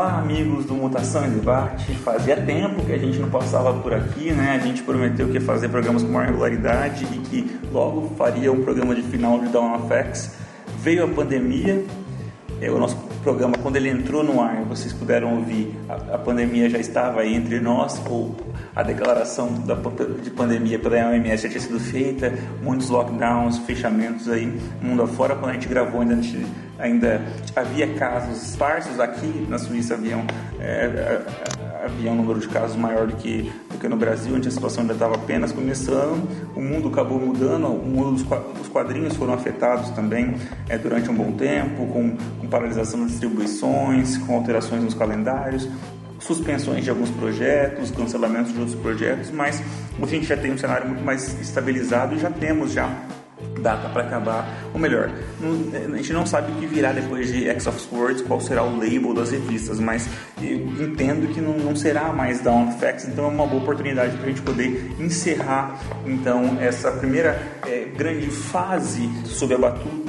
Olá, amigos do Mutação em Debate. Fazia tempo que a gente não passava por aqui, né? A gente prometeu que ia fazer programas com maior regularidade e que logo faria um programa de final de Down FX. Veio a pandemia, é, o nosso programa, quando ele entrou no ar, vocês puderam ouvir, a, a pandemia já estava aí entre nós, ou a declaração da, de pandemia pela OMS já tinha sido feita, muitos lockdowns, fechamentos aí, mundo afora. Quando a gente gravou, ainda, ainda havia casos esparsos aqui na Suíça, haviam, é, havia um número de casos maior do que, do que no Brasil, onde a situação ainda estava apenas começando. O mundo acabou mudando, o mundo dos quadrinhos foram afetados também é, durante um bom tempo, com, com paralisação das distribuições, com alterações nos calendários suspensões de alguns projetos, cancelamentos de outros projetos, mas a gente já tem um cenário muito mais estabilizado e já temos já data para acabar, ou melhor, a gente não sabe o que virá depois de X of Swords, qual será o label das revistas, mas entendo que não, não será mais Down Facts, então é uma boa oportunidade para a gente poder encerrar então essa primeira é, grande fase sob a batuta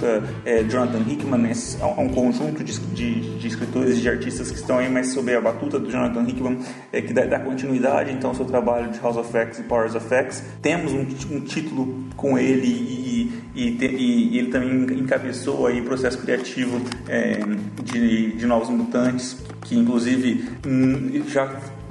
é, Jonathan Hickman, esse, um conjunto de, de, de, escritores e de artistas que estão aí, mas sob a batuta do Jonathan Hickman, é, que dá, dá, continuidade então ao seu trabalho de House of X e Powers of X. Temos um, um título com ele e e, te, e, ele também encabeçou aí processo criativo é, de, de Novos Mutantes, que inclusive hum,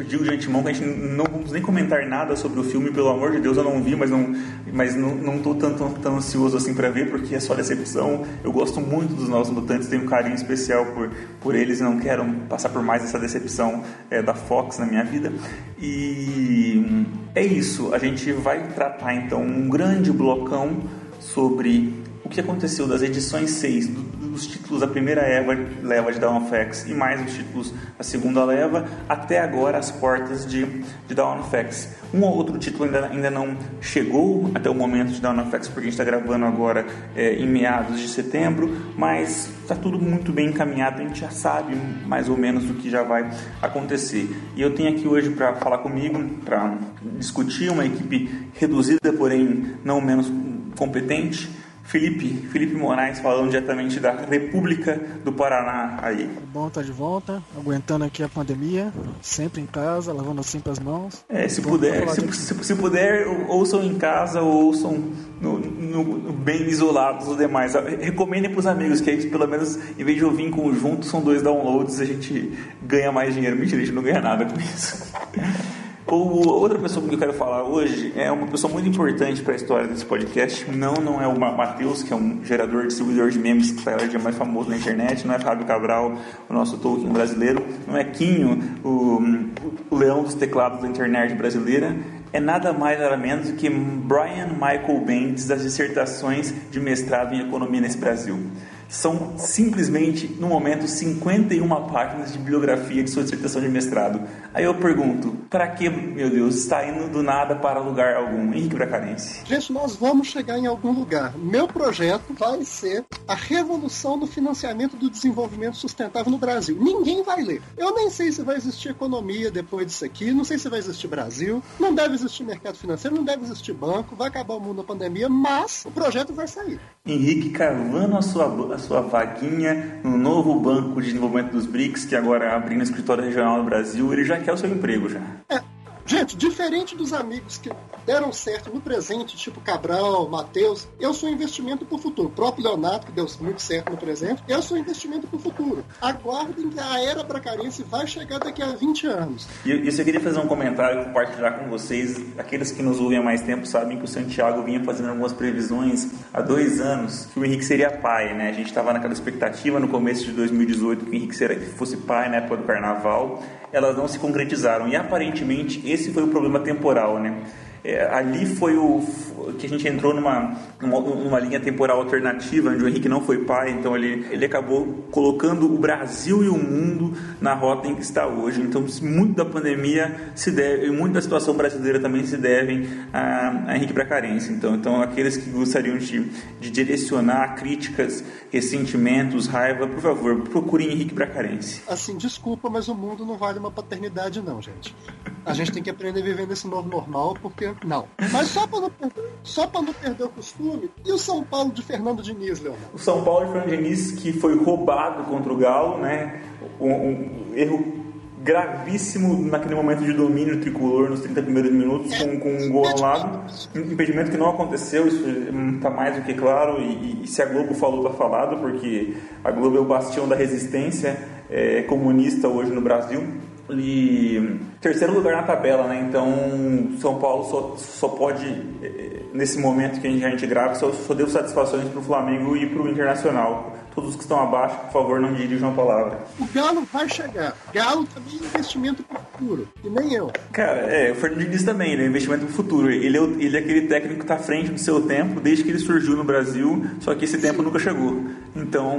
digo de antemão que a gente não vamos nem comentar nada sobre o filme, pelo amor de Deus, eu não vi, mas não mas não, não tô tão, tão, ansioso assim para ver, porque é só decepção. Eu gosto muito dos Novos Mutantes, tenho um carinho especial por, por eles e não quero passar por mais essa decepção é, da Fox na minha vida. E é isso, a gente vai tratar então um grande blocão sobre o que aconteceu das edições 6 do, dos títulos da primeira leva, leva de Dawn of X e mais os títulos da segunda leva, até agora as portas de, de Dawn of X. Um ou outro título ainda, ainda não chegou até o momento de Dawn of X, porque a gente está gravando agora é, em meados de setembro, mas está tudo muito bem encaminhado, a gente já sabe mais ou menos o que já vai acontecer. E eu tenho aqui hoje para falar comigo, para discutir uma equipe reduzida, porém não menos competente. Felipe, Felipe Moraes falando diretamente da República do Paraná aí. Tá bom, tá de volta, aguentando aqui a pandemia, sempre em casa, lavando sempre as mãos. É, se puder, se, se, se, puder, ouçam em casa ou ouçam no, no, no, bem isolados os demais. Recomendem para os amigos, que aí pelo menos em vez de ouvir em conjunto, são dois downloads, a gente ganha mais dinheiro. Mentira, a gente não ganha nada com isso. O, outra pessoa que eu quero falar hoje é uma pessoa muito importante para a história desse podcast. Não, não é o Matheus, que é um gerador, distribuidor de memes que está dia mais famoso na internet. Não é Fábio Cabral, o nosso Tolkien brasileiro. Não é Quinho, o, o leão dos teclados da internet brasileira. É nada mais nada menos do que Brian Michael Bendis das dissertações de mestrado em economia nesse Brasil são simplesmente, no momento, 51 páginas de bibliografia de sua dissertação de mestrado. Aí eu pergunto, para que, meu Deus, está indo do nada para lugar algum? Henrique Bracarense. Gente, nós vamos chegar em algum lugar. Meu projeto vai ser a revolução no financiamento do desenvolvimento sustentável no Brasil. Ninguém vai ler. Eu nem sei se vai existir economia depois disso aqui, não sei se vai existir Brasil, não deve existir mercado financeiro, não deve existir banco, vai acabar o mundo na pandemia, mas o projeto vai sair. Henrique cavando a sua sua vaguinha no novo Banco de Desenvolvimento dos BRICS, que agora é abrindo escritório regional no Brasil, ele já quer o seu emprego já. É, Gente, diferente dos amigos que deram certo no presente, tipo Cabral, Matheus, eu sou investimento para o futuro. O próprio Leonardo, que deu muito certo no presente, eu sou investimento para o futuro. Aguardem que a era bracarense vai chegar daqui a 20 anos. E eu, eu queria fazer um comentário e compartilhar com vocês. Aqueles que nos ouvem há mais tempo sabem que o Santiago vinha fazendo algumas previsões há dois anos que o Henrique seria pai, né? A gente estava naquela expectativa no começo de 2018 que o Henrique fosse pai na época do carnaval elas não se concretizaram. E aparentemente esse foi o problema temporal, né? É, ali foi o que a gente entrou numa, numa, numa, linha temporal alternativa, onde o Henrique não foi pai, então ele, ele acabou colocando o Brasil e o mundo na rota em que está hoje. Então, muito da pandemia se deve, e muito da situação brasileira também se devem a, a Henrique Bracarense. Então, então, aqueles que gostariam de, de direcionar críticas, ressentimentos, raiva, por favor, procurem Henrique Bracarense. Assim, desculpa, mas o mundo não vale uma paternidade, não, gente. A gente tem que aprender a viver nesse novo normal, porque Não. Mas só para não, só não perder o costume, e o São Paulo de Fernando Diniz, Leonardo? O São Paulo de Fernando Diniz que foi roubado contra o Galo, né? Um, um erro gravíssimo naquele momento de domínio tricolor nos 30 primeiros minutos, com, com um gol anulado. Impedimento que não aconteceu, isso está mais do que claro. E, e, se a Globo falou, está falado, porque a Globo é o bastião da resistência é, comunista hoje no Brasil. E terceiro lugar na tabela, né? Então São Paulo só, só pode, é, nesse momento que a gente, a gente grava, só, só deu satisfações para o Flamengo e para o Internacional Todos que estão abaixo, por favor, não dirijam a palavra. O Galo vai chegar. Galo também é investimento para o futuro. E nem eu. Cara, é, o Fernando Diniz também, ele é investimento para o futuro. Ele é, ele é aquele técnico que está à frente do seu tempo desde que ele surgiu no Brasil, só que esse tempo nunca chegou. Então,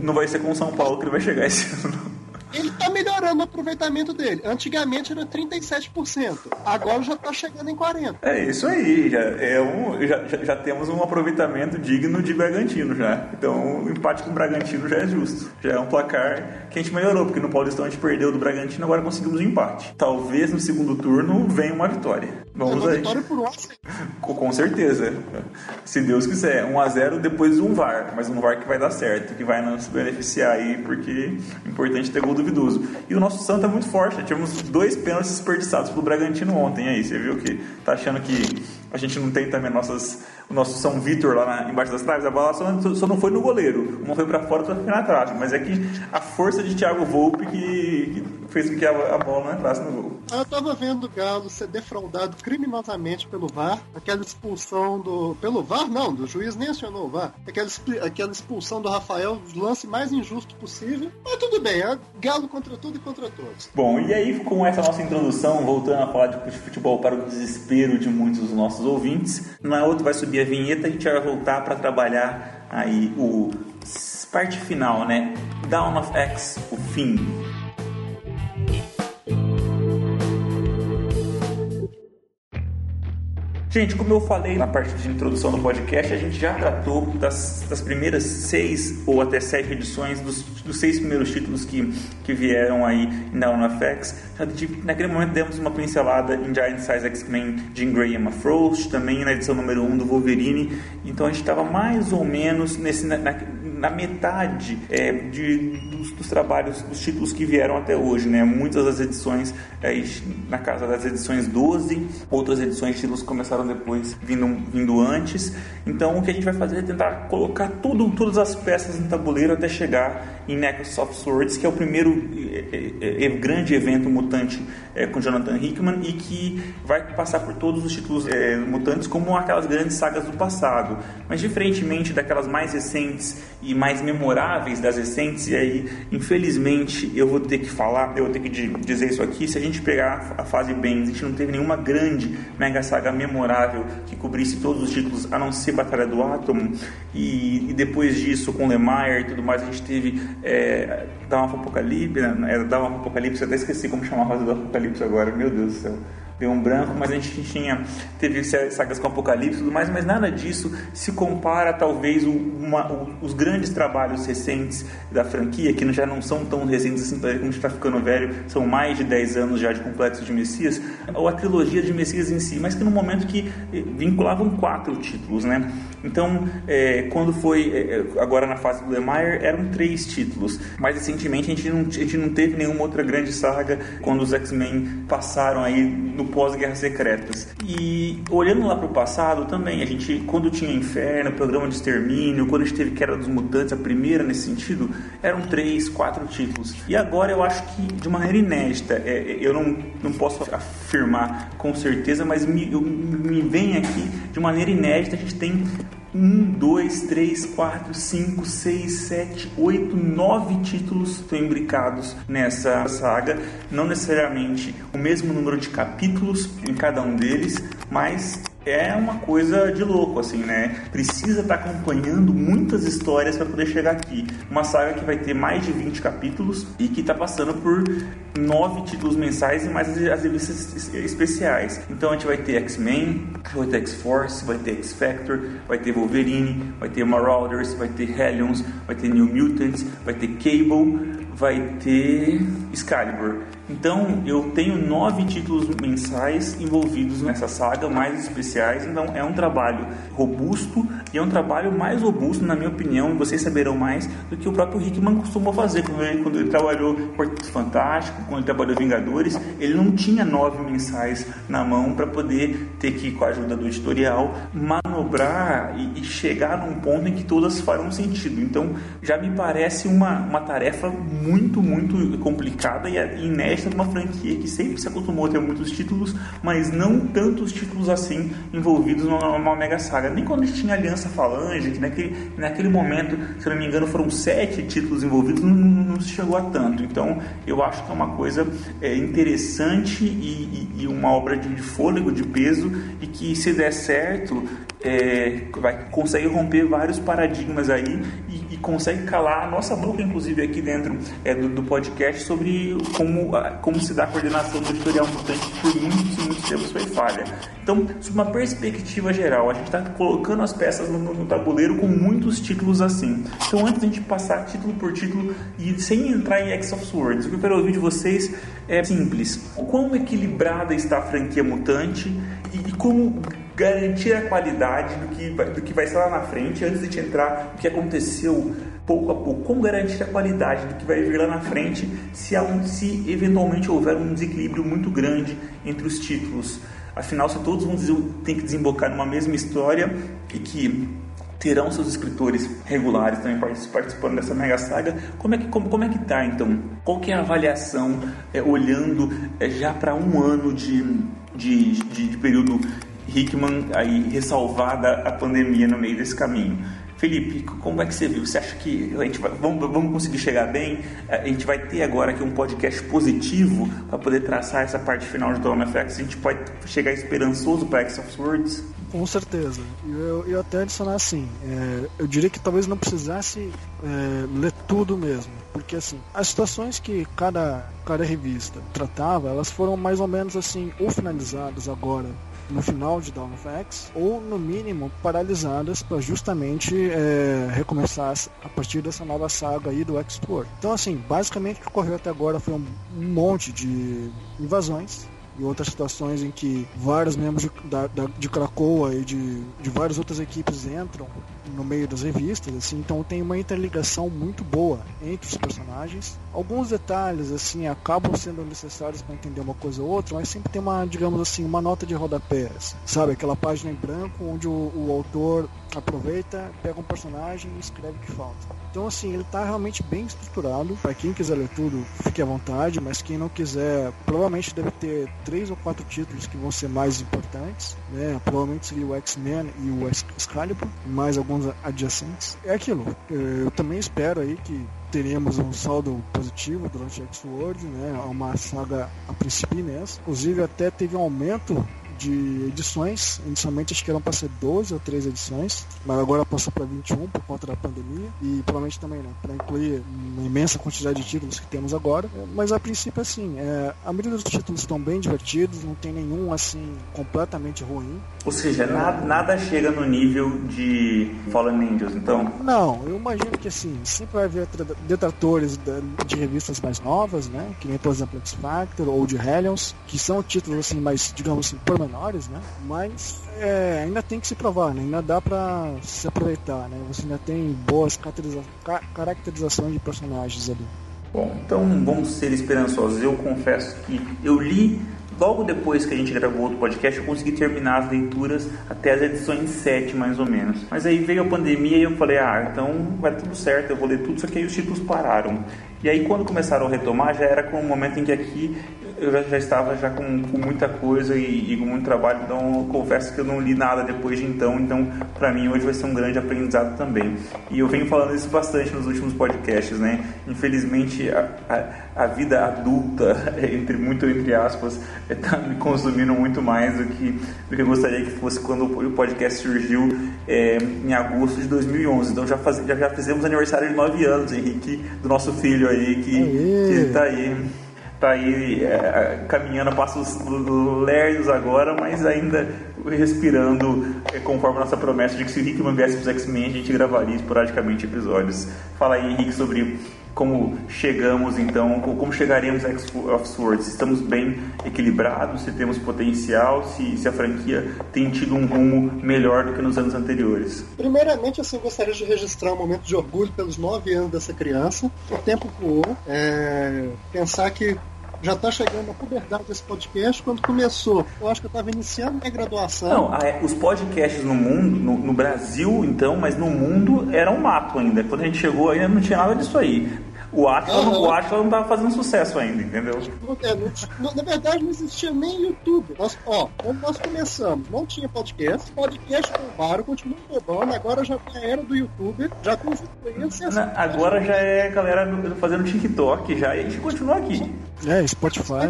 não vai ser com o São Paulo que ele vai chegar esse ano ele está melhorando o aproveitamento dele. Antigamente era 37%, agora já está chegando em 40%. É isso aí, já, é um, já, já, temos um aproveitamento digno de Bragantino já. Então o empate com o Bragantino já é justo. Já é um placar que a gente melhorou, porque no Paulistão a gente perdeu do Bragantino, agora conseguimos um empate. Talvez no segundo turno venha uma vitória. Vamos é uma aí. vitória por 1 com, com certeza. Se Deus quiser. 1 a 0 depois um VAR, mas um VAR que vai dar certo, que vai nos beneficiar aí, porque é importante ter gol duvidoso. E o nosso Santos é muito forte, né? tivemos dois pênaltis desperdiçados pelo Bragantino ontem aí. Você viu que tá achando que a gente não tem também nossas, o nosso São Vitor lá na, embaixo das traves, a bola só, só, não foi no goleiro, uma foi para fora, outra foi na trave. Mas é que a força de Thiago Volpe que, que fez com que a, a, bola não entrasse no gol. Eu tava vendo o Galo ser defraudado criminosamente pelo VAR, aquela expulsão do. Pelo VAR, não, do juiz nem acionou o VAR. Aquela, aquela expulsão do Rafael, o lance mais injusto possível. Mas tudo bem, é Galo contra tudo e contra todos. Bom, e aí com essa nossa introdução, voltando a falar de futebol para o desespero de muitos dos nossos ouvintes, na outra vai subir a vinheta e a gente vai voltar para trabalhar aí o parte final, né? Down of X, o fim. Gente, como eu falei na parte de introdução do podcast, a gente já tratou das, das primeiras seis ou até sete edições dos, dos, seis primeiros títulos que, que vieram aí na UNFX. Naquele momento demos uma pincelada em Giant Size X-Men de Graham Frost, também na edição número 1 um do Wolverine. Então a gente estava mais ou menos nesse, na, na metade é, de, dos, dos, trabalhos, dos títulos que vieram até hoje. Né? Muitas das edições é, na casa das edições 12, outras edições títulos começaram depois vindo, vindo antes. Então o que a gente vai fazer é tentar colocar tudo, todas as peças no tabuleiro até chegar em of Swords, que é o primeiro é, é, é, grande evento mutante é, com Jonathan Hickman e que vai passar por todos os títulos é, mutantes como aquelas grandes sagas do passado. Mas diferentemente daquelas mais recentes e mais memoráveis das recentes, e aí infelizmente eu vou ter que falar, eu vou ter que dizer isso aqui, se a gente pegar a fase bem, a gente não teve nenhuma grande mega saga memorável que cobrisse todos os títulos, a não ser Batalha do Átomo, e, e depois disso com Lemire e tudo mais, a gente teve é, Dawn of Apocalipse, né? era Dawn of Apocalipse, até esqueci como chamar a fase do Apocalipse agora, meu Deus do céu deu um branco, mas a gente tinha teve sagas com Apocalipse e tudo mais, mas nada disso se compara talvez uma, os grandes trabalhos recentes da franquia, que já não são tão recentes assim, como a gente está ficando velho, são mais de 10 anos já de Complexo de Messias, ou a trilogia de Messias em si, mas que no momento que eh, vinculavam quatro títulos, né? Então, é, quando foi é, agora na fase do Lemire, eram três títulos. Mais recentemente a gente, não, a gente não teve nenhuma outra grande saga quando os X-Men passaram aí no pós-Guerras Secretas. E olhando lá para o passado também, a gente, quando tinha Inferno, Programa de Extermínio, quando a gente teve Queda dos Mutantes, a primeira nesse sentido, eram três, quatro títulos. E agora eu acho que de maneira inédita, é, eu não, não posso afirmar com certeza, mas me, eu, me vem aqui de maneira inédita, a gente tem um, dois, três, quatro, cinco, seis, sete, oito, nove títulos estão imbricados nessa saga. Não necessariamente o mesmo número de capítulos em cada um deles, mas é uma coisa de louco, assim, né? Precisa estar tá acompanhando muitas histórias para poder chegar aqui. Uma saga que vai ter mais de 20 capítulos e que está passando por nove títulos mensais e mais as revistas especiais. Então a gente vai ter X-Men, vai ter X-Force, vai ter X-Factor, vai ter Wolverine, vai ter Marauders, vai ter Hellions, vai ter New Mutants, vai ter Cable, vai ter Excalibur. Então eu tenho nove títulos mensais envolvidos nessa saga, mais especiais. Então é um trabalho robusto e é um trabalho mais robusto, na minha opinião, e vocês saberão mais do que o próprio Hickman costumou fazer quando ele, quando ele trabalhou Quarteto Fantástico, quando ele trabalhou Vingadores. Ele não tinha nove mensais na mão para poder ter que, com a ajuda do editorial, manobrar e, e, chegar num ponto em que todas farão sentido. Então já me parece uma, uma tarefa muito, muito complicada e inédita de uma franquia que sempre se acostumou a ter muitos títulos, mas não tantos títulos assim envolvidos numa, mega saga. Nem quando a gente tinha Aliança Falange, que naquele, naquele momento, se não me engano, foram sete títulos envolvidos, não, não se chegou a tanto. Então eu acho que é uma coisa é, interessante e, e, e, uma obra de, de fôlego, de peso, e que se der certo, é, vai consegue romper vários paradigmas aí e, e, consegue calar a nossa boca, inclusive aqui dentro é, do, do, podcast, sobre como, como se dá a coordenação do editorial mutante por muitos e muitos tempos foi falha. Então, sob uma perspectiva geral, a gente está colocando as peças no, no, tabuleiro com muitos títulos assim. Então, antes de a gente passar título por título e sem entrar em X of Swords, o que eu quero ouvir de vocês é simples. Quão equilibrada está a franquia mutante e, e como garantir a qualidade do que, vai, do que vai estar lá na frente antes de entrar o que aconteceu pouco a pouco. Como garantir a qualidade do que vai vir lá na frente se, um, se eventualmente houver um desequilíbrio muito grande entre os títulos? Afinal, se todos vão tem que desembocar numa mesma história e que terão seus escritores regulares também participando dessa mega saga. Como é que como, como é que tá então? Qual que é a avaliação é, olhando é, já para um ano de, de, de, de período Hickman aí ressalvada a pandemia no meio desse caminho. Felipe, como é que você viu? Você acha que a gente vai, vamos, vamos conseguir chegar bem? A gente vai ter agora aqui um podcast positivo para poder traçar essa parte final de Dawn FX? A gente pode chegar esperançoso para X of Swords? Com certeza. Eu, eu até adicionar assim, é, eu diria que talvez não precisasse é, ler tudo mesmo, porque assim, as situações que cada, cada revista tratava, elas foram mais ou menos assim, ou finalizadas agora no final de Dawn of X, ou no mínimo paralisadas para justamente é, recomeçar a partir dessa nova saga aí do Explore. Então assim, basicamente o que ocorreu até agora foi um monte de invasões e outras situações em que vários membros de, da, de Krakoa e de, de várias outras equipes entram no meio das revistas, assim, então tem uma interligação muito boa entre os personagens. Alguns detalhes assim acabam sendo necessários para entender uma coisa ou outra, mas sempre tem uma, digamos assim, uma nota de rodapé, assim, sabe, aquela página em branco onde o, o autor aproveita, pega um personagem e escreve o que falta. Então, assim, ele está realmente bem estruturado. Para quem quiser ler tudo, fique à vontade, mas quem não quiser, provavelmente deve ter três ou quatro títulos que vão ser mais importantes. Né? Provavelmente seria o X-Men e o Excalibur, mais alguns adjacentes. É aquilo. Eu também espero aí que teremos um saldo positivo durante X-World, né? Uma saga a princípio nessa. Inclusive até teve um aumento de edições. Inicialmente acho que eram para ser 12 ou 13 edições, mas agora passou para 21 por conta da pandemia e provavelmente também né, para incluir uma imensa quantidade de títulos que temos agora. Mas a princípio assim, é, a maioria dos títulos estão bem divertidos, não tem nenhum assim completamente ruim. Ou seja, nada, nada chega no nível de Fallen Angels, então? Não, eu imagino que assim, sempre vai haver detratores de revistas mais novas, né? Que nem, por exemplo, X Factor ou de Hellions, que são títulos assim mais, digamos assim, menores, né? Mas é, ainda tem que se provar, né? Ainda dá para se aproveitar, né? Você ainda tem boas caracterizações de personagens ali. Bom, então vamos ser esperançosos. Eu confesso que eu li logo depois que a gente gravou outro podcast, eu consegui terminar as leituras até as edições 7, mais ou menos. Mas aí veio a pandemia e eu falei, ah, então vai tudo certo, eu vou ler tudo, só que aí os títulos pararam. E aí quando começaram a retomar, já era com o momento em que aqui eu já, já estava já com, com muita coisa e, e, com muito trabalho, então confesso que eu não li nada depois de então, então para mim hoje vai ser um grande aprendizado também. E eu venho falando isso bastante nos últimos podcasts, né? Infelizmente a, a, a vida adulta, entre muito entre aspas, está me consumindo muito mais do que, do que eu gostaria que fosse quando o podcast surgiu é, em agosto de 2011. Então já, faz, já, já fizemos aniversário de 9 anos, Henrique, do nosso filho aí que está aí tá aí é, caminhando a passos lerdos agora, mas ainda respirando é, conforme a nossa promessa de que se o Rickman viesse para os X-Men, a gente gravaria esporadicamente episódios. Fala aí, Henrique, sobre como chegamos então, como chegaremos a Swords? Estamos bem equilibrados? Se temos potencial? Se, se a franquia tem tido um rumo melhor do que nos anos anteriores? Primeiramente, assim, gostaria de registrar um momento de orgulho pelos nove anos dessa criança. O tempo voou. É... Pensar que já está chegando a puberdade desse podcast quando começou. Eu acho que eu estava iniciando minha graduação. Não, os podcasts no mundo, no, no, Brasil então, mas no mundo era um mato ainda. Quando a gente chegou ainda não tinha nada disso aí. O Atlas, uhum. o Atlas não estava fazendo sucesso ainda, entendeu? É, não, na verdade, não existia nem YouTube. Nós, ó, quando nós começamos, não tinha podcast, podcast bombaram, continua bombando, agora já tá a era do YouTube, já tem influência. Agora já é a galera fazendo TikTok já, e a gente continua aqui. É, Spotify.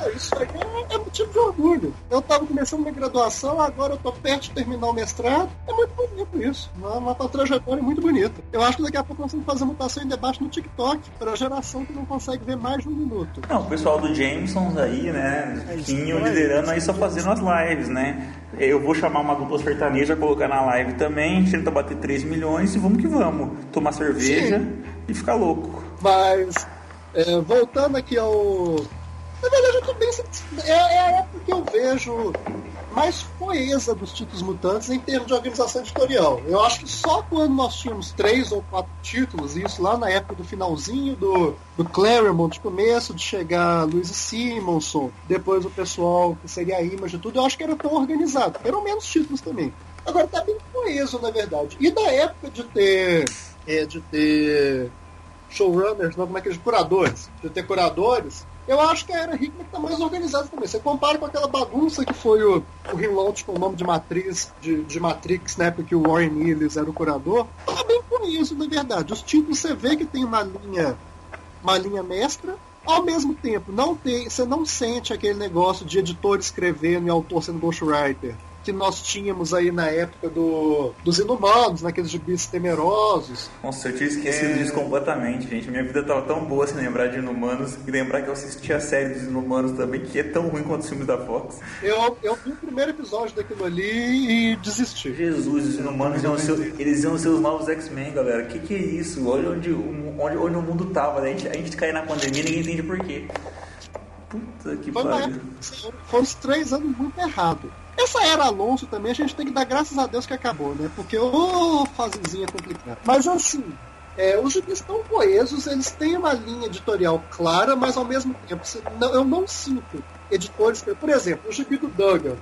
É, isso aí é, é, motivo de orgulho. Eu estava começando minha graduação, agora eu estou perto de terminar o mestrado. É muito bonito isso. Uma, uma trajetória muito bonita. Eu acho que daqui a pouco nós vamos fazer mutação em debate no TikTok para a geração que não consegue ver mais de um minuto. Não, o pessoal do Jameson aí, né? É Quinho liderando aí só fazendo as lives, né? Eu vou chamar uma dupla sertaneja, colocar na live também, tenta bater 3 milhões e vamos que vamos. Tomar cerveja Sim. e ficar louco. Mas, é, voltando aqui ao na verdade, eu tô bem. É, é a época que eu vejo mais coesa dos títulos mutantes em termos de organização editorial. Eu acho que só quando nós tínhamos três ou quatro títulos, e isso lá na época do finalzinho do, do Claremont, começo de chegar Luiz Simonson, depois o pessoal que seria a Image e tudo, eu acho que era tão organizado. Eram menos títulos também. Agora tá bem coeso, na verdade. E da época de ter. É, de ter showrunners, não, como é que é? De curadores. De ter curadores eu acho que a era Hickman está mais organizada também. Você compara com aquela bagunça que foi o, o relaunch com o nome de Matriz, de, de Matrix, né? Porque o Warren Ellis era o curador. Tá bem com isso, na verdade. Os títulos você vê que tem uma linha, uma linha mestra, ao mesmo tempo, não tem, você não sente aquele negócio de editor escrevendo e autor sendo ghostwriter que nós tínhamos aí na época do, dos Inumanos, naqueles gibis temerosos. Nossa, eu tinha esquecido é... disso completamente, gente. Minha vida tava tão boa sem lembrar de Inumanos e lembrar que eu assisti a série dos Inumanos também, que é tão ruim quanto os filmes da Fox. Eu, eu vi o primeiro episódio daquilo ali e desisti. Jesus, os Inumanos iam ser, eles iam ser os novos X-Men, galera. Que que é isso? Olha onde, onde, onde o mundo tava, né? A gente, a gente cai na pandemia e ninguém entende por quê. Puta que pariu. Foram uns três anos muito errados. Essa era Alonso também, a gente tem que dar graças a Deus que acabou, né? Porque, ô, oh, fasezinha complicada. Mas assim, é, os gibis estão coesos, eles têm uma linha editorial clara, mas ao mesmo tempo eu não sinto editores. Por exemplo, o gibi do Duggan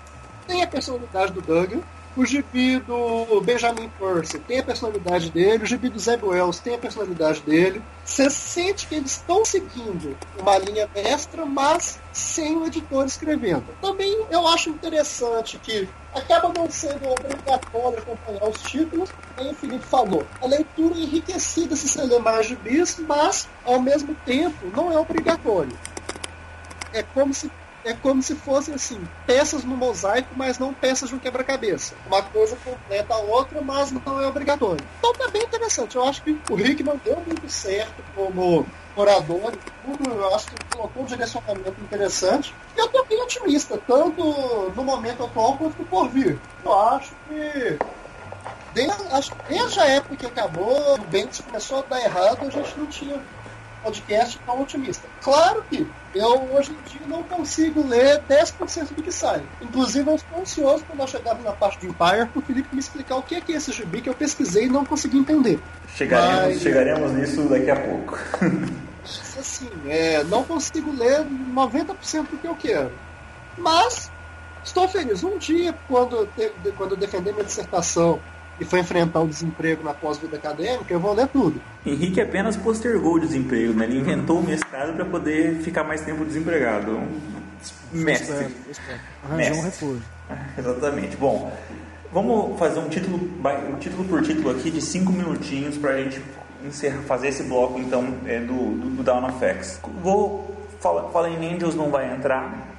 tem a personalidade do Duggan, o gibi do Benjamin Percy tem a personalidade dele, o gibi do Zeb Wells tem a personalidade dele. Você sente que eles estão seguindo uma linha mestra, mas sem o editor escrevendo. Também eu acho interessante que acaba não sendo obrigatório acompanhar os títulos, como o Felipe falou. A leitura é enriquecida se você ler mais gibis, mas ao mesmo tempo não é obrigatório. É como se é como se fossem assim, peças no mosaico, mas não peças de um quebra-cabeça. Uma coisa completa a outra, mas não é obrigatório. Então tá bem interessante. Eu acho que o Rickman deu muito certo como orador tudo. Eu acho que colocou um direcionamento interessante. E eu tô bem otimista, tanto no momento atual quanto por vir. Eu acho que desde, desde a época que acabou, o Bendis começou a dar errado, a gente não tinha podcast tão otimista. Claro que eu hoje em dia não consigo ler 10% do que sai. Inclusive, eu estou ansioso quando eu chegar na parte de Empire para o Felipe me explicar o que é, que é esse gibi que eu pesquisei e não consegui entender. Chegaremos, Mas, chegaremos nisso daqui a pouco. assim, é, não consigo ler 90% do que eu quero. Mas estou feliz. Um dia, quando, quando eu defender minha dissertação e foi enfrentar o desemprego na pós-vida acadêmica, eu vou ler tudo. Henrique apenas postergou o desemprego, né? Ele inventou o mestrado para poder ficar mais tempo desempregado. Um mestre. Arranjou um refúgio. Exatamente. Bom, vamos fazer um título, um título por título aqui de cinco minutinhos para a gente encerrar, fazer esse bloco então é, do, do, do Down. Vou falar, falar em Angels não vai entrar,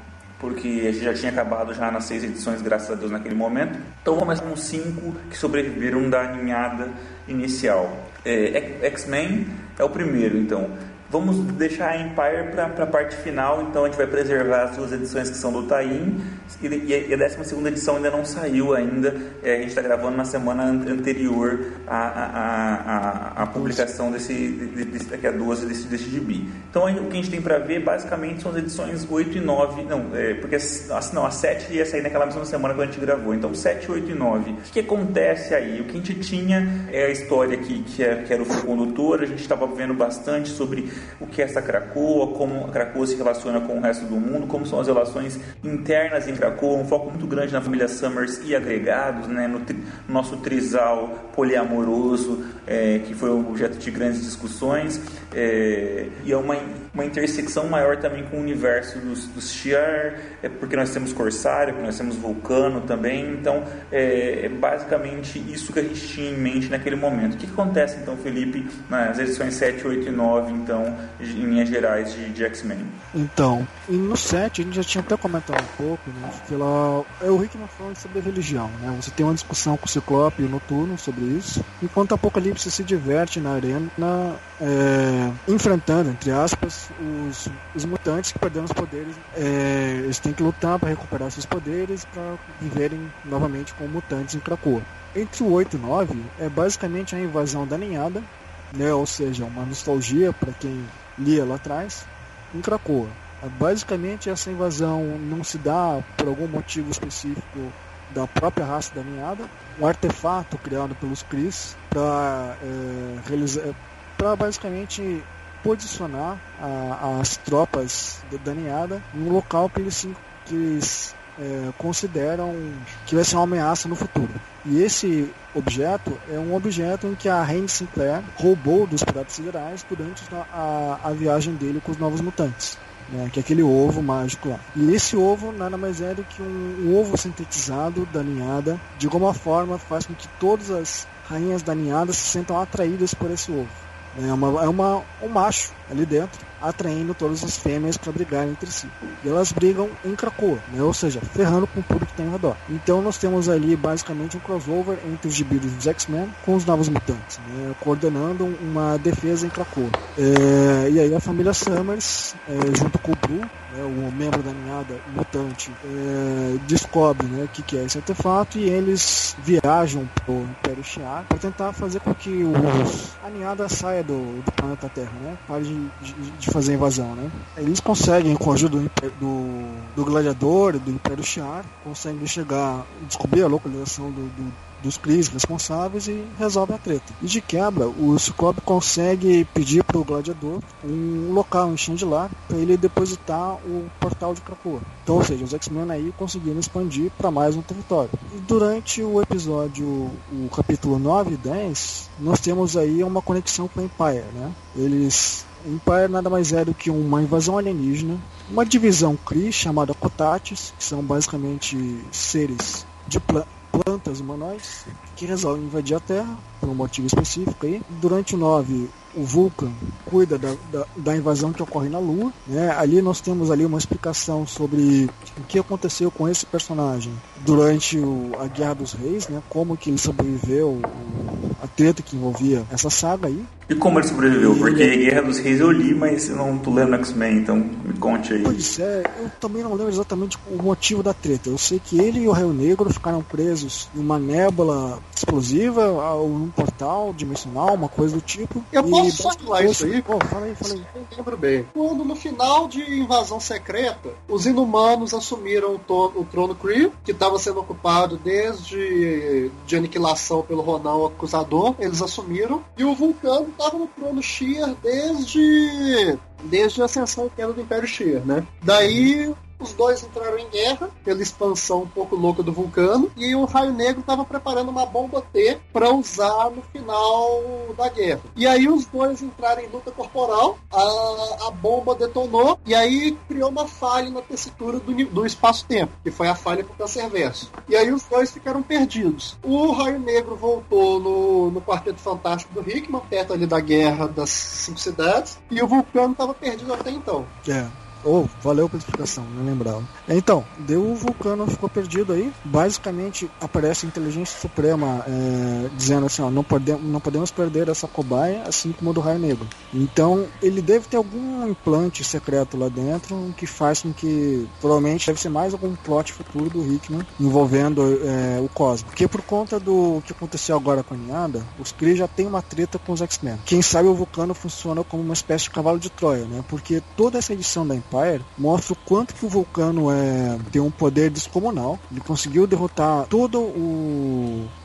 porque a gente já tinha acabado já nas seis edições, graças a Deus, naquele momento. Então vamos com cinco que sobreviveram da ninhada inicial. É, X-Men é o primeiro, então. Vamos deixar a Empire para a parte final, então a gente vai preservar as duas edições que são do Taim e, e a 12 edição ainda não saiu ainda. É, a gente está gravando na semana anterior à, publicação desse, desse, daqui a duas desse, desse gibi. Então o que a gente tem para ver basicamente são as edições 8 e 9, não, é, porque assim, não, a 7 ia sair naquela mesma semana que a gente gravou. Então 7, 8 e 9. O que, que acontece aí? O que a gente tinha é a história que, que, é, que era o fio condutor, a gente estava vendo bastante sobre o que é essa Cracoa, como a Cracoa se relaciona com o resto do mundo, como são as relações internas em Cracoa, um foco muito grande na família Summers e agregados, né, no, tri, nosso trisal poliamoroso, é, que foi objeto de grandes discussões, é, e é uma, uma intersecção maior também com o universo dos, dos Shi'ar, é porque nós temos Corsário, porque nós temos Vulcano também, então é, é, basicamente isso que a gente tinha em mente naquele momento. O que acontece então, Felipe, nas edições 7, 8 e 9, então, em linhas gerais de, de X-Men? Então, no 7 a gente já tinha até comentado um pouco, né, pela, é o Rickman falando sobre religião, né, você tem uma discussão com o Ciclope e o Noturno sobre isso, enquanto Apocalipse se diverte na arena, na, é, enfrentando, entre aspas, os, os mutantes que perderam os poderes, é, eles têm que lutar para recuperar seus poderes para viverem novamente como mutantes em Krakoa. Entre o 8 e o 9 é basicamente a invasão da ninhada, né, ou seja, uma nostalgia para quem lia lá atrás, em Krakoa. Basicamente essa invasão não se dá por algum motivo específico da própria raça da ninhada, um artefato criado pelos Cris para é, realizar, para basicamente posicionar a, as tropas da ninhada em um local que eles, que eles é, consideram que vai ser uma ameaça no futuro. E esse objeto é um objeto em que a Randy Sinclair roubou dos Piratas Siderais durante a, a, a viagem dele com os Novos Mutantes. Né, que é aquele ovo mágico lá. E esse ovo nada mais é do que um, um ovo sintetizado da ninhada, de alguma forma faz com que todas as rainhas da ninhada se sintam atraídas por esse ovo. É, uma, é uma, um macho ali dentro, atraindo todas as fêmeas para brigarem entre si. E elas brigam em Krakoa, né? ou seja, ferrando com tudo que tem ao redor. Então nós temos ali basicamente um crossover entre os gibis dos X-Men com os Novos Mutantes, né? coordenando uma defesa em Krakoa. É, e aí a família Summers, é, junto com o Blue, né, o membro da ninhada mutante, é, descobre né, o que, que, é esse artefato e eles viajam para o Império Shi'ar para tentar fazer com que os, a ninhada saia do, do planeta Terra, né? Pare de, de, de, fazer a invasão, né? Eles conseguem, com a ajuda do, do, do gladiador, do Império Shi'ar, conseguem chegar, descobrir a localização do, do dos Cris responsáveis e resolve a treta. E de quebra, o Ciclope consegue pedir para o gladiador um local em Chandilar para ele depositar o portal de Krakoa. Então, ou seja, os X-Men aí conseguiram expandir para mais um território. E durante o episódio, o capítulo 9 e 10, nós temos aí uma conexão com o Empire, né? Eles Empire nada mais é do que uma invasão alienígena, uma divisão Kree chamada Kotatis, que são basicamente seres de, plantas humanoides que resolvem invadir a Terra por um motivo específico aí. Durante o 9, o Vulcan cuida da, da, da, invasão que ocorre na Lua. Né? Ali nós temos ali uma explicação sobre o que aconteceu com esse personagem durante o, a Guerra dos Reis, né? como que ele sobreviveu, a treta que envolvia essa saga aí. E como ele sobreviveu? Porque a Guerra dos Reis eu li, mas eu não tô lendo X-Men, então me conte aí. Pois é, eu também não lembro exatamente o motivo da treta. Eu sei que ele e o Raio Negro ficaram presos em uma nébula explosiva, ou num portal dimensional, uma coisa do tipo. Eu posso só falar isso aí? Pô, fala aí, fala aí. Eu lembro bem. Quando no final de Invasão Secreta, os Inumanos assumiram o, o trono Kree, que estava sendo ocupado desde de aniquilação pelo Ronan Acusador, eles assumiram, e o Vulcano estava no trono Shear desde desde a ascensão e queda do Império Shear, né? Daí os dois entraram em guerra pela expansão um pouco louca do vulcano e o Raio Negro estava preparando uma bomba T para usar no final da guerra. E aí os dois entraram em luta corporal, a, a bomba detonou e aí criou uma falha na tessitura do, do espaço-tempo, que foi a falha com o Verso. E aí os dois ficaram perdidos. O Raio Negro voltou no, no Quarteto Fantástico do Hickman, perto ali da guerra das cinco cidades, e o Vulcano estava perdido até então. É. Oh, valeu pela explicação, não lembrava. Então, deu o Vulcano ficou perdido aí. Basicamente aparece a inteligência suprema é, dizendo assim, ó, não, pode, não podemos perder essa cobaia, assim como o do Raio Negro. Então, ele deve ter algum implante secreto lá dentro que faz com que provavelmente deve ser mais algum plot futuro do Hickman envolvendo é, o Cosmo. Porque por conta do que aconteceu agora com a Ninhada, os Kree já tem uma treta com os X-Men. Quem sabe o Vulcano funciona como uma espécie de cavalo de Troia, né? Porque toda essa edição da mostra o quanto que o Vulcano é, tem um poder descomunal. Ele conseguiu derrotar toda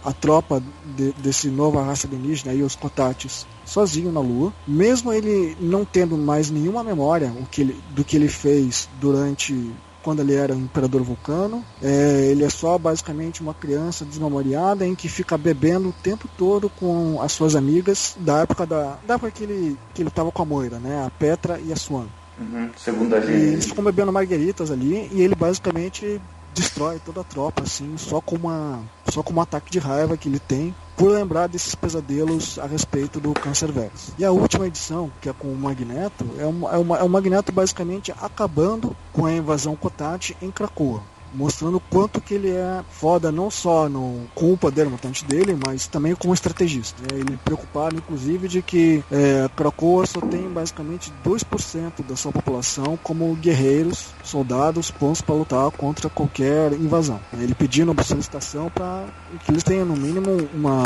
a tropa de, desse nova raça alienígena aí, os Kotatis, sozinho na Lua, mesmo ele não tendo mais nenhuma memória o que ele, do que ele fez durante quando ele era o Imperador Vulcano. É, ele é só basicamente uma criança desmemoriada em que fica bebendo o tempo todo com as suas amigas da época da, da época que ele que ele com a Moira, né? A Petra e a Swan. Uhum, segundo a gente. eles ficam bebendo margueritas ali e ele basicamente destrói toda a tropa, assim, só com uma só com um ataque de raiva que ele tem por lembrar desses pesadelos a respeito do Câncer Vex. E a última edição, que é com o Magneto, é, uma, é, uma, é o Magneto basicamente acabando com a invasão Kotat em Krakoa mostrando quanto que ele é foda não só no, com o poder dele, mas também como estrategista. Né? Ele preocupado, inclusive, de que é, Krakoa só tem basicamente 2% da sua população como guerreiros, soldados, pontos para lutar contra qualquer invasão. Ele pedindo solicitação para que eles tenham no mínimo uma,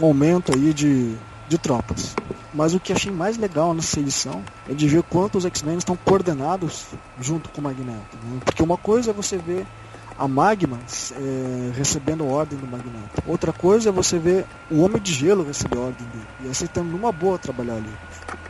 um aumento aí de de tropas. Mas o que achei mais legal nessa edição é de ver quanto os X-Men estão coordenados junto com o Magneto. Né? Porque uma coisa é você ver a Magma é, recebendo ordem do Magneto. Outra coisa é você ver o Homem de Gelo receber ordem dele e aceitando numa boa trabalhar ali.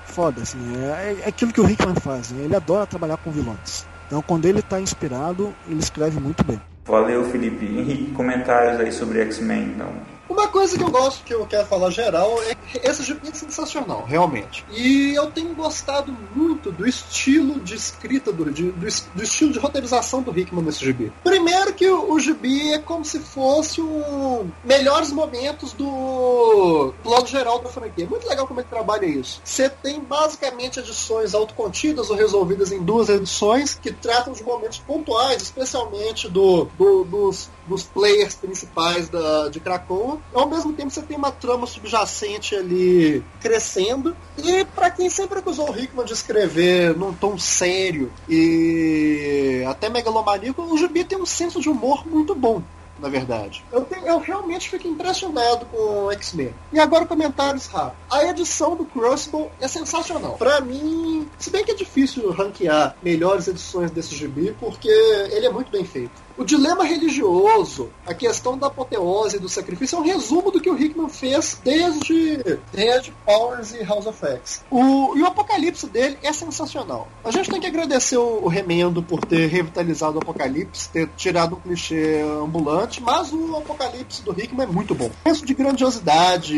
Foda, assim, é, é aquilo que o Hickman faz, né? ele adora trabalhar com vilões. Então, quando ele está inspirado, ele escreve muito bem. Valeu, Felipe. Henrique, comentários aí sobre X-Men, então. Uma coisa que eu gosto, que eu quero falar geral, é que esse gibi é sensacional, realmente. E eu tenho gostado muito do estilo de escrita, do, de, do, do, estilo de roteirização do Hickman nesse gibi. Primeiro que o, o gibi é como se fosse um melhores momentos do plano geral da franquia. Muito legal como ele trabalha isso. Você tem basicamente edições autocontidas ou resolvidas em duas edições que tratam de momentos pontuais, especialmente do, do dos, dos players principais da, de Krakow ao mesmo tempo você tem uma trama subjacente ali crescendo. E para quem sempre acusou o Hickman de escrever num tom sério e até megalomaníaco, o Gibi tem um senso de humor muito bom na verdade. Eu, tenho, eu realmente fico impressionado com o X-Men. E agora comentários rápidos. A edição do Crucible é sensacional. Para mim, se bem que é difícil ranquear melhores edições desse gibi, porque ele é muito bem feito. O dilema religioso, a questão da apoteose e do sacrifício é um resumo do que o Hickman fez desde, desde Powers e House of X. O, e o apocalipse dele é sensacional. A gente tem que agradecer o, o Remendo por ter revitalizado o apocalipse, ter tirado o clichê ambulante, mas o apocalipse do Hickman é muito bom. O senso de grandiosidade,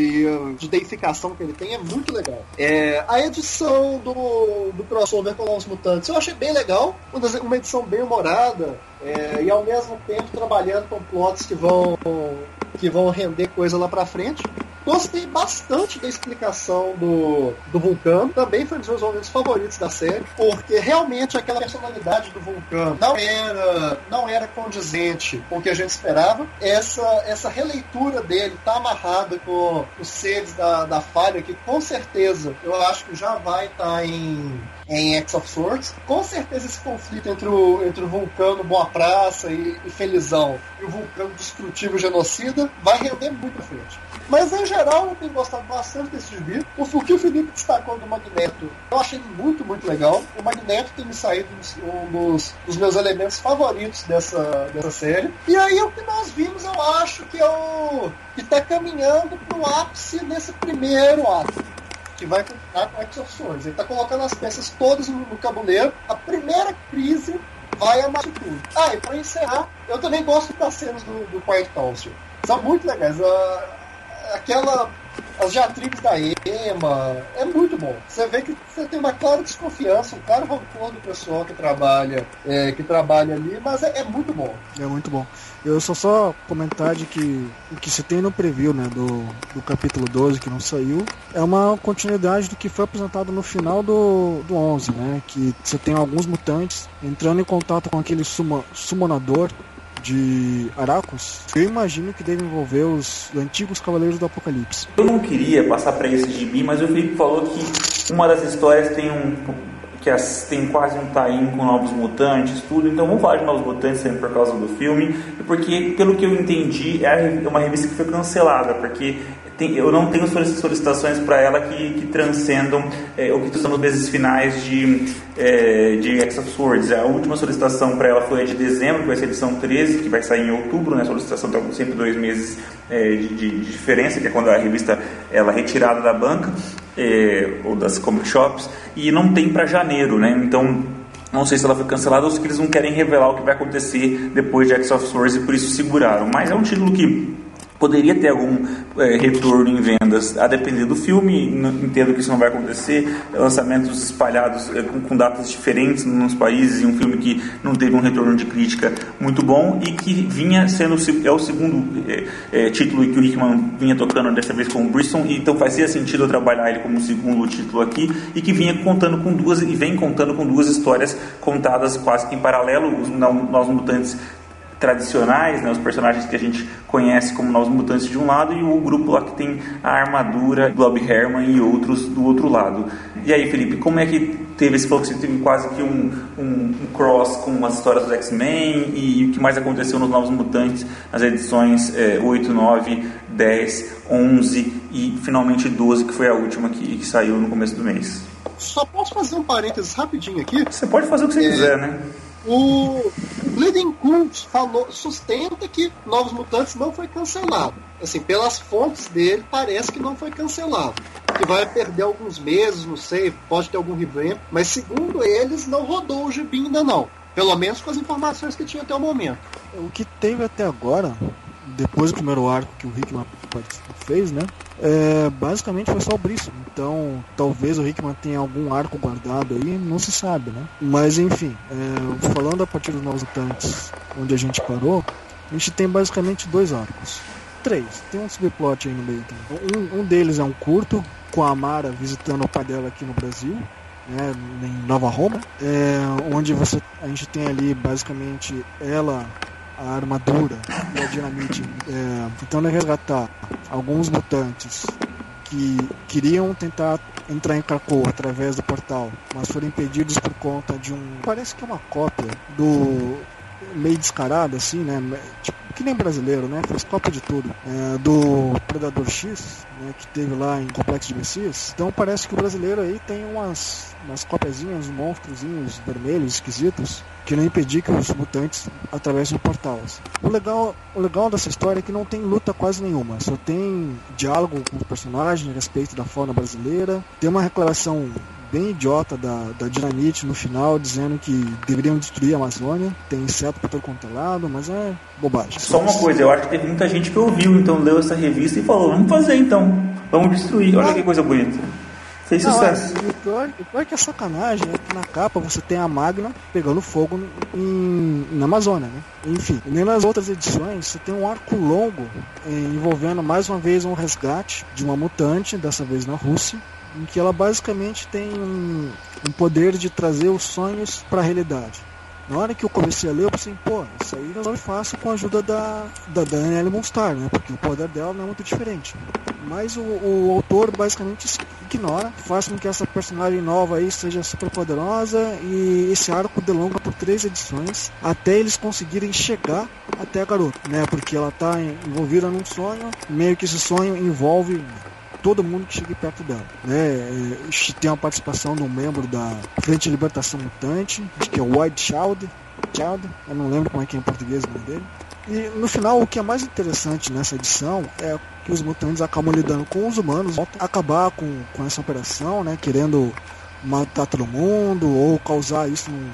de deificação que ele tem é muito legal. É, a edição do, do crossover com os mutantes eu achei bem legal, uma edição bem humorada. É, e ao mesmo tempo trabalhando com plots que vão que vão render coisa lá pra frente. Gostei bastante da explicação do, do Vulcano, também foi um dos meus momentos favoritos da série, porque realmente aquela personalidade do Vulcano não era, não era condizente com o que a gente esperava. Essa, essa releitura dele tá amarrada com os seres da, da falha, que com certeza eu acho que já vai estar tá em em X of Swords. Com certeza esse conflito entre o, entre o vulcano Boa Praça e, e Felizão e o vulcano destrutivo genocida vai render muito à frente. Mas em geral eu tenho gostado bastante desse gibi. O, que o Felipe destacou do Magneto eu achei muito, muito legal. O Magneto tem me saído um dos, dos meus elementos favoritos dessa, dessa série. E aí o que nós vimos eu acho que é o que está caminhando para o ápice nesse primeiro ato que vai contar com. Ele está colocando as peças todas no, no. A primeira crise vai amar tudo. Ah, e para encerrar, eu também gosto das cenas do, do Quiet Council. São muito legais. Uh, aquela as diatribes da EMA. É muito bom. Você vê que você tem uma clara desconfiança, um claro rancor do pessoal que trabalha, é, que trabalha ali, mas é, é, muito bom. É muito bom. Eu só só comentar de que o que se tem no preview, né, do, do capítulo 12 que não saiu, é uma continuidade do que foi apresentado no final do, do 11, né, que você tem alguns mutantes entrando em contato com aquele suma, summonador de Aracos, eu imagino que deve envolver os antigos Cavaleiros do Apocalipse. Eu não queria passar para esse gibi, mas o Felipe falou que uma das histórias tem um que as, tem quase um tie com Novos Mutantes, tudo. Então vamos falar de Novos Mutantes sempre por causa do filme, porque pelo que eu entendi é uma revista que foi cancelada, porque tem, eu não tenho solicitações para ela que, que transcendam é, o que estão nos meses finais de, é, de X of Swords. A última solicitação para ela foi a de dezembro, que vai ser a edição 13, que vai sair em outubro. Né? A solicitação tem sempre dois meses é, de, de, diferença, que é quando a revista ela é retirada da banca é, ou das comic shops, e não tem para janeiro. Né? Então não sei se ela foi cancelada ou se eles não querem revelar o que vai acontecer depois de X of Swords e por isso seguraram. Mas é um título que poderia ter algum é, retorno em vendas, a depender do filme. Entendo que isso não vai acontecer. Lançamentos espalhados é, com, com, datas diferentes nos países um filme que não teve um retorno de crítica muito bom e que vinha sendo é o segundo é, é título que o Hickman vinha tocando dessa vez com o Bristol, então fazia sentido eu trabalhar ele como segundo título aqui e que vinha contando com duas e vem contando com duas histórias contadas quase que em paralelo. Os Nós Mutantes tradicionais, né, os personagens que a gente conhece como Novos Mutantes de um lado e o grupo lá que tem a armadura, Blob Herman e outros do outro lado. E aí, Felipe, como é que teve esse falou que você teve quase que um, um, um cross com as histórias dos X-Men e, e, o que mais aconteceu nos Novos Mutantes nas edições é, 8, 9, 10, 11 e finalmente 12, que foi a última que, que saiu no começo do mês. Só posso fazer um parênteses rapidinho aqui? Você pode fazer o que você é... quiser, né? O Bleeding Cool falou, sustenta que Novos Mutantes não foi cancelado. Assim, pelas fontes dele, parece que não foi cancelado. Que vai perder alguns meses, não sei, pode ter algum revamp, mas segundo eles, não rodou o gibi ainda não. Pelo menos com as informações que tinha até o momento. O que teve até agora, depois do primeiro arco que o Fez, né? É, basicamente foi só o Brisson. Então, talvez o Rickman tenha algum arco guardado aí, não se sabe, né? Mas enfim, é, falando a partir dos Novos Mutantes, onde a gente parou, a gente tem basicamente dois arcos. Três, tem um subplot aí no meio também. Um, um deles é um curto, com a Mara visitando o pai dela aqui no Brasil. Né, em Nova Roma, é, onde você, a gente tem ali basicamente ela a armadura e a dinamite, é, tentando resgatar alguns mutantes que queriam tentar entrar em Krakow através do portal, mas foram impedidos por conta de um. Parece que é uma cópia do. meio descarado, assim, né? Tipo, que nem brasileiro, né? Fez cópia de tudo. É, do Predador X, né? que teve lá em Complexo de Messias. Então parece que o brasileiro aí tem umas, umas cópiazinhas, monstrozinhos vermelhos, esquisitos, que não impedir que os mutantes atravessem o portal. Assim. O, legal, o legal dessa história é que não tem luta quase nenhuma, só tem diálogo com os personagens a respeito da fauna brasileira, tem uma declaração bem idiota da, da Dinamite no final, dizendo que deveriam destruir a Amazônia. Tem inseto por todo quanto é lado, mas é bobagem. Só uma coisa, eu acho que teve muita gente que ouviu, então leu essa revista e falou: vamos fazer então, vamos destruir. Olha que coisa bonita. Fez Não, sucesso. o, pior, o pior que é sacanagem é que na capa você tem a Magna pegando fogo em, na Amazônia, né? Enfim, nem nas outras edições você tem um arco longo eh, envolvendo mais uma vez um resgate de uma mutante, dessa vez na Rússia, em que ela basicamente tem um, um poder de trazer os sonhos para a realidade. Na hora que eu comecei a ler, eu pensei, pô, isso aí resolve fácil com a ajuda da, da Danielle Monstar, né? Porque o poder dela não é muito diferente. Mas o, o autor basicamente ignora, faz com que essa personagem nova aí seja super poderosa e esse arco delonga por três edições até eles conseguirem chegar até a garota, né? Porque ela está envolvida num sonho, meio que esse sonho envolve todo mundo que chegue perto dela. Né? É, tem uma participação de um membro da Frente de Libertação Mutante, que é o White Child, Child, eu não lembro como é que é em português o nome dele. E no final, o que é mais interessante nessa edição é que os mutantes acabam lidando com os humanos, acabar com, com essa operação, né, querendo matar todo mundo ou causar isso num,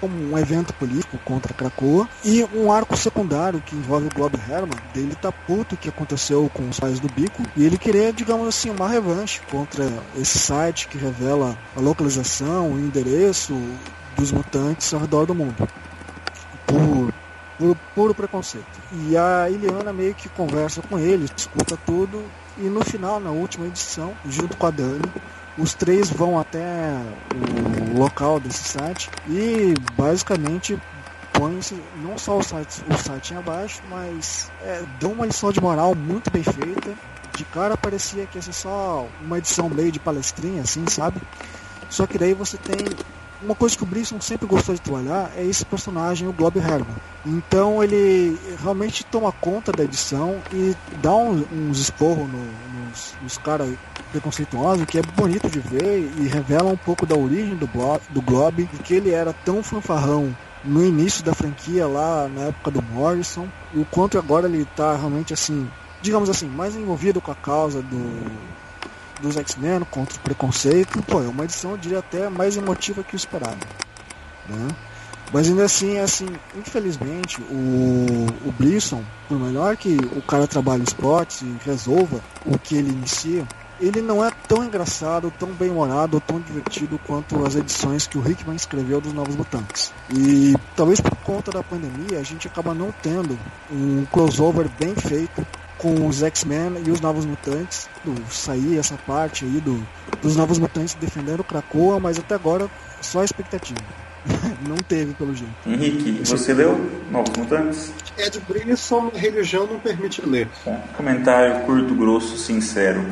como um evento político contra Krakoa e um arco secundário que envolve o Glob Herman, dele tá puto que aconteceu com os pais do Bico e ele queria, digamos assim, uma revanche contra esse site que revela a localização, o endereço dos mutantes ao redor do mundo. Por por puro preconceito. E a Iliana meio que conversa com ele, escuta tudo, e no final, na última edição, junto com a Dani, os três vão até o local desse site e basicamente põem não só o site, o site abaixo, mas é, dão uma lição de moral muito bem feita. De cara parecia que ia ser só uma edição meio de palestrinha, assim, sabe? Só que daí você tem uma coisa que o Brisson sempre gostou de trabalhar é esse personagem, o Glob Herman. Então ele realmente toma conta da edição e dá uns, uns esporros no, nos, nos caras preconceituosos, que é bonito de ver e revela um pouco da origem do, Blob, do Glob, de que ele era tão fanfarrão no início da franquia lá na época do Morrison, e o quanto agora ele está realmente assim, digamos assim, mais envolvido com a causa do dos X-Men contra o preconceito, pô, é uma edição, eu diria até mais emotiva que o esperado. Né? Mas ainda assim, assim, infelizmente, o, o Brisson, por melhor que o cara trabalhe esportes e resolva o que ele inicia, ele não é tão engraçado, tão bem-humorado tão divertido quanto as edições que o Hickman escreveu dos Novos Mutantes. E talvez por conta da pandemia a gente acaba não tendo um crossover bem feito com os X-Men e os Novos Mutantes. Do, sair essa parte aí do, dos Novos Mutantes defendendo o Krakoa, mas até agora só expectativa. não teve, pelo jeito. Henrique, você leu Novos Mutantes? Ed Brisson, religião não permite ler. Bom, comentário curto, grosso, sincero.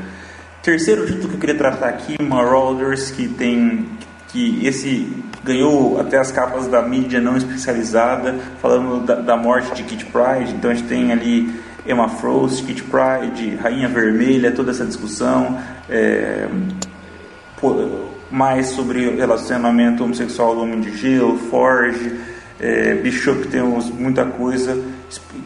Terceiro título que eu queria tratar aqui, Marauders, que tem que esse ganhou até as capas da mídia não especializada, falando da, da morte de Kit Pride. Então a gente tem ali Emma Frost, Kit Pride, Rainha Vermelha, toda essa discussão. É, mais sobre relacionamento homossexual do Homem de Gelo, Forge, é, Bishop tem muita coisa.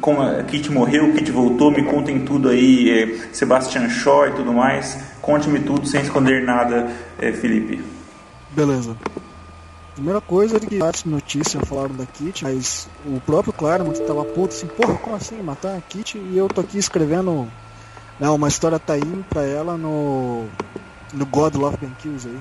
Como a Kit morreu, Kit voltou, me contem tudo aí, é, Sebastian Shaw e tudo mais. Conte-me tudo sem esconder nada, é, Felipe. Beleza. Primeira coisa é que antes notícia falaram da Kit, mas o próprio Claremont estava puto assim, porra, como assim matar a Kit? E eu tô aqui escrevendo né, uma história tain pra ela no no God Love Ben Kills aí,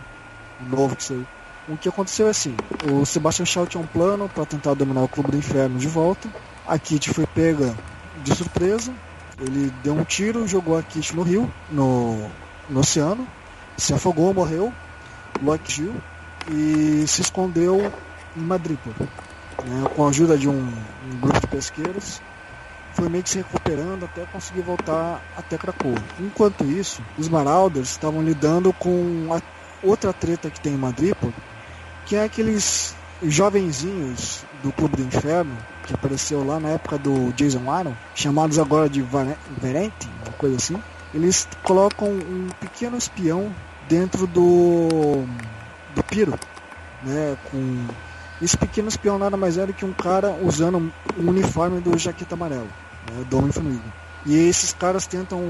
o novo que saiu. O que aconteceu é assim, o Sebastian Shaw tinha um plano para tentar dominar o Clube do Inferno de volta. A Kit foi pega de surpresa, ele deu um tiro, jogou a Kit no rio, no, no oceano, se afogou, morreu. Loki Gil e se escondeu em Madripoor. Né, com a ajuda de um, um, grupo de pesqueiros, foi meio que se recuperando até conseguir voltar até Krakow. Enquanto isso, os Marauders estavam lidando com a outra treta que tem em Madripoor, que é aqueles jovenzinhos do Clube do Inferno, que apareceu lá na época do Jason Aaron, chamados agora de Verente, uma coisa assim. Eles colocam um pequeno espião dentro do do Piro, né, com esse pequeno espião nada mais era que um cara usando o um uniforme do Jaqueta Amarelo, né, do Homem Formiga. E esses caras tentam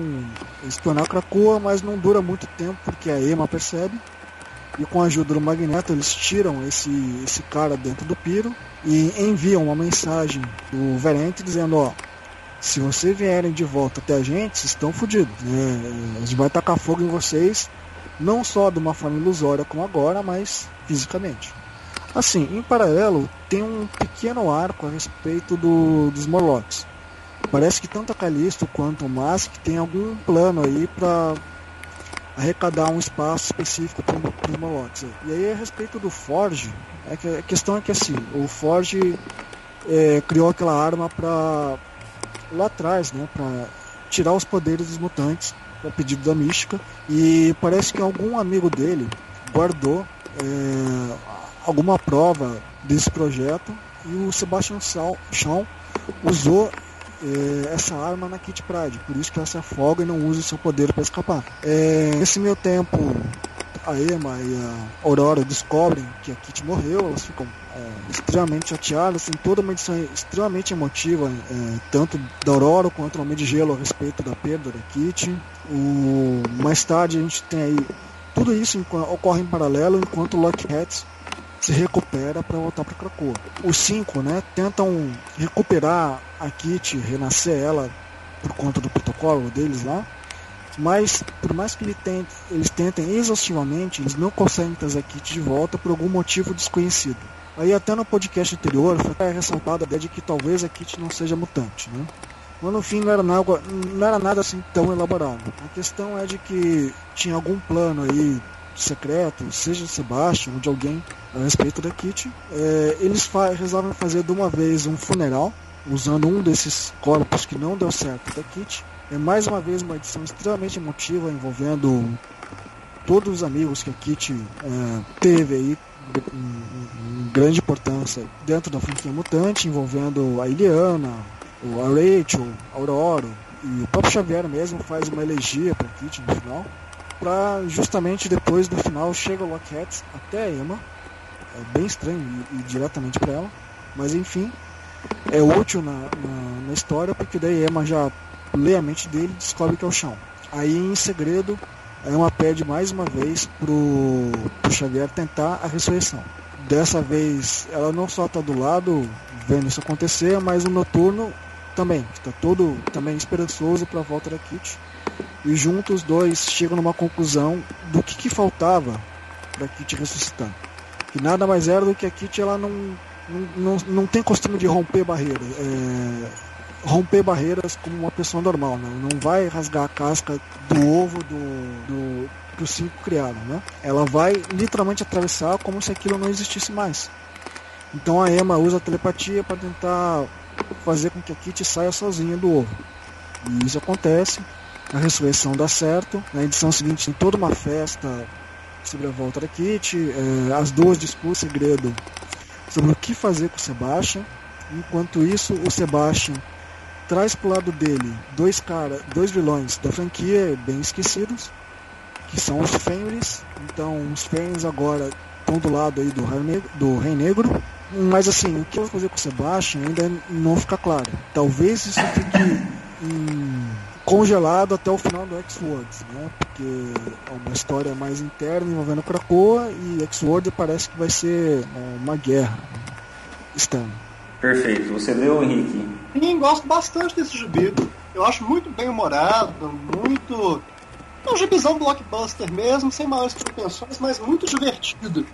espionar Krakoa, mas não dura muito tempo porque a Ema percebe. E com a ajuda do Magneto, eles tiram esse, esse cara dentro do Piro e enviam uma mensagem do Verente dizendo: Ó, se vocês vierem de volta até a gente, vocês estão fodidos. Né? A gente vai tacar fogo em vocês não só de uma forma ilusória como agora, mas fisicamente. Assim, em paralelo, tem um pequeno arco a respeito do, dos Morlocks. Parece que tanto a Callisto quanto o Mask tem algum plano aí para arrecadar um espaço específico para os Morlocks. E aí, a respeito do Forge, é a questão é que assim, o Forge é, criou aquela arma para lá atrás, né, para tirar os poderes dos mutantes a pedido da Mística, e parece que algum amigo dele guardou é, alguma prova desse projeto e o Sebastian Shaw usou é, essa arma na Kit Pride, por isso que ela se afoga e não usa o seu poder para escapar. É, nesse meio tempo, a Emma e a Aurora descobrem que a Kit morreu, elas ficam é, extremamente chateadas, tem toda uma edição extremamente emotiva, é, tanto da Aurora quanto do Homem de Gelo a respeito da perda da Kit. O, mais tarde a gente tem aí tudo isso ocorre em paralelo enquanto o Lockheed se recupera para voltar para Krakoa. Os cinco, né, tentam recuperar a Kit, renascer ela por conta do protocolo deles lá. Mas por mais que eles tentem exaustivamente, eles não conseguem trazer a Kit de volta por algum motivo desconhecido. Aí até no podcast anterior foi ressaltada a ideia de que talvez a Kit não seja mutante, né? Mas no fim não era, nada, não era nada assim tão elaborado. A questão é de que tinha algum plano aí secreto, seja de Sebastian ou de alguém a respeito da Kitty. É, eles fa resolvem fazer de uma vez um funeral, usando um desses corpos que não deu certo da Kitty. É mais uma vez uma edição extremamente emotiva envolvendo todos os amigos que a Kitty é, teve aí em grande importância dentro da franquia mutante, envolvendo a Iliana, a Rachel, a Aurora e o próprio Xavier mesmo faz uma elegia para Kit no final. Pra justamente depois do final chega o Lockhart até a Emma. É bem estranho e diretamente para ela. Mas enfim, é útil na, na, na, história porque daí Emma já lê a mente dele e descobre que é o chão. Aí em segredo, Emma pede mais uma vez pro, pro Xavier tentar a ressurreição. Dessa vez ela não só está do lado vendo isso acontecer, mas o noturno também está todo também esperançoso para a volta da Kit. E juntos os dois chegam numa conclusão do que, que faltava para Kit ressuscitar. Que nada mais era do que a Kit ela não, não, não, tem costume de romper barreiras. É, romper barreiras como uma pessoa normal, né? não vai rasgar a casca do ovo do, do que os cinco criaram. Né? Ela vai literalmente atravessar como se aquilo não existisse mais. Então a Emma usa a telepatia para tentar fazer com que a Kitty saia sozinha do ovo. E isso acontece, a ressurreição dá certo, na edição seguinte tem toda uma festa sobre a volta da Kitty, é, as duas disputam o segredo sobre o que fazer com o Sebastian. Enquanto isso, o Sebastian traz para o lado dele dois cara, dois vilões da franquia bem esquecidos, que são os Fenris. Então, os Fenris agora estão do lado aí do Rei Negro, do Rei Negro mas assim, o que vou fazer com o Sebastian ainda não fica claro. Talvez isso fique em, congelado até o final do X-Words, né? Porque é uma história mais interna envolvendo Krakoa e X-Word parece que vai ser é, uma guerra externa. Perfeito. Você leu, Henrique? Sim, gosto bastante desse gibi. Eu acho muito bem humorado, muito. É um gibizão blockbuster mesmo, sem maiores pretensões, mas muito divertido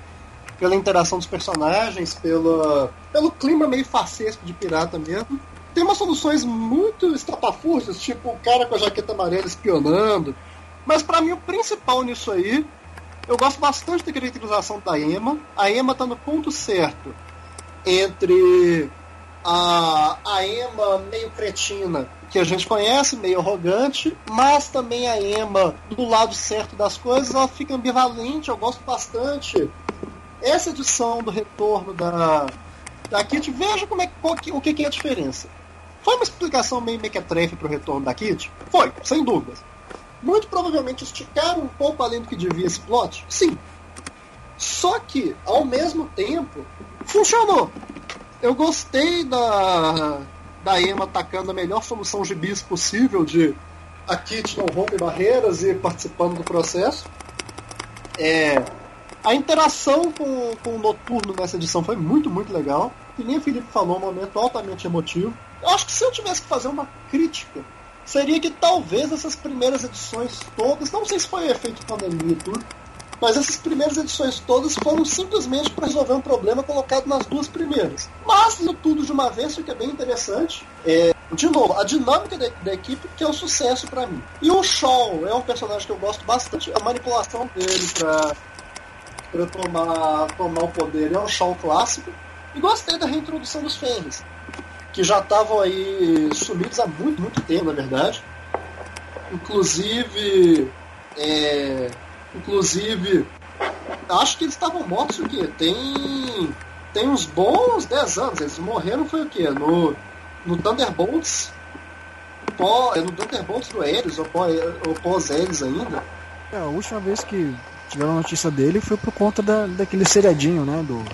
pela interação dos personagens, pela, pelo clima meio facesco de pirata mesmo. Tem umas soluções muito estapafúrdias, tipo o cara com a jaqueta amarela espionando. Mas para mim o principal nisso aí, eu gosto bastante da caracterização da Emma. A Emma tá no ponto certo entre a, a Emma meio cretina, que a gente conhece, meio arrogante, mas também a Emma do lado certo das coisas, ela fica ambivalente, eu gosto bastante essa edição do retorno da, da Kit, veja como é, que, o que, que é a diferença. Foi uma explicação meio mequetrefe para o retorno da Kit? Foi, sem dúvidas. Muito provavelmente esticaram um pouco além do que devia esse plot? Sim. Só que, ao mesmo tempo, funcionou. Eu gostei da, da Emma atacando a melhor solução gibis possível de a Kit não rompe barreiras e participando do processo. É, a interação com, com o Noturno nessa edição foi muito, muito legal. E nem o Felipe falou, um momento altamente emotivo. Eu acho que se eu tivesse que fazer uma crítica, seria que talvez essas primeiras edições todas, não sei se foi efeito pandemia e tudo, mas essas primeiras edições todas foram simplesmente para resolver um problema colocado nas duas primeiras. Mas tudo de uma vez fica bem interessante. É, de novo, a dinâmica da, da equipe que é o um sucesso para mim. E o Shaw é um personagem que eu gosto bastante. A manipulação dele para para tomar, tomar o poder é o Shaw clássico. E gostei da reintrodução dos Fenris, que já estavam aí sumidos há muito, muito tempo, na verdade. Inclusive, é, inclusive, acho que eles estavam mortos o quê? Tem, tem uns bons 10 anos. Eles morreram foi o quê? No, no Thunderbolts, pó, é no Thunderbolts do Ares, ou pós-Ares ainda. É, a última vez que tiveram notícia dele foi por conta da, daquele seriadinho, né? Do,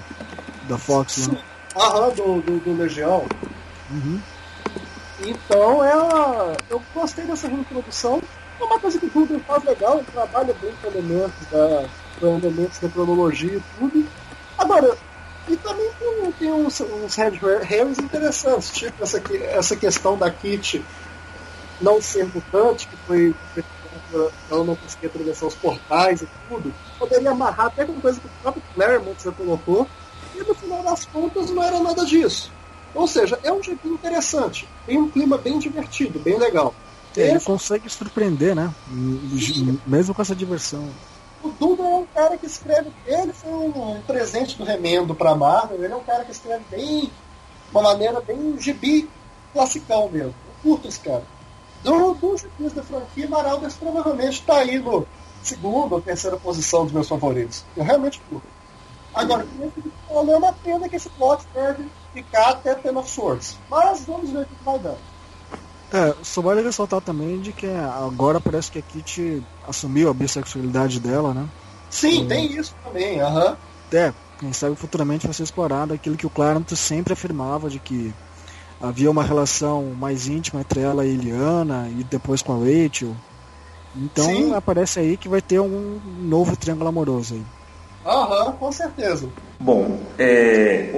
da Fox. Né? Aham, do, do, do Legião. Uhum. Então ela. Eu gostei dessa reprodução. É uma coisa que o Rubin faz legal, trabalha bem com elementos da. com elementos da cronologia e tudo. Agora e também tem, tem uns, uns herrings interessantes, tipo essa, essa questão da Kit não ser mutante, que foi ela não conseguia atravessar os portais e tudo. Poderia amarrar até com coisa que o próprio Claremont já colocou. E no final das contas não era nada disso. Ou seja, é um jeito interessante. Tem um clima bem divertido, bem legal. É, ele consegue surpreender, né? Mesmo com essa diversão. O Duda é um cara que escreve. Ele foi um presente do remendo pra Marvel. Ele é um cara que escreve bem. uma maneira bem gibi classicão mesmo. Eu curto esse cara. Do, dos gibis da franquia, Maraldas provavelmente está aí no segunda ou terceira posição dos meus favoritos. Eu realmente curto. Agora, como é uma pena que esse plot deve ficar até Ten of Swords. Mas vamos ver o que vai dar. É, só vale ressaltar também de que agora parece que a Kitty assumiu a bissexualidade dela, né? Sim, tem isso também, aham. Uhum. É, quem sabe futuramente vai ser explorado aquilo que o Clarence sempre afirmava de que havia uma relação mais íntima entre ela e Eliana e depois com a Rachel. Então Sim. aparece aí que vai ter um novo triângulo amoroso aí. Aham, com certeza. Bom, é,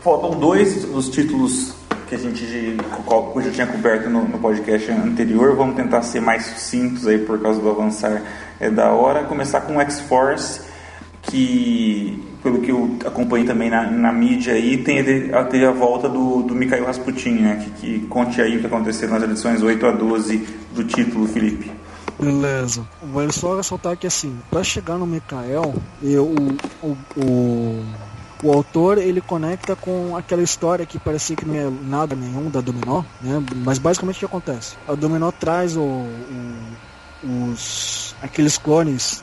faltam dois dos títulos que a gente já tinha coberto no, no, podcast anterior. Vamos tentar ser mais sucintos aí por causa do avançar é, da hora. Começar com X-Force, que pelo que eu acompanhei também na, na mídia aí, tem, teve a volta do, do Mikhail Rasputin, né? Que, que conte aí o que aconteceu nas edições 8 a 12 do título, Felipe. Beleza. Vale só ressaltar que assim, para chegar no Mikael, eu, o, o, o o autor ele conecta com aquela história que parecia que não é nada nenhum da Dominó, né? Mas basicamente o que acontece? A Dominó traz o, o os aqueles clones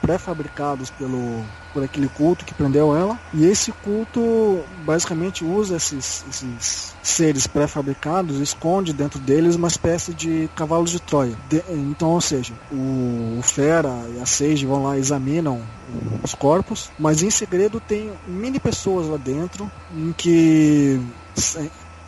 pré-fabricados pelo por aquele culto que prendeu ela. E esse culto basicamente usa esses, esses seres pré-fabricados, esconde dentro deles uma espécie de cavalo de Troia. De, então, ou seja, o, o Fera e a Sage vão lá e examinam os corpos, mas em segredo tem mini pessoas lá dentro em que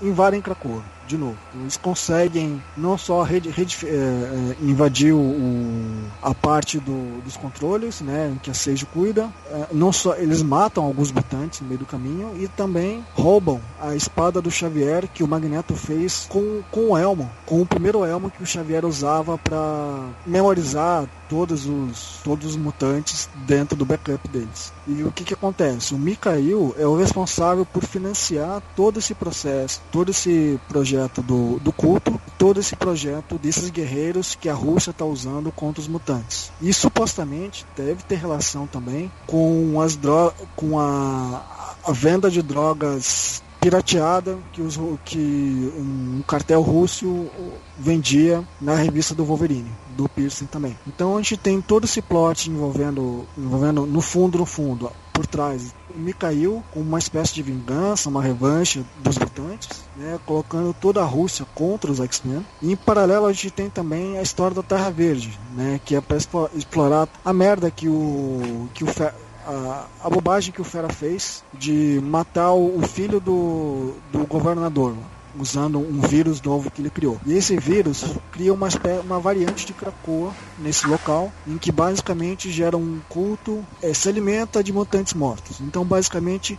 invadem Krakow de novo. Eles conseguem não só rede, rede, é, invadir o, o, a parte do, dos controles, né, que a Sage cuida, é, não só eles matam alguns mutantes no meio do caminho e também roubam a espada do Xavier que o Magneto fez com, com o elmo, com o primeiro elmo que o Xavier usava para memorizar todos os todos os mutantes dentro do backup deles. E o que que acontece? O Mikhail é o responsável por financiar todo esse processo, todo esse projeto do, do culto, todo esse projeto desses guerreiros que a Rússia está usando contra os mutantes. E supostamente deve ter relação também com as drogas, com a, a venda de drogas pirateada que, os, que um cartel russo vendia na revista do Wolverine, do Piercing também. Então a gente tem todo esse plot envolvendo, envolvendo no fundo, no fundo, por trás, Mikhail com uma espécie de vingança, uma revanche dos mutantes, né, colocando toda a Rússia contra os X-Men. E em paralelo a gente tem também a história da Terra Verde, né, que é para explorar a merda que o que o a, a bobagem que o Fera fez de matar o, o filho do, do governador usando um vírus novo que ele criou. E esse vírus cria uma, uma variante de Krakoa nesse local, em que basicamente gera um culto, é, se alimenta de mutantes mortos. Então, basicamente,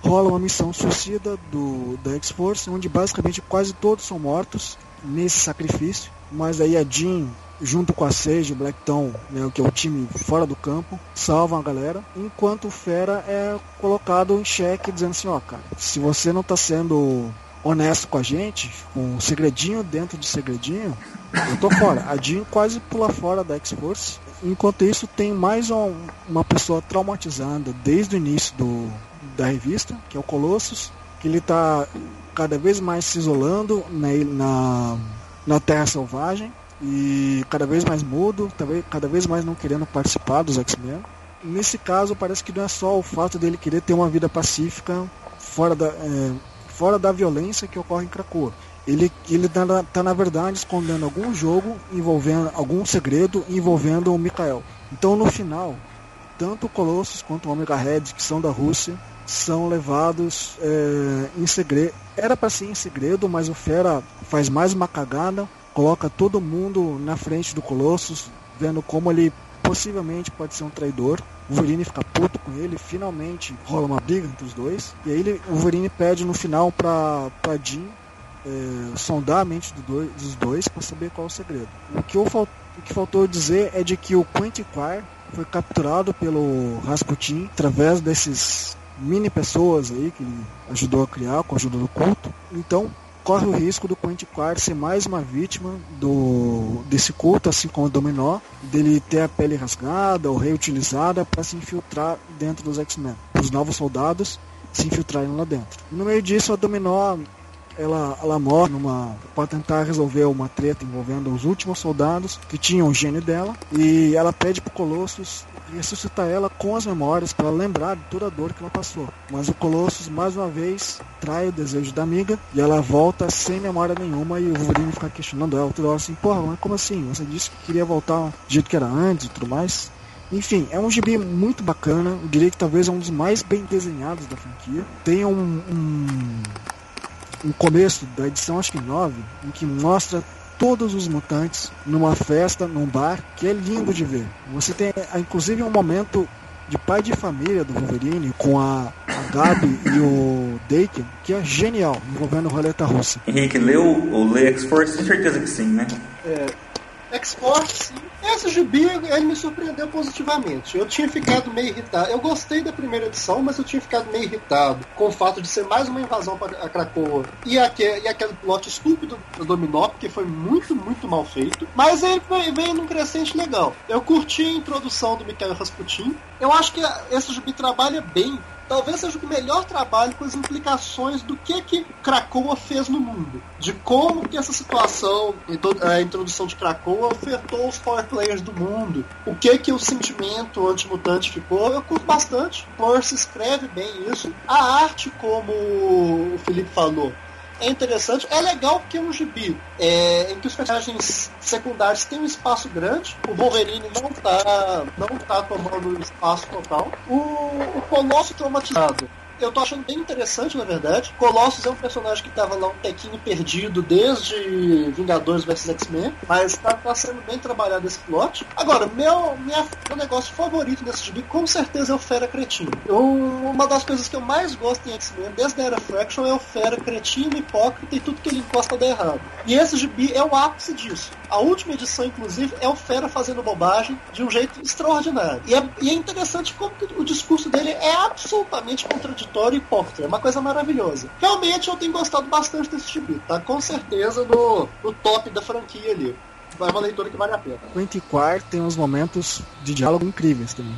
rola uma missão suicida do, da X-Force, onde basicamente quase todos são mortos nesse sacrifício. Mas aí a Jean junto com a Sage, Blackton, né, que é o time fora do campo, salvam a galera, enquanto o Fera é colocado em xeque dizendo assim, ó, cara, se você não tá sendo honesto com a gente, um segredinho dentro de segredinho, eu tô fora. A Jean quase pula fora da X-Force. Enquanto isso, tem mais um, uma pessoa traumatizada desde o início do, da revista, que é o Colossus, que ele tá cada vez mais se isolando na, na, na Terra Selvagem e cada vez mais mudo, cada vez mais não querendo participar dos X-Men. Nesse caso, parece que não é só o fato dele querer ter uma vida pacífica fora da, é, fora da violência que ocorre em Krakoa. Ele ele está tá, na verdade escondendo algum jogo envolvendo algum segredo envolvendo o Mikhail. Então no final, tanto o Colossus quanto o Omega Red, que são da Rússia, são levados é, em segredo. Era para ser em segredo, mas o Fera faz mais uma cagada coloca todo mundo na frente do Colossus, vendo como ele possivelmente pode ser um traidor. O Wolverine fica puto com ele, finalmente rola uma briga entre os dois. E aí ele, o Wolverine pede no final pra, pra Jean é, sondar a mente do dois, dos dois para saber qual é o segredo. O que, eu, o que faltou dizer é de que o Quantiquar foi capturado pelo Rasputin através desses mini pessoas aí que ele ajudou a criar com a ajuda do culto. Então corre o risco do Quantiquar ser mais uma vítima do desse culto, assim como o Dominó, dele ter a pele rasgada ou reutilizada para se infiltrar dentro dos X-Men. Os novos soldados se infiltrarem lá dentro. No meio disso, a Dominó ela, ela morre numa para tentar resolver uma treta envolvendo os últimos soldados que tinham o gene dela e ela pede pro Colossus ressuscitar ela com as memórias para lembrar de toda a dor que ela passou. Mas o Colossus mais uma vez trai o desejo da amiga e ela volta sem memória nenhuma e o Wolverine fica questionando ela toda hora assim, porra, mas como assim? Você disse que queria voltar do jeito que era antes e tudo mais. Enfim, é um gibi muito bacana. Eu diria que talvez é um dos mais bem desenhados da franquia. Tem um, um um começo da edição acho que 9, em que mostra todos os mutantes numa festa, num bar, que é lindo de ver. Você tem inclusive um momento de pai de família do Wolverine com a, a Gabi e o Daken, que é genial, envolvendo roleta russa. Henrique, leu o Lê X-Force? certeza que sim, né? É, X-Force, sim. Esse gibi, ele me surpreendeu positivamente. Eu tinha ficado meio irritado. Eu gostei da primeira edição, mas eu tinha ficado meio irritado com o fato de ser mais uma invasão para a Cracoa e, aquele, e aquele plot estúpido do Dominó, que foi muito, muito mal feito. Mas ele veio num crescente legal. Eu curti a introdução do Mikhail Rasputin. Eu acho que esse gibi trabalha bem talvez seja o melhor trabalho com as implicações do que que Krakoa fez no mundo, de como que essa situação, a introdução de Krakoa afetou os power players do mundo, o que que o sentimento antimutante ficou, eu curto bastante. Force escreve bem isso. A arte, como o Felipe falou, é interessante. É legal porque é um gibi é, em que os personagens secundários têm um espaço grande. O Wolverine não tá, não tá tomando espaço total. O, o Colosso traumatizado eu tô achando bem interessante, na verdade. Colossus é um personagem que tava lá um tequinho perdido desde Vingadores vs X-Men, mas tá, tá, sendo bem trabalhado esse plot. Agora, meu, minha, meu negócio favorito nesse gibi com certeza é o Fera Cretino. Uma das coisas que eu mais gosto em X-Men desde a Era Fraction é o Fera Cretino, hipócrita e tudo que ele encosta dá errado. E esse gibi é o ápice disso. A última edição, inclusive, é o Fera fazendo bobagem de um jeito extraordinário. E é, e é interessante como o discurso dele é absolutamente contraditório contraditório e hipócrita. É uma coisa maravilhosa. Realmente eu tenho gostado bastante desse gibi. Tá com certeza no, no top da franquia ali. Vai uma leitura que vale a pena. Quentin Quark tem uns momentos de diálogo incríveis também.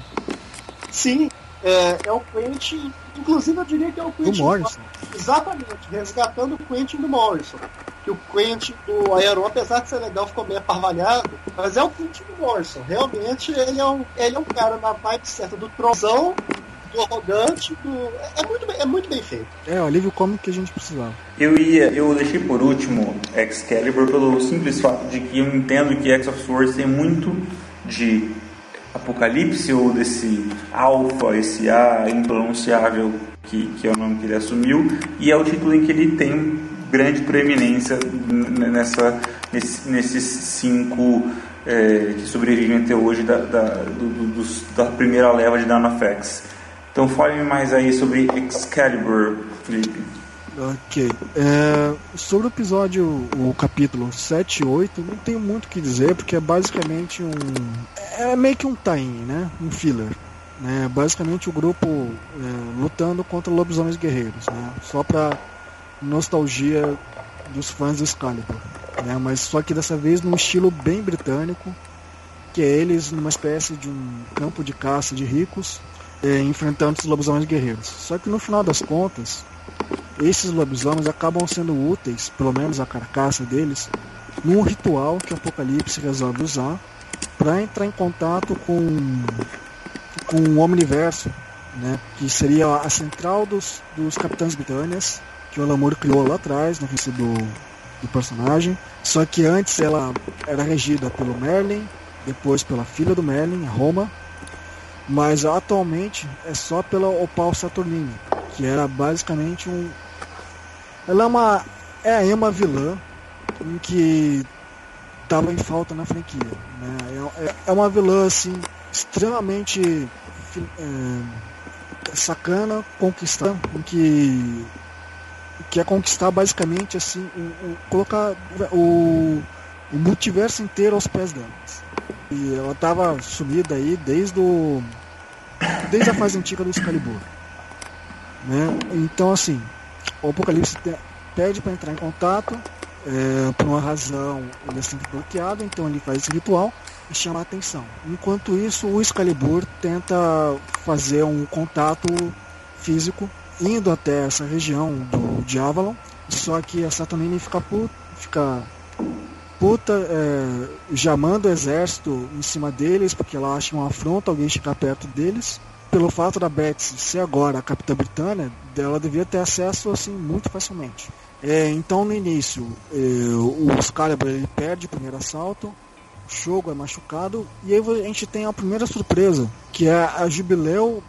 Sim, é, é o Quentin. Inclusive eu diria que é o Quentin. Do Morrison. Exatamente, resgatando o Quentin do Morrison. Que o Quentin do Aeron, apesar de ser legal, ficou meio aparvalhado, mas é o Quentin do Morrison. Realmente ele é um, ele é um cara na vibe certa do trozão do arrogante, do... É, muito bem, é muito bem feito. É, o alívio cômico que a gente precisava. Eu ia, eu deixei por último Excalibur pelo simples fato de que eu entendo que X of Swords tem muito de Apocalipse ou desse Alpha, esse A impronunciável que, que é o nome que ele assumiu, e é o título em que ele tem grande preeminência nessa, nesse, nesses cinco é, que sobrevivem até hoje da, da, do, do, da primeira leva de Dynafx. Então fale mais aí sobre Excalibur, Felipe. Ok. É, sobre o episódio, o capítulo 7 e 8, não tenho muito o que dizer, porque é basicamente um. É meio que um time, né? Um filler. Né? Basicamente o grupo é, lutando contra lobisomens guerreiros, né? Só pra nostalgia dos fãs do Excalibur. Né? Mas só que dessa vez num estilo bem britânico, que é eles numa espécie de um campo de caça de ricos é, enfrentando os lobisomens guerreiros. Só que no final das contas, esses lobisomens acabam sendo úteis, pelo menos a carcaça deles, num ritual que o Apocalipse resolve usar para entrar em contato com, com o Omniverso, né, que seria a central dos, dos Capitães Britânias, que o Alamur criou lá atrás, no início do, do personagem. Só que antes ela era regida pelo Merlin, depois pela filha do Merlin, Roma, mas atualmente é só pela Opal Saturnine, que era basicamente um. Ela é uma. É uma vilã em que estava em falta na franquia. Né? É, é, é uma vilã assim extremamente é, sacana conquistar que que é conquistar basicamente assim colocar o, o multiverso inteiro aos pés dela e ela tava sumida aí desde o desde a fase antiga do Excalibur né então assim o Apocalipse pede para entrar em contato é, por uma razão ele é sempre bloqueado então ele faz esse ritual e chama a atenção. Enquanto isso, o Excalibur tenta fazer um contato físico indo até essa região do de só que a Saturnine fica fica puta é, já manda o exército em cima deles porque ela acha uma afronta alguém chegar perto deles. Pelo fato da Betsy ser agora a capitã britânia, ela devia ter acesso assim muito facilmente. É, então no início, é, o Excalibur ele perde o primeiro assalto, Shogo é machucado. E aí a gente tem a primeira surpresa, que é a Jubileu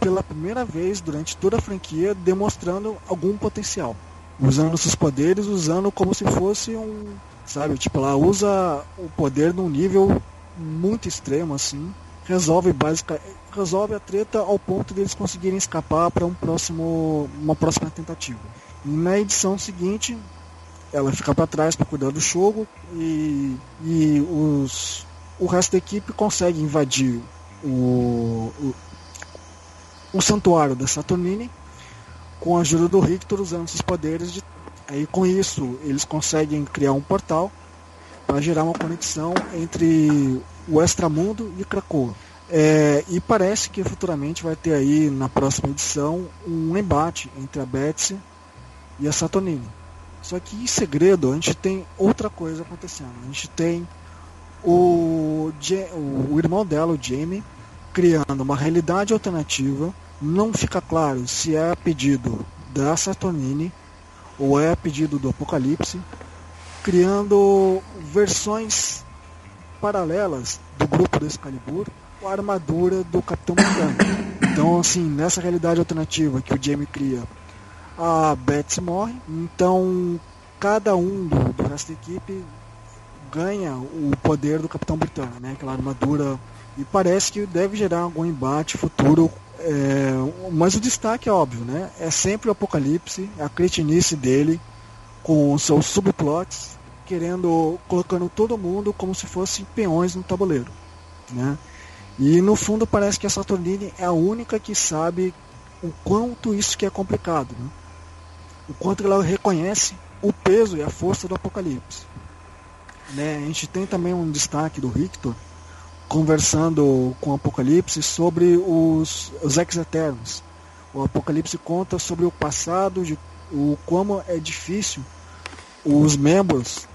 pela primeira vez durante toda a franquia demonstrando algum potencial. Usando seus poderes, usando como se fosse um. Sabe, tipo, ela usa o poder num nível muito extremo, assim. Resolve básica, resolve a treta ao ponto deles de conseguirem escapar para um próximo, uma próxima tentativa. E na edição seguinte, ela fica para trás para cuidar do jogo e, e os, o resto da equipe consegue invadir o, o, o santuário da Saturnine com a ajuda do Rictor usando seus poderes de aí com isso eles conseguem criar um portal para gerar uma conexão entre o extramundo e Krakoa. É, e parece que futuramente vai ter aí na próxima edição um embate entre a Betsy e a Saturnine. Só que em segredo a gente tem outra coisa acontecendo. A gente tem o, o irmão dela, o Jamie, criando uma realidade alternativa. Não fica claro se é a pedido da Saturnine ou é a pedido do Apocalipse, criando versões paralelas do grupo do Excalibur com a armadura do Capitão Britânico. Então, assim, nessa realidade alternativa que o Jamie cria a Betsy morre, então cada um do, do resto da equipe ganha o poder do Capitão Britânico, né? aquela armadura, e parece que deve gerar algum embate futuro. É, mas o destaque é óbvio, né? É sempre o Apocalipse, a cretinice dele, com seus subplots, querendo, colocando todo mundo como se fossem peões no tabuleiro. Né? E no fundo parece que a Saturnine é a única que sabe o quanto isso que é complicado. Né? o quanto ela reconhece o peso e a força do Apocalipse. Né? A gente tem também um destaque do Victor conversando com o Apocalipse sobre os, os ex-eternos. O Apocalipse conta sobre o passado, de o como é difícil os membros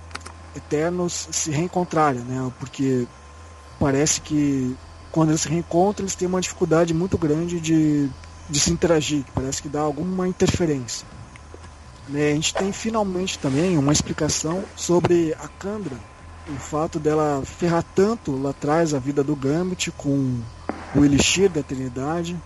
eternos se reencontrarem, né? Porque parece que quando eles se reencontram, eles têm uma dificuldade muito grande de, de se interagir, parece que dá alguma interferência. Né, a gente tem finalmente também uma explicação sobre a Candra, o fato dela ferrar tanto lá atrás a vida do Gambit com o Elixir da Eternidade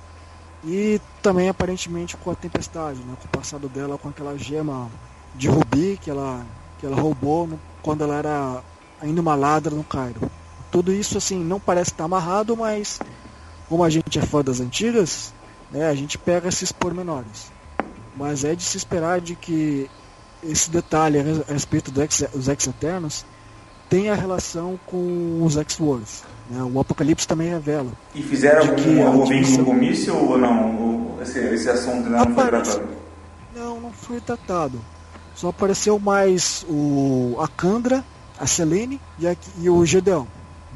e também aparentemente com a Tempestade, né, com o passado dela com aquela gema de rubi que ela, que ela roubou no, quando ela era ainda uma ladra no Cairo. Tudo isso assim não parece estar amarrado, mas como a gente é fã das antigas, né, a gente pega esses pormenores. Mas é de se esperar de que esse detalhe a respeito dos Ex-Eternos tenha relação com os X-Wars. Né? O Apocalipse também revela. E fizeram algum, algum vínculo com o míssil ou não? Esse, esse assunto não Aparece... foi tratado? Não, não foi tratado. Só apareceu mais o a Candra, a Selene e, a, e o Gedeão.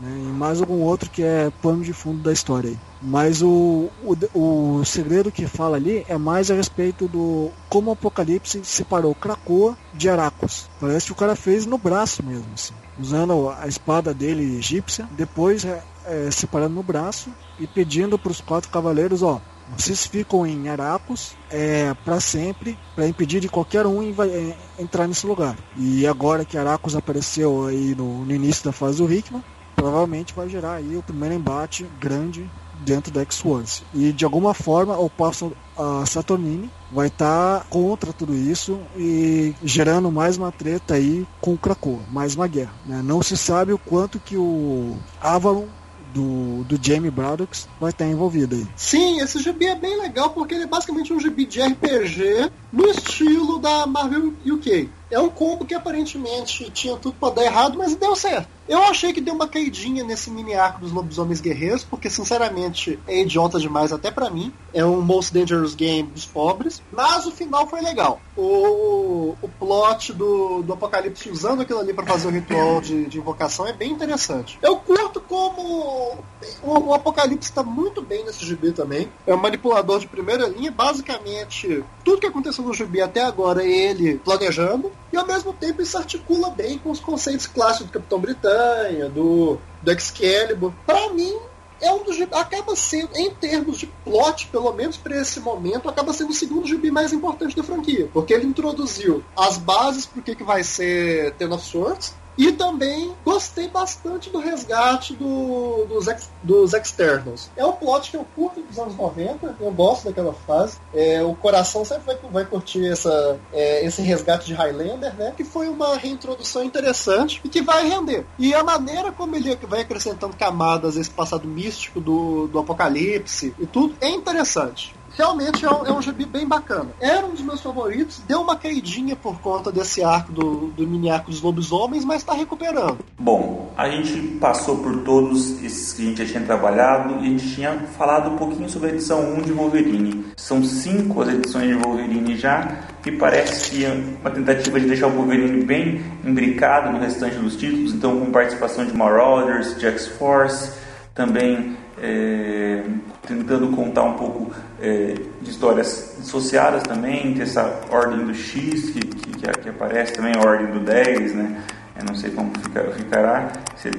Né? E mais algum outro que é pano de fundo da história aí. Mas o, o, o segredo que fala ali é mais a respeito do como o Apocalipse separou Krakoa de Aracos. Parece que o cara fez no braço mesmo, assim, usando a espada dele egípcia, depois é, é, separando no braço e pedindo para os quatro cavaleiros, ó, vocês ficam em Aracos é, para sempre, para impedir de qualquer um é, entrar nesse lugar. E agora que Aracos apareceu aí no, no início da fase do Hickman, provavelmente vai gerar aí o primeiro embate grande dentro da X-Force. E de alguma forma o passo a Saturnine vai estar tá contra tudo isso e gerando mais uma treta aí com o Krakoa, mais uma guerra. Né? Não se sabe o quanto que o Avalon do, do Jamie Braddock vai estar envolvido aí. Sim, esse gibi é bem legal porque ele é basicamente um gibi de RPG no estilo da Marvel UK. É um combo que aparentemente tinha tudo para dar errado, mas deu certo. Eu achei que deu uma caidinha nesse mini arco dos lobisomens guerreiros, porque sinceramente é idiota demais até para mim. É um Most Dangerous Game dos pobres. Mas o final foi legal. O, o plot do, do Apocalipse usando aquilo ali para fazer o ritual de, de, invocação é bem interessante. Eu curto como o, o Apocalipse está muito bem nesse gibi também. É um manipulador de primeira linha. Basicamente, tudo que aconteceu no gibi até agora é ele planejando. E ao mesmo tempo isso articula bem com os conceitos clássicos do Capitão Britânia, do, do Excalibur. Para mim, é um dos acaba sendo, em termos de plot, pelo menos para esse momento, acaba sendo o segundo gibi mais importante da franquia. Porque ele introduziu as bases para o que, que vai ser Ten of Swords, e também gostei bastante do resgate do, dos, ex, dos Externals. É um plot que eu curto dos anos 90, eu gosto daquela fase. É, o coração sempre vai, vai curtir essa, é, esse resgate de Highlander, né? Que foi uma reintrodução interessante e que vai render. E a maneira como ele vai acrescentando camadas esse passado místico do, do apocalipse e tudo é interessante realmente é um, é um gibi bem bacana. Era um dos meus favoritos, deu uma caidinha por conta desse arco do, do mini arco dos lobisomens, mas está recuperando. Bom, a gente passou por todos esses que a gente já tinha trabalhado e a gente tinha falado um pouquinho sobre a edição 1 de Wolverine. São cinco as edições de Wolverine já, e parece que é uma tentativa de deixar o Wolverine bem imbricado no restante dos títulos, então com participação de Marauders, de X-Force, também é, tentando contar um pouco é, de histórias associadas também, tem essa ordem do X que, que, que, aparece também, a ordem do 10, né? Eu não sei como fica, ficará. Você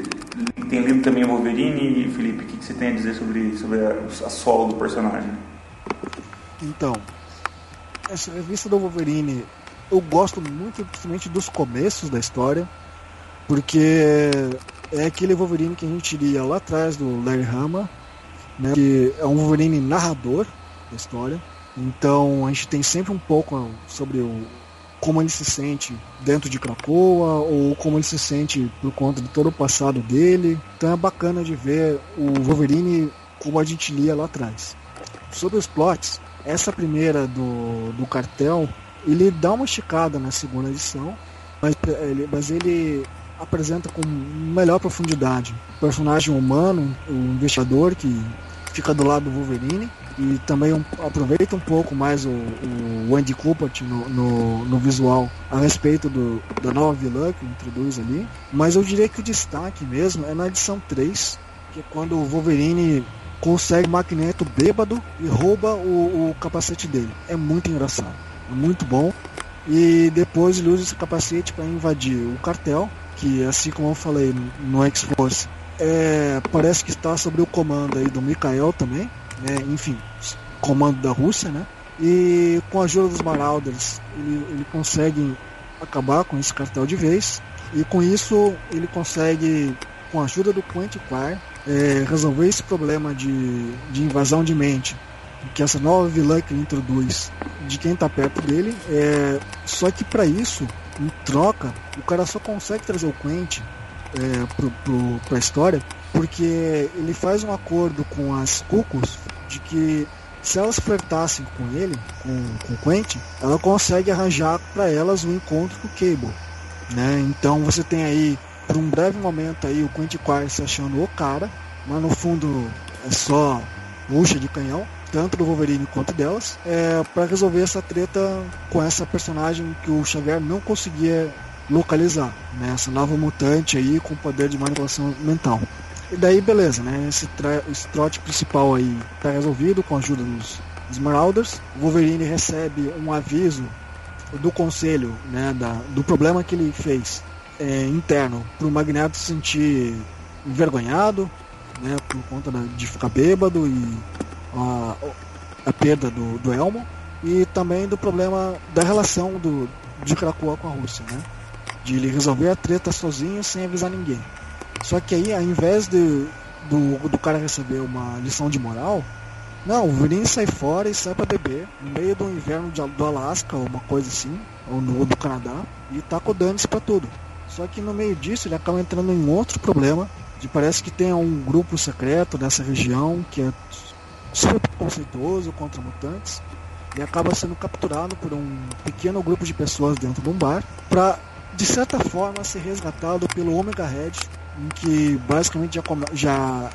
tem lido também Wolverine e Felipe, o que, que você tem a dizer sobre, sobre a, a solo do personagem? Então, essa revista do Wolverine eu gosto muito principalmente dos começos da história, porque é aquele Wolverine que a gente iria lá atrás do Larry Hama, né, que é um Wolverine narrador da história. Então a gente tem sempre um pouco sobre o, como ele se sente dentro de Krakoa ou como ele se sente por conta de todo o passado dele. Então é bacana de ver o Wolverine como a gente lia lá atrás. Sobre os plots, essa primeira do, do cartel, ele dá uma esticada na segunda edição, mas ele, mas ele apresenta com melhor profundidade. O personagem humano, o investigador que fica do lado do Wolverine e também um, aproveita um pouco mais o, o Andy Cooper no, no, no, visual a respeito do, da nova vilã que introduz ali. Mas eu diria que o destaque mesmo é na edição 3, que é quando o Wolverine consegue o Magneto bêbado e rouba o, o capacete dele. É muito engraçado, é muito bom. E depois ele usa esse capacete para invadir o cartel que assim como eu falei no X-Force, é, parece que está sobre o comando aí do Mikhail também, né? enfim, comando da Rússia, né? E com a ajuda dos Marauders, ele, ele consegue acabar com esse cartel de vez. E com isso ele consegue, com a ajuda do Quantiquar, é, resolver esse problema de, de invasão de mente que essa nova vilã que ele introduz de quem está perto dele. É, só que para isso em troca, o cara só consegue trazer o Quentin é, pro, pra história porque ele faz um acordo com as Cucos de que se elas flertassem com ele, com, com Quentin, ela consegue arranjar para elas um encontro com o Cable. Né? Então você tem aí, por um breve momento aí, o Quentin Quark se achando o cara, mas no fundo é só bucha de canhão tanto do Wolverine quanto delas, é, para resolver essa treta com essa personagem que o Xavier não conseguia localizar, né? Essa nova mutante aí com poder de manipulação mental. E daí, beleza, né? Esse, esse trote principal aí tá resolvido com a ajuda dos. O Wolverine recebe um aviso do conselho, né? Da, do problema que ele fez é, interno para o Magneto se sentir envergonhado, né? Por conta de ficar bêbado e a, a perda do, do Elmo e também do problema da relação do, de Krakoa com a Rússia, né? De ele resolver a treta sozinho sem avisar ninguém. Só que aí, ao invés de, do, do cara receber uma lição de moral, não, o Wolverine sai fora e sai para beber no meio do inverno de, do Alasca, ou uma coisa assim, ou no do Canadá, e tá dando se pra tudo. Só que no meio disso ele acaba entrando em outro problema de parece que tem um grupo secreto nessa região que é super conceituoso contra mutantes e acaba sendo capturado por um pequeno grupo de pessoas dentro de um bar para de certa forma ser resgatado pelo Omega Red, em que basicamente já, já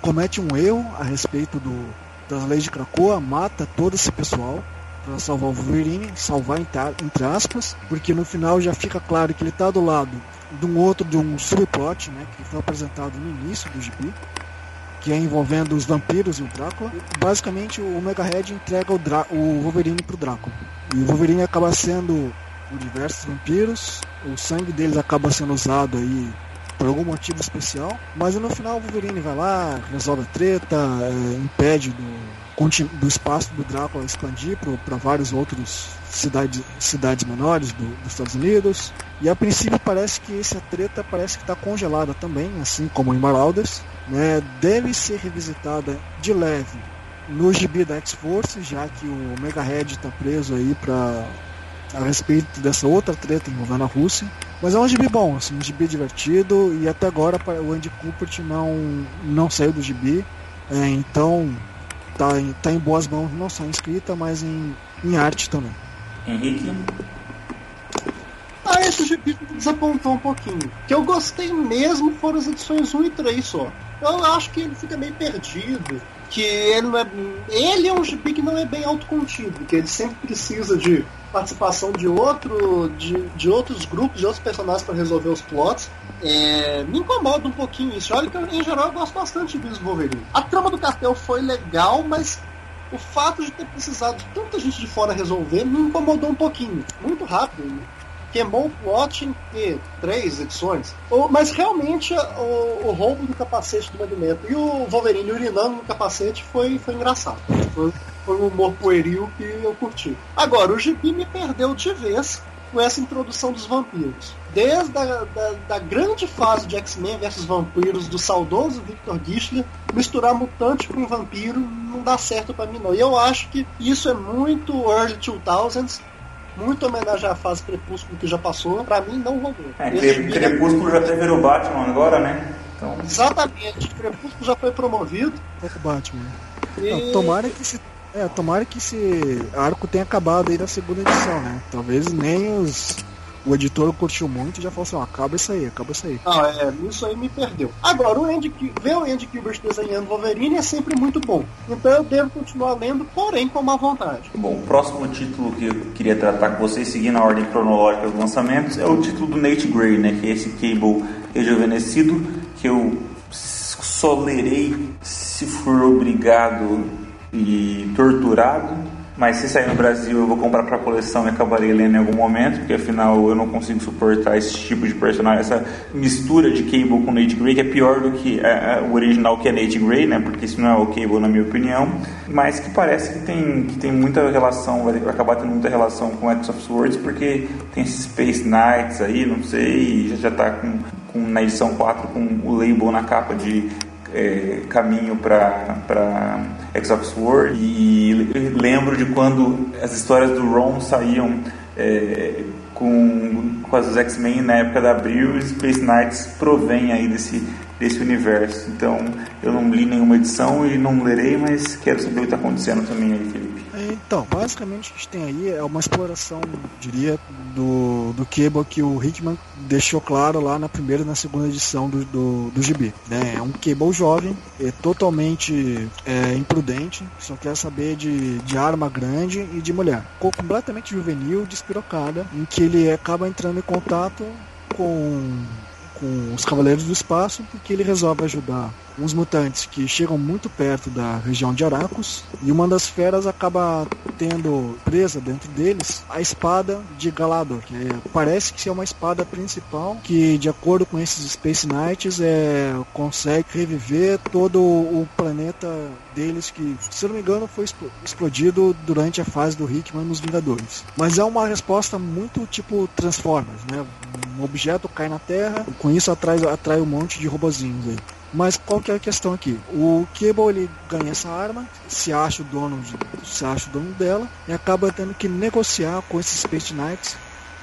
comete um erro a respeito do, das leis de Krakoa, mata todo esse pessoal para salvar o Wolverine, salvar entre aspas, porque no final já fica claro que ele está do lado de um outro, de um subplot, né, que foi apresentado no início do gibi, que é envolvendo os vampiros e o Drácula. Basicamente, o Omega Red entrega o, Drá o Wolverine Drácula. E o Wolverine acaba sendo por diversos vampiros, o sangue deles acaba sendo usado aí por algum motivo especial, mas no final o Wolverine vai lá, resolve a treta, é, impede do, do espaço do Drácula expandir para vários outros cidades, cidades menores do, dos Estados Unidos. E a princípio parece que essa treta parece que está congelada também, assim como em Marauders. Né? Deve ser revisitada de leve no gibi da X-Force, já que o Mega Red está preso aí para a respeito dessa outra treta envolvendo a Rússia. Mas é um gibi bom, assim, um gibi divertido e até agora o Andy Cooper não, não saiu do gibi. É, então tá em, tá em boas mãos, não só em escrita, mas em, em arte também. Henrique? Ah, esse gibi desapontou um pouquinho. O que eu gostei mesmo foram as edições 1 e 3 só. Eu acho que ele fica meio perdido. Que ele não é. Ele é um gibi que não é bem autocontido, que ele sempre precisa de participação de outro de, de outros grupos, de outros personagens para resolver os plots. É, me incomoda um pouquinho isso. Olha que eu, em geral eu gosto bastante de Bis Wolverine. A trama do cartel foi legal, mas o fato de ter precisado de tanta gente de fora resolver me incomodou um pouquinho. Muito rápido. Queimou o plot em três edições. O, mas realmente o, o, roubo do capacete do Magneto e o Wolverine urinando no capacete foi, foi engraçado. Foi, foi um humor pueril que eu curti. Agora, o Gibi me perdeu de vez com essa introdução dos vampiros. Desde a da, da grande fase de X-Men versus vampiros do saudoso Victor Gischler, misturar mutante com vampiro não dá certo para mim não. E eu acho que isso é muito early 2000s, muito homenagem à fase Crepúsculo que já passou. Para mim não rolou. É, Crepúsculo já teve o Batman agora, né? Então... Exatamente, Crepúsculo já foi promovido. É o Batman. E... Não, tomara que se é, tomara que esse arco tenha acabado aí na segunda edição, né? Talvez nem os. O editor curtiu muito e já falou assim, ó, acaba isso aí, acaba isso aí. Ah, é, isso aí me perdeu. Agora, o Andy, ver o Andy Gilbert desenhando Wolverine é sempre muito bom. Então eu devo continuar lendo, porém com má vontade. Bom, o próximo título que eu queria tratar com vocês, seguindo a ordem cronológica dos lançamentos, é o título do Nate Gray, né? Que é esse Cable rejuvenescido, que eu só lerei se for obrigado e torturado. Mas se sair no Brasil eu vou comprar para coleção e acabarei lendo em algum momento, porque afinal eu não consigo suportar esse tipo de personagem, essa mistura de Cable com Nate Grey, que é pior do que o original que é Nate Grey, né? Porque isso não é o Cable na minha opinião, mas que parece que tem, que tem muita relação, vai acabar tendo muita relação com X of Swords, porque tem Space Knights aí, não sei, já, já tá com, com, na edição 4 com o label na capa de é, caminho para X of Sword e lembro de quando as histórias do Ron saíam é, com, com as X-Men na época da Abril e Space Knights provém aí desse, desse universo. Então eu não li nenhuma edição e não lerei, mas quero saber o que está acontecendo também aí, Felipe. Então, basicamente o que a gente tem aí é uma exploração, diria, do, do Cable que o Hickman deixou claro lá na primeira e na segunda edição do, do, do Gibi. Né? É um Cable jovem, é totalmente é, imprudente, só quer saber de, de arma grande e de mulher. Completamente juvenil, despirocada, em que ele acaba entrando em contato com com os Cavaleiros do Espaço porque ele resolve ajudar uns mutantes que chegam muito perto da região de Aracos e uma das feras acaba tendo presa dentro deles a espada de Galador, que é, parece que é uma espada principal que, de acordo com esses Space Knights, é, consegue reviver todo o planeta deles que, se não me engano, foi explodido durante a fase do Hickman nos Vingadores. Mas é uma resposta muito tipo Transformers, né? Um objeto cai na Terra, com isso atrai, atrai um monte de robozinhos aí. Mas qual que é a questão aqui? O Cable ele ganha essa arma, se acha o dono, de, se acha o dono dela e acaba tendo que negociar com esses Space Knights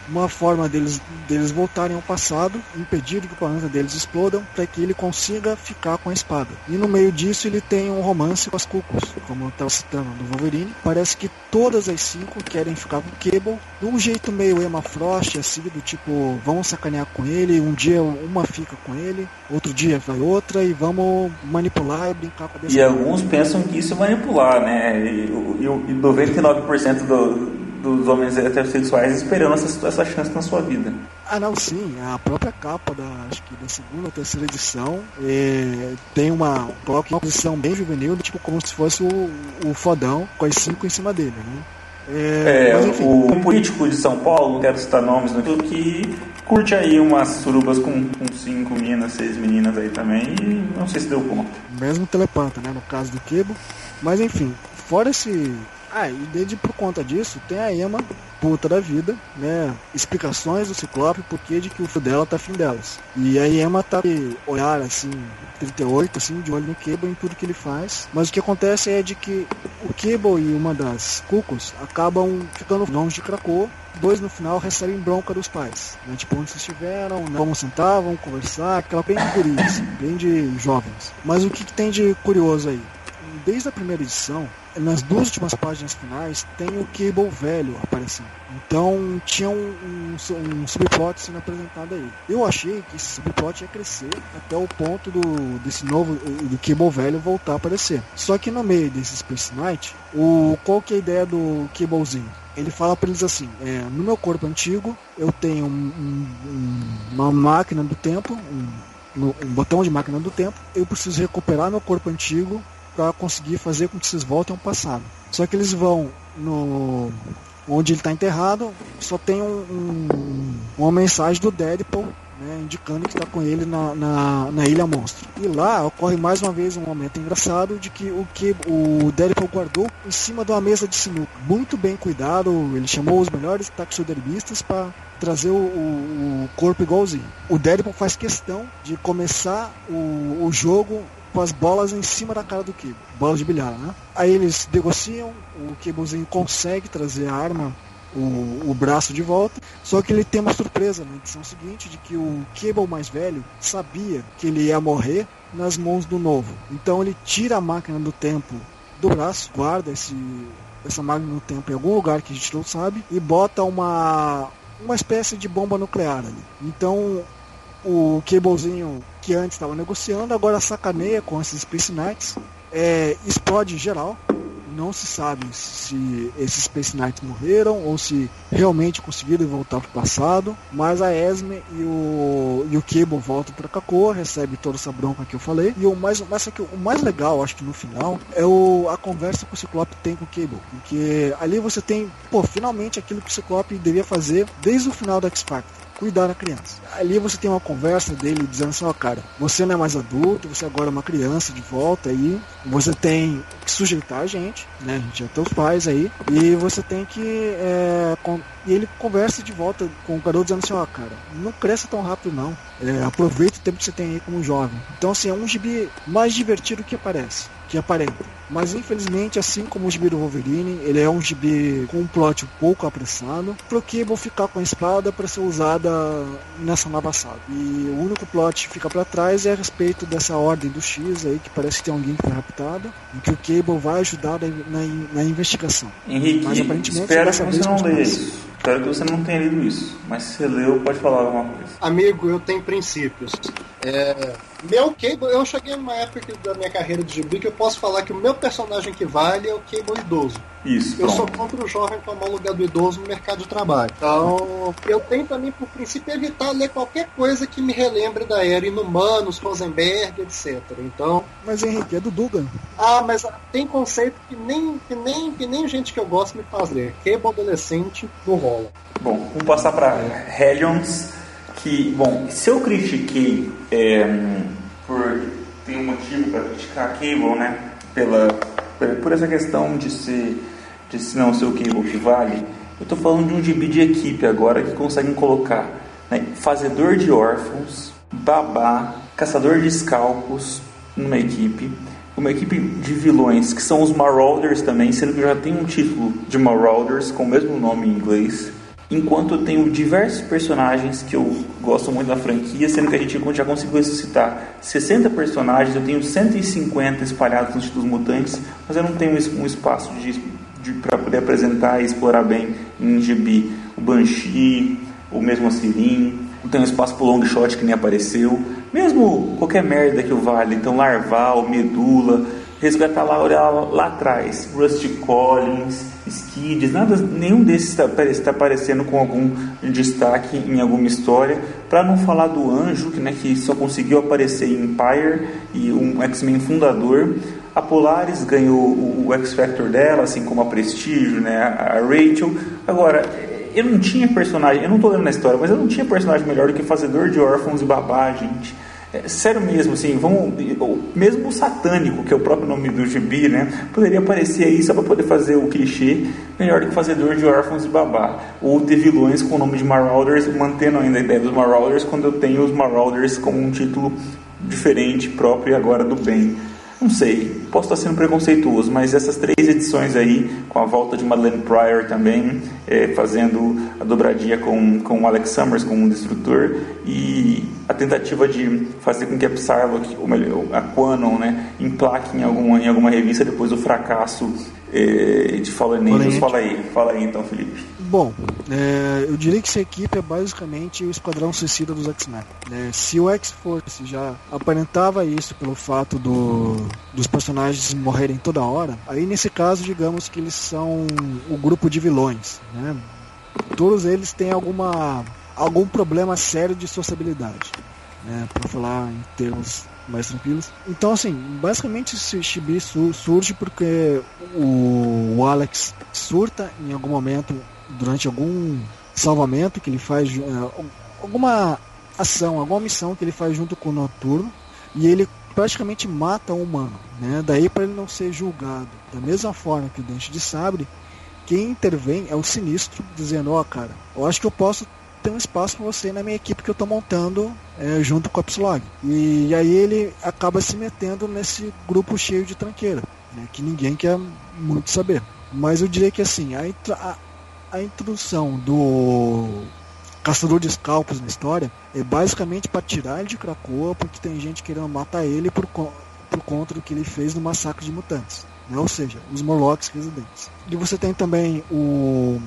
uma forma deles, deles voltarem ao passado, impedir que o planeta deles explodam, para que ele consiga ficar com a espada. E no meio disso ele tem um romance com as Cucos, como eu estava citando do Wolverine. Parece que todas as cinco querem ficar com o Cable, de um jeito meio Emma Frost, assim, do tipo, vamos sacanear com ele, um dia uma fica com ele, outro dia vai outra, e vamos manipular e brincar com a E alguns pensam que isso é manipular, né? E, e, e 99% do, dos homens heterossexuais esperando essa, essa chance na sua vida. Ah, não, sim. A própria capa da, acho que da segunda ou terceira edição é, tem uma, coloca uma posição bem juvenil, tipo como se fosse o, o fodão com as cinco em cima dele, né? É, é mas, o, político de São Paulo, não quero citar nomes, no que curte aí umas surubas com, com cinco meninas, seis meninas aí também, e não sei se deu conta. Mesmo telepanta, né? No caso do Quebo. Mas enfim, fora esse, ah, e desde por conta disso, tem a Emma, puta da vida, né? Explicações do Ciclope porque de que o filho dela tá afim delas. E a Emma tá olhar assim, 38, assim, de olho no Cable em tudo que ele faz. Mas o que acontece é de que o Cable e uma das Cucos acabam ficando longe de Krakow dois no final recebem bronca dos pais. Né? Tipo, onde vocês estiveram, né? vamos sentar, vamos conversar, aquela bem de guris, bem de jovens. Mas o que, que, tem de curioso aí? Desde a primeira edição, nas duas últimas páginas finais tem o Cable velho aparecendo. Então tinha um, um, um, subplot sendo apresentado aí. Eu achei que esse subplot ia crescer até o ponto do desse novo do Cable velho voltar a aparecer. Só que no meio desse Space Knight, o qual que é a ideia do Cablezinho? Ele fala para eles assim: é, no meu corpo antigo eu tenho um, uma máquina do tempo, um, um botão de máquina do tempo. Eu preciso recuperar meu corpo antigo para conseguir fazer com que vocês voltem ao passado. Só que eles vão no onde ele está enterrado, só tem um, um, uma mensagem do Deadpool né, indicando que está com ele na, na, na, Ilha Monstro. E lá ocorre mais uma vez um momento engraçado de que o que o Deadpool guardou em cima de uma mesa de sinuca. Muito bem cuidado, ele chamou os melhores taxidermistas para trazer o, o, corpo igualzinho. O Deadpool faz questão de começar o, o jogo com as bolas em cima da cara do Kibo. Bolas de bilhar, né? Aí eles negociam, o Kibozinho consegue trazer a arma, o, o braço de volta, só que ele tem uma surpresa na edição seguinte de que o Cable mais velho sabia que ele ia morrer nas mãos do novo. Então ele tira a máquina do tempo do braço, guarda esse, essa máquina do tempo em algum lugar que a gente não sabe e bota uma uma espécie de bomba nuclear ali. Então o Cablezinho que antes estava negociando, agora sacaneia com esses Space Knights, é, explode geral. Não se sabe se esses Space Knights morreram ou se realmente conseguiram voltar para o passado. Mas a Esme e o, e o Cable voltam para Krakoa, recebe toda essa bronca que eu falei. E o mais, mas que o mais legal, acho que no final, é o, a conversa que o Ciclope tem com o Cable. Porque ali você tem, pô, finalmente aquilo que o Ciclope devia fazer desde o final do X-Factor cuidar da criança. Ali você tem uma conversa dele dizendo assim, ó oh, cara, você não é mais adulto, você agora é uma criança de volta aí, você tem que sujeitar a gente, né? A gente é teus pais aí, e você tem que. É, com... E ele conversa de volta com o garoto dizendo assim, ó, oh, cara, não cresça tão rápido não. É, aproveita o tempo que você tem aí como jovem. Então assim, é um gibi mais divertido que aparece que aparenta. Mas infelizmente, assim como o gibi do Wolverine, ele é um gibi com um plot um pouco apressado, pro Cable ficar com a espada para ser usada nessa nova saga. E o único plot que fica para trás é a respeito dessa ordem do X aí, que parece que tem alguém que foi raptado, em que o Cable vai ajudar na, na, na investigação. Henrique, Mas, aparentemente, espero que você não leia isso. Espero que você não tenha lido isso. Mas se você leu, pode falar alguma coisa. Amigo, eu tenho princípios. É, meu Cable, eu cheguei numa época da minha carreira de gibi que eu posso falar que o meu personagem que vale é o Cable idoso. Isso. Eu sou contra o jovem tomar o lugar do idoso no mercado de trabalho. Então, eu tenho também por princípio evitar ler qualquer coisa que me relembre da era Inumanos, Rosenberg, etc. Então. Mas Henrique, é do Dugan. Ah, mas tem conceito que nem, que nem, que nem gente que eu gosto me faz ler. Cable adolescente não rola. Bom, vamos passar para Hellions que, bom, se eu critiquei é, por ter um motivo para criticar a Cable, né, pela, por essa questão de ser, de se não ser o Cable que vale, eu estou falando de um gibi de equipe agora que conseguem colocar né, fazedor de órfãos, babá, caçador de escalpos numa equipe, uma equipe de vilões que são os Marauders também, sendo que já tem um título de Marauders com o mesmo nome em inglês. Enquanto eu tenho diversos personagens que eu gosto muito da franquia, sendo que a gente já conseguiu ressuscitar 60 personagens, eu tenho 150 espalhados nos títulos mutantes, mas eu não tenho um espaço de, de para poder apresentar e explorar bem em GB o Banshee, o mesmo a Sirin, não tenho espaço para o long shot que nem apareceu, mesmo qualquer merda que o vale, então Larval, Medula, resgatar lá, olhar lá, atrás, Rusty Collins, Skids, nada, nenhum desses está tá aparecendo com algum destaque em alguma história. Para não falar do Anjo, que, né, que só conseguiu aparecer em Empire e um X-Men fundador. A Polaris ganhou o, o X Factor dela, assim como a Prestígio, né, a Rachel. Agora, eu não tinha personagem, eu não estou lendo na história, mas eu não tinha personagem melhor do que Fazedor de Órfãos e Babá, gente. É, sério mesmo, assim, vamos, mesmo o satânico, que é o próprio nome do gibi, né, poderia aparecer aí só para poder fazer o clichê melhor do que Fazedor de Órfãos e Babá. Ou ter vilões com o nome de Marauders, mantendo ainda a ideia dos Marauders, quando eu tenho os Marauders como um título diferente, próprio e agora do bem. Não sei, posso estar sendo preconceituoso, mas essas três edições aí, com a volta de Madeleine Pryor também, é, fazendo a dobradinha com, com o Alex Summers como um destrutor, e a tentativa de fazer com que a Psylocke, ou melhor, a Quanon, né, emplaque em alguma, em alguma revista depois do fracasso é, de Fallen Angels. Fala aí, fala aí então, Felipe. Bom, é, eu diria que essa equipe é basicamente o Esquadrão Suicida dos X-Men. É, se o X-Force já aparentava isso pelo fato do, dos personagens morrerem toda hora, aí nesse caso, digamos que eles são o grupo de vilões. Né? Todos eles têm alguma, algum problema sério de sociabilidade, né? para falar em termos mais tranquilos. Então, assim, basicamente esse chibi surge porque o, Alex surta em algum momento durante algum salvamento que ele faz, é, alguma ação, alguma missão que ele faz junto com o Noturno, e ele praticamente mata um humano. Né? Daí para ele não ser julgado. Da mesma forma que o Dente de Sabre, quem intervém é o Sinistro, dizendo, ó oh, cara, eu acho que eu posso ter um espaço para você na minha equipe que eu estou montando é, junto com a Psylog. E, e, aí ele acaba se metendo nesse grupo cheio de tranqueira, né? que ninguém quer muito saber. Mas eu diria que assim, a, a, a introdução do caçador de escalpos na história é basicamente para tirar ele de Krakoa, porque tem gente querendo matar ele por, por conta do que ele fez no massacre de mutantes. Né? Ou seja, os Morlocks residentes. E você tem também o.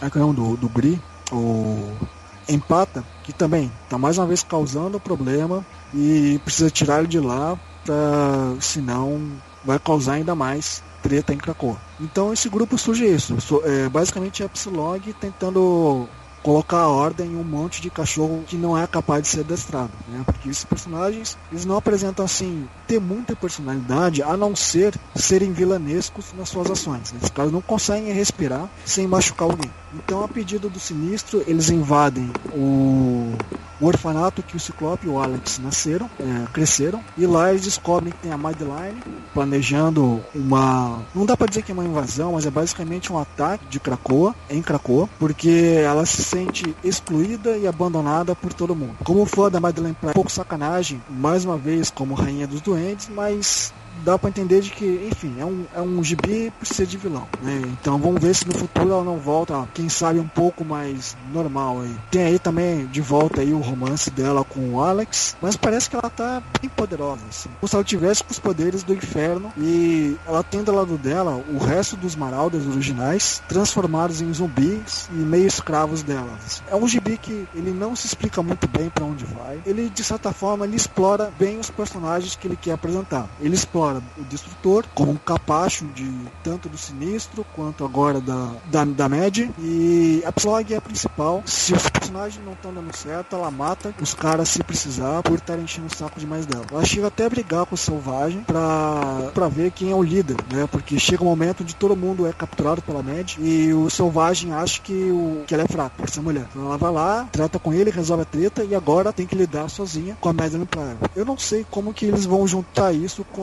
A canhão do, do Gri, o Empata, que também está mais uma vez causando problema e precisa tirar ele de lá, pra, senão vai causar ainda mais treta em Krakow. Então esse grupo surge isso, é, basicamente Psylog tentando colocar ordem em um monte de cachorro que não é capaz de ser adestrado, né? Porque esses personagens, eles não apresentam assim ter muita personalidade, a não ser serem vilanescos nas suas ações. Esses caras não conseguem respirar sem machucar alguém. Então, a pedido do Sinistro, eles invadem o, o orfanato que o Ciclope e o Alex nasceram, é, cresceram, e lá eles descobrem que tem a Madeline planejando uma. Não dá para dizer que é uma invasão, mas é basicamente um ataque de Krakoa, em Krakoa, porque ela se sente excluída e abandonada por todo mundo. Como fã da Madeline Prime, um pouco sacanagem, mais uma vez como rainha dos doentes, mas dá para entender de que, enfim, é um, é um gibi por ser de vilão. Né? Então vamos ver se no futuro ela não volta, quem sabe um pouco mais normal aí. Tem aí também de volta aí o romance dela com o Alex, mas parece que ela tá bem poderosa, assim. Como se ela tivesse com os poderes do inferno e ela tem do lado dela o resto dos Marauders originais transformados em zumbis e meio escravos dela. Assim. É um gibi que ele não se explica muito bem para onde vai. Ele de certa forma ele explora bem os personagens que ele quer apresentar. Ele explora o Destrutor, como um capacho de tanto do Sinistro quanto agora da, da, da Mad. E a Psylocke é a principal. Se os personagens não estão dando certo, ela mata os caras se precisar por estar enchendo o saco demais dela. Ela chega até a brigar com o Selvagem pra, pra ver quem é o líder, né? Porque chega um momento onde todo mundo é capturado pela Mad e o Selvagem acha que, o, que ela é fraca ser mulher. Então ela vai lá, trata com ele, resolve a treta e agora tem que lidar sozinha com a Madeline Pryor. Eu não sei como que eles vão juntar isso com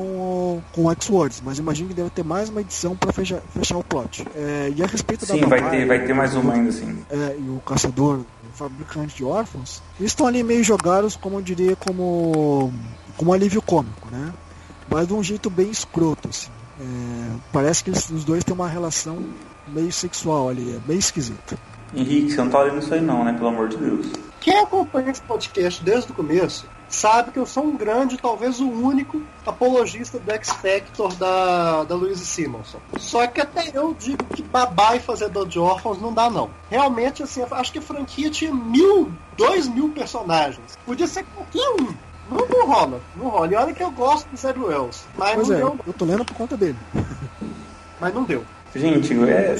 com, X-Words, mas imagino que deve ter mais uma edição para fechar, fechar o plot. É, e a respeito sim, da vai ter, vai ter mais uma ainda sim. É, e o caçador, o fabricante de órfãos, eles estão ali meio jogados, como eu diria, como, como alívio cômico, né? Mas de um jeito bem escroto, assim. É, parece que eles, os dois têm uma relação meio sexual ali, é bem esquisito. Henrique, você não tá lendo isso aí não, né? Pelo amor de Deus. Quem acompanha esse podcast desde o começo sabe que eu sou um grande, talvez o único, apologista do X Factor da, da Louise Simonson. Só que até eu digo que babar e fazedor de órfãos não dá, não. Realmente, assim, acho que a franquia tinha mil, dois mil personagens. Podia ser qualquer um. Não, não rola, não rola. E olha que eu gosto do Zed Wells. Mas Pois não é, deu. eu tô lendo por conta dele. Mas não deu. Gente, é,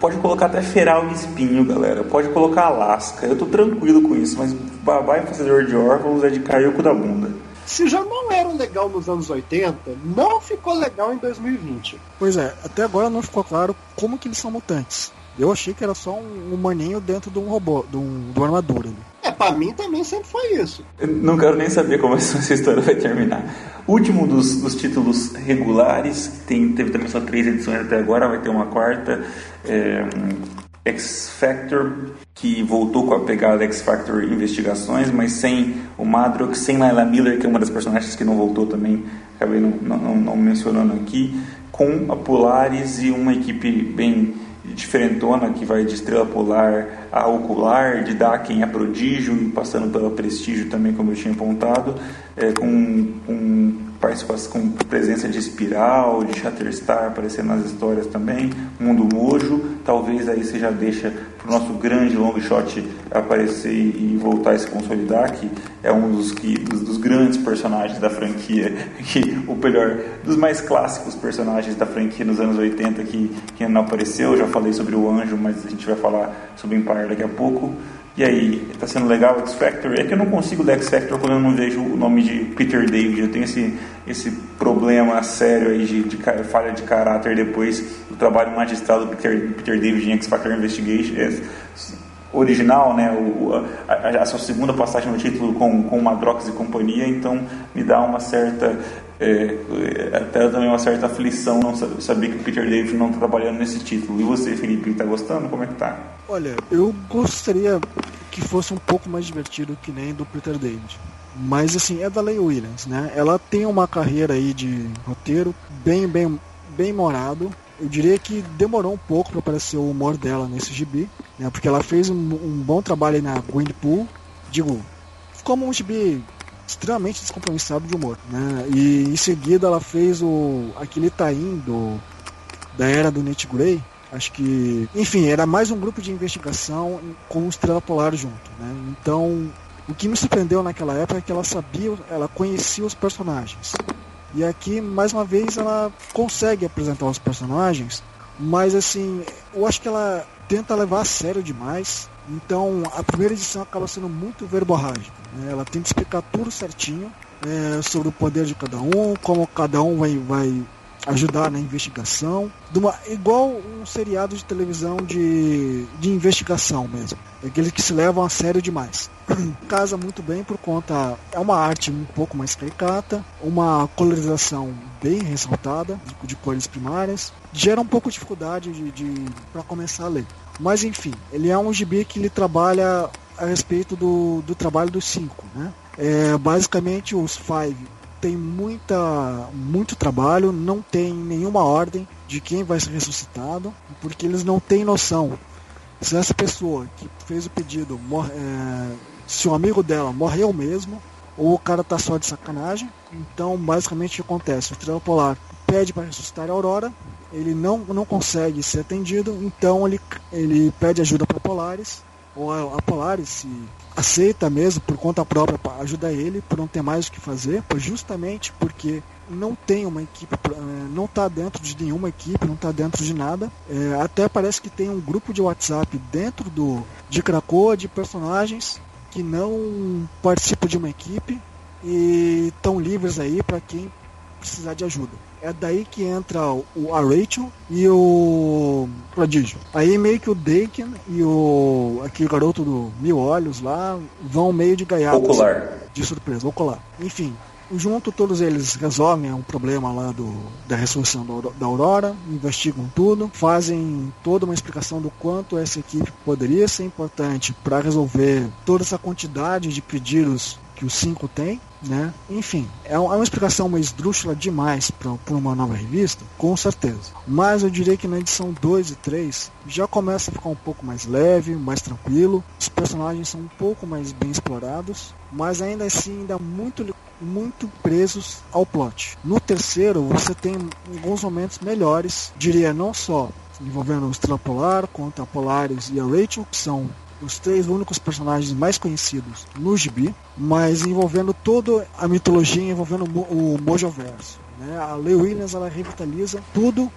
pode colocar até feral e espinho, galera. Pode colocar Alasca. Eu tô tranquilo com isso, mas Babá e Fazedor de Órfãos é de cair o cu da bunda. Se já não era legal nos anos 80, não ficou legal em 2020. Pois é, até agora não ficou claro como que eles são mutantes. Eu achei que era só um humaninho dentro de um robô, de, um, de uma armadura. É, pra mim também sempre foi isso. Eu não quero nem saber como essa história vai terminar. Último dos, dos títulos regulares, tem, teve também só três edições até agora, vai ter uma quarta. É, X Factor, que voltou com a pegada X Factor Investigações, mas sem o Madrox, sem Layla Miller, que é uma das personagens que não voltou também, acabei não, não, não mencionando aqui, com a Polaris e uma equipe bem diferentona que vai de Estrela Polar a Ocular, de Daken a Prodígio, e passando pela Prestígio também, como eu tinha apontado, é, com, com participação, com presença de Espiral, de Shatterstar aparecendo nas histórias também, Mundo Mojo, talvez aí você já deixa para o nosso grande long shot aparecer e voltar a se consolidar, que é um dos, que, dos, dos grandes personagens da franquia, que o melhor, dos mais clássicos personagens da franquia nos anos 80 que, que não apareceu, eu já falei sobre o Anjo, mas a gente vai falar sobre o Empire daqui a pouco. E aí, tá sendo legal o X Factor? É que eu não consigo ler X Factor quando eu não vejo o nome de Peter David. Eu tenho esse, esse problema sério aí de, de ca- falha de caráter depois do trabalho magistral do Peter, Peter David em X Factor Investigation. É, original, né? O, a, a- sua segunda passagem no título com, com Madrox e companhia, então me dá uma certa. é, é, até também uma certa aflição não sa- saber que o Peter David não está trabalhando nesse título. E você, Felipe, está gostando? Como é que tá? Olha, eu gostaria que fosse um pouco mais divertido que nem do Peter David. Mas assim, é da Leigh Williams, né? Ela tem uma carreira aí de roteiro bem, bem, bem morado. Eu diria que demorou um pouco para aparecer o humor dela nesse gibi, né? Porque ela fez um, um bom trabalho na Gwenpool. Digo, ficou um gibi extremamente descompromissado de humor, né? E em seguida ela fez o aquele tain do da era do Nate Gray, acho que, enfim, era mais um grupo de investigação com o Estrela Polar junto, né? Então, o que me surpreendeu naquela época é que ela sabia, ela conhecia os personagens. E aqui, mais uma vez, ela consegue apresentar os personagens, mas assim, eu acho que ela tenta levar a sério demais. Então, a primeira edição acaba sendo muito verborrágica. né? Ela tenta explicar tudo certinho é, sobre o poder de cada um, como cada um vai, vai ajudar na investigação. Uma- igual um seriado de televisão de, de investigação mesmo. Aqueles que se levam a sério demais. Casa muito bem por conta. É uma arte um pouco mais caricata, uma colorização bem ressaltada, de, de cores primárias. Gera um pouco de dificuldade de, de para começar a ler. Mas enfim, ele é um gibi que ele trabalha a respeito do, do trabalho dos cinco. Né? É, basicamente os Five tem muita, muito trabalho, não tem nenhuma ordem de quem vai ser ressuscitado, porque eles não têm noção se essa pessoa que fez o pedido, mor- é, se o amigo dela morreu mesmo, ou o cara tá só de sacanagem. Então, basicamente, o que acontece? O Estrela Polar pede para ressuscitar a Aurora, ele não, não consegue ser atendido, então ele, ele pede ajuda para Polaris, ou a, Polaris se aceita mesmo por conta própria para ajudar ele, por não ter mais o que fazer, justamente porque não tem uma equipe, eh, não está dentro de nenhuma equipe, não está dentro de nada. Eh, até parece que tem um grupo de WhatsApp dentro do de Krakoa de personagens que não participam de uma equipe e estão livres aí para quem precisar de ajuda. É daí que entra o, a Rachel e o Prodígio. Aí meio que o Daken e o aquele garoto do Mil Olhos lá vão meio de gaiato. Ocular. De surpresa, ocular. Enfim, junto todos eles resolvem um problema lá do, da ressurreição Auro- da Aurora, investigam tudo, fazem toda uma explicação do quanto essa equipe poderia ser importante para resolver toda essa quantidade de pedidos que o 5 tem, né? Enfim, é uma explicação uma esdrúxula demais para uma nova revista, com certeza. Mas eu diria que na edição 2 e 3 já começa a ficar um pouco mais leve, mais tranquilo. Os personagens são um pouco mais bem explorados, mas ainda assim ainda muito muito presos ao plot. No terceiro, você tem alguns momentos melhores, diria não só envolvendo o Estrela Polar, contra a Polaris e a Rachel, que são os três únicos personagens mais conhecidos no gibi, mas envolvendo toda a mitologia envolvendo o Mojoverso. Né? A Leigh Williams ela revitaliza tudo,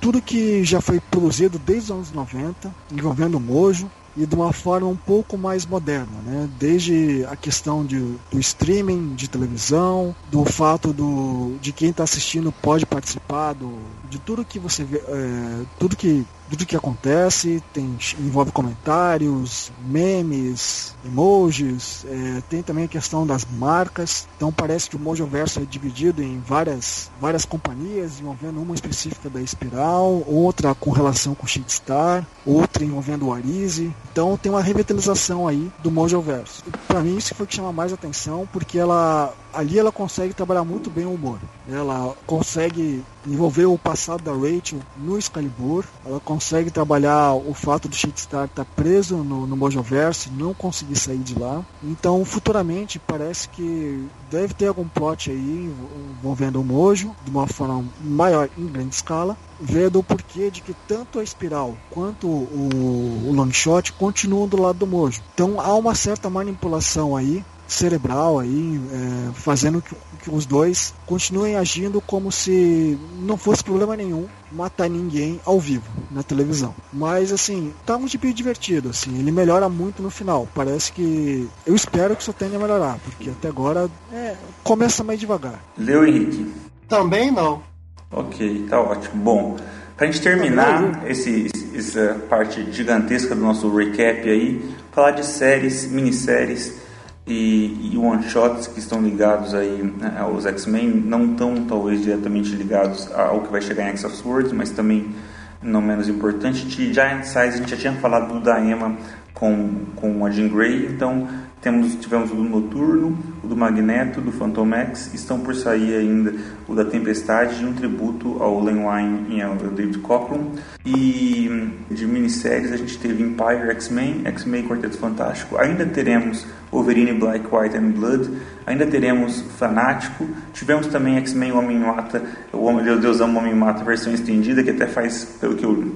tudo que já foi produzido desde os anos 90, envolvendo o Mojo, e de uma forma um pouco mais moderna, né? Desde a questão de, do streaming de televisão, do fato do, de quem está assistindo pode participar do, de tudo que você vê, é, tudo que tudo que acontece, tem, envolve comentários, memes, emojis, é, tem também a questão das marcas. Então parece que o Mojoverso é dividido em várias, várias companhias, envolvendo uma específica da Espiral, outra com relação com o Shitstar, outra envolvendo o Arize. Então tem uma revitalização aí do Mojoverso. Para mim isso foi o que chama mais atenção, porque ela ali ela consegue trabalhar muito bem o humor. Ela consegue envolver o passado da Rachel no Excalibur, ela consegue trabalhar o fato do Shitstar estar tá preso no, no Mojoverse, não conseguir sair de lá. Então, futuramente, parece que deve ter algum plot aí envolvendo o Mojo, de uma forma maior, em grande escala, vendo o porquê de que tanto a Espiral quanto o, o Longshot continuam do lado do Mojo. Então, há uma certa manipulação aí cerebral aí, é, fazendo que, que, os dois continuem agindo como se não fosse problema nenhum matar ninguém ao vivo na televisão. Mas assim, tá um tipo divertido, assim, ele melhora muito no final. Parece que eu espero que isso tenha a melhorar, porque até agora é, começa mais devagar. Leu Henrique. Também não. Ok, tá ótimo. Bom, pra gente terminar esse, essa parte gigantesca do nosso recap aí, falar de séries, minisséries e, e one-shots que estão ligados aí né, aos X-Men, não tão talvez diretamente ligados ao que vai chegar em X of Swords, mas também não menos importante, de Giant Size, a gente já tinha falado do Daema com, com a Jean Grey, então temos, tivemos o do Noturno, o do Magneto, do Phantom X, estão por sair ainda o da Tempestade e um tributo ao Len Wein e ao David Cockrum. E de minisséries a gente teve Empire X-Men, X-Men Quarteto Fantástico, ainda teremos Wolverine Black, White and Blood, ainda teremos Fanático, tivemos também X-Men Homem-Mata, o Homem, Deus Ama Homem-Mata versão estendida, que até faz, pelo que eu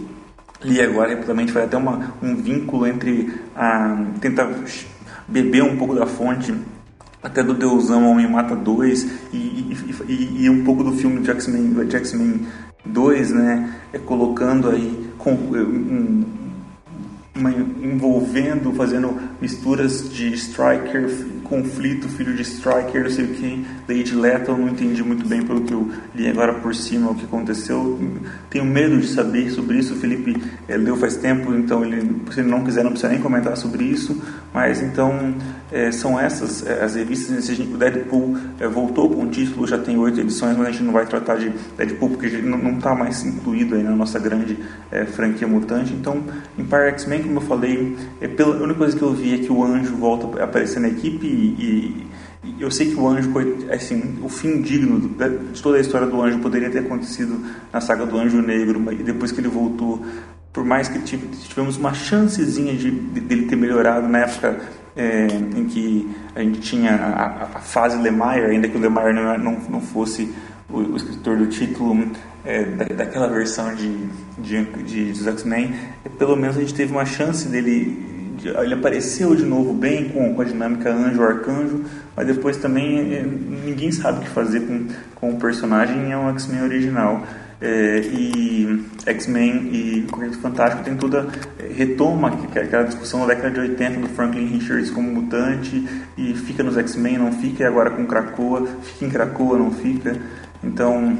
li agora, rapidamente, faz até uma, um vínculo entre a... tenta beber um pouco da fonte até do Deusão Homem Mata 2 e, e, e, e, um pouco do filme de X-Men X-Men 2, né, é colocando aí com, um, uma, envolvendo, fazendo misturas de Striker, conflito, filho de Striker, não sei o que, Lady Lethal, não entendi muito bem pelo que eu li agora por cima o que aconteceu. Tenho medo de saber sobre isso, o Felipe é, leu faz tempo, então ele, se ele não quiser, não precisa nem comentar sobre isso, mas então é, são essas é, as revistas. O Deadpool voltou com o título, já tem oito edições, mas a gente não vai tratar de Deadpool porque não está mais incluído aí na nossa grande franquia mutante. Então, Empire X-Men, como eu falei, é pela, a única coisa que eu vi é que o Anjo volta a aparecer na equipe e, e eu sei que o Anjo, assim, o fim digno de toda a história do Anjo poderia ter acontecido na saga do Anjo Negro, mas depois que ele voltou, por mais que tivemos uma chancezinha de dele ter melhorado na época é, em que a gente tinha a, a fase Lemire, ainda que o Lemire não, não, não fosse o, o, escritor do título é, da, daquela versão de, de, de, de X-Men, pelo menos a gente teve uma chance dele ele apareceu de novo bem com, com a dinâmica anjo-arcanjo, mas depois também é, ninguém sabe o que fazer com, com o personagem, é um X-Men original. É, e X-Men e Correio Fantástico tem toda é, retoma aquela discussão da década de 80 do Franklin Richards como mutante e fica nos X-Men, não fica, e agora com Krakoa, fica em Krakoa, não fica. Então,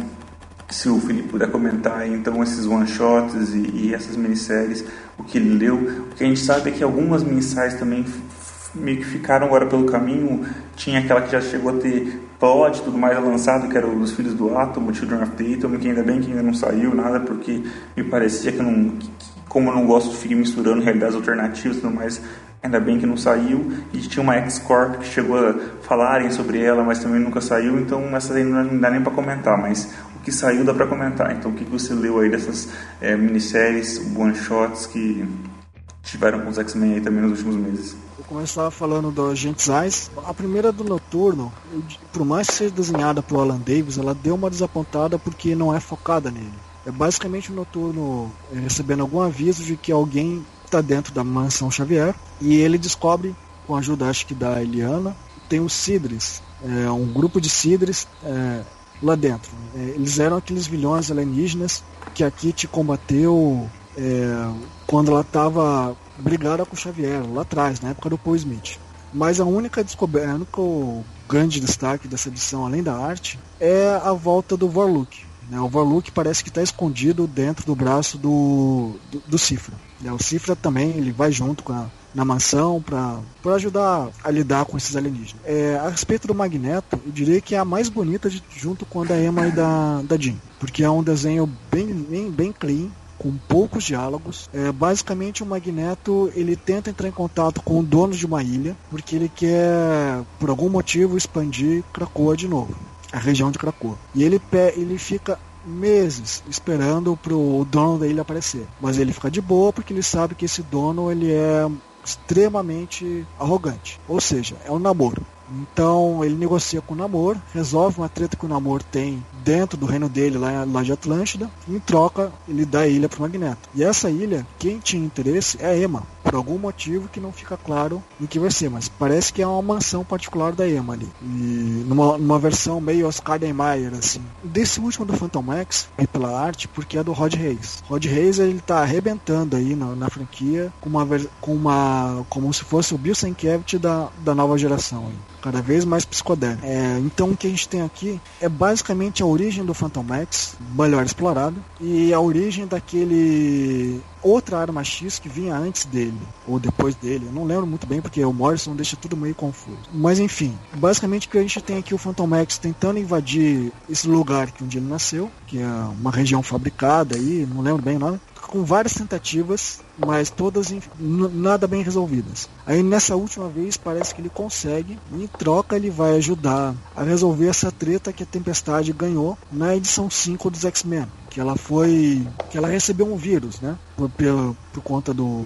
se o Felipe puder comentar então esses one shots e, e, essas minisséries, o que ele leu. O que a gente sabe é que algumas minisséries também meio que ficaram agora pelo caminho. Tinha aquela que já chegou a ter plot tudo mais lançado, que era o dos Filhos do Átomo, Children of the Atom, que ainda bem que ainda não saiu nada, porque me parecia que não, como eu não gosto de ficar misturando realidades alternativas e tudo mais, ainda bem que não saiu. E tinha uma X-Corp que chegou a falarem sobre ela, mas também nunca saiu, então essa aí não dá nem para comentar, mas que saiu dá para comentar. Então o que você leu aí dessas é, minisséries, one-shots que tiveram com os X-Men aí também nos últimos meses? Eu começava falando do Agentes Eyes. A primeira do Noturno, por mais que seja desenhada por Alan Davis, ela deu uma desapontada porque não é focada nele. É basicamente o Noturno é, recebendo algum aviso de que alguém está dentro da mansão Xavier e ele descobre, com a ajuda acho que da Eliana, tem os Sidres, é, um grupo de Sidres é, lá dentro. É, eles eram aqueles vilões alienígenas que a Kitty combateu é, quando ela estava brigada com o Xavier, lá atrás, na época do Paul Smith. Mas a única descoberta, o grande destaque dessa edição, além da arte, é a volta do Vorluk. Né? O Vorluk parece que está escondido dentro do braço do, do, do Cifra. Né? O Cifra também ele vai junto com a, na mansão para ajudar a lidar com esses alienígenas. É, a respeito do Magneto, eu diria que é a mais bonita de, junto com a da Emma e da, da Jean, porque é um desenho bem, bem, bem clean, com poucos diálogos. É, basicamente o Magneto ele tenta entrar em contato com o dono de uma ilha porque ele quer por algum motivo expandir Krakoa de novo a região de Krakow. E ele, ele fica meses esperando pro dono da ilha aparecer. Mas ele fica de boa porque ele sabe que esse dono ele é extremamente arrogante. Ou seja, é um namoro. Então ele negocia com o Namor, resolve uma treta que o Namor tem dentro do reino dele, lá, lá de Atlântida, e em troca ele dá a ilha para o Magneto. E essa ilha, quem tinha interesse é a Emma, por algum motivo que não fica claro o que vai ser, mas parece que é uma mansão particular da ali. E numa, numa versão meio Oscar Niemeyer, assim. Desse último do Phantom Max, e pela arte, porque é do Rod Reis. Rod Reis ele tá arrebentando aí na, na franquia com uma, com uma como se fosse o Bill Sienkiewicz da, da nova geração. Aí cada vez mais psicodélico. É, então o que a gente tem aqui é basicamente a origem do Phantom Max, melhor explorado, e a origem daquele outra arma X que vinha antes dele, ou depois dele. Eu não lembro muito bem porque o Morrison deixa tudo meio confuso. Mas enfim, basicamente o que a gente tem aqui o Phantom Max tentando invadir esse lugar que um dia ele nasceu, que é uma região fabricada aí, não lembro bem nome, com várias tentativas, mas todas nada bem resolvidas. Aí nessa última vez parece que ele consegue, e em troca ele vai ajudar a resolver essa treta que a Tempestade ganhou na edição 5 dos X-Men, que ela foi que ela recebeu um vírus, né, por, por, por conta do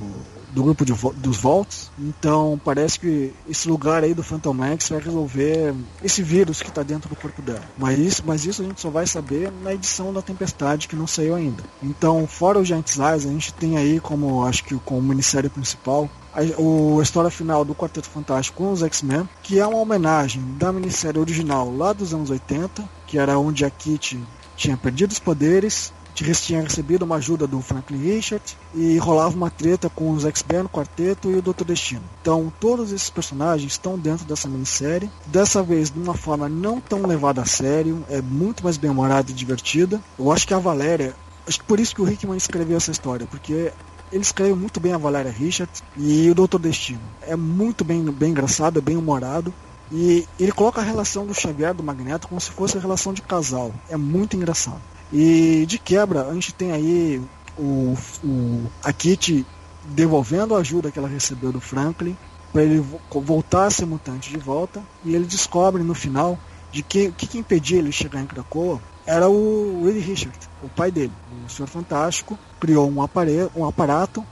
do grupo de, dos Volts. Então parece que esse lugar aí do Phantom Max vai resolver esse vírus que está dentro do corpo dela. Mas isso, mas isso a gente só vai saber na edição da Tempestade que não saiu ainda. Então, fora o Giants Eyes, a gente tem aí como acho que como minissérie principal a, a história final do Quarteto Fantástico com os X-Men, que é uma homenagem da minissérie original lá dos anos 80, que era onde a Kitty tinha perdido os poderes tinha recebido uma ajuda do Franklin Richard e rolava uma treta com os X-Men, o Quarteto e o Doutor Destino. Então, todos esses personagens estão dentro dessa minissérie. Dessa vez, de uma forma não tão levada a sério, é muito mais bem-humorada e divertida. Eu acho que a Valéria, acho que por isso que o Rickman escreveu essa história, porque ele escreve muito bem a Valéria Richard e o Doutor Destino. É muito bem, bem engraçado, é bem humorado. E ele coloca a relação do Xavier do Magneto como se fosse a relação de casal. É muito engraçado. E de quebra, a gente tem aí o, o, a Kitty devolvendo a ajuda que ela recebeu do Franklin para ele voltar a ser mutante de volta. E ele descobre no final de que o que, que impedia ele chegar em Krakoa era o Willie Richard, o pai dele. O Senhor Fantástico criou um, aparelho, um aparato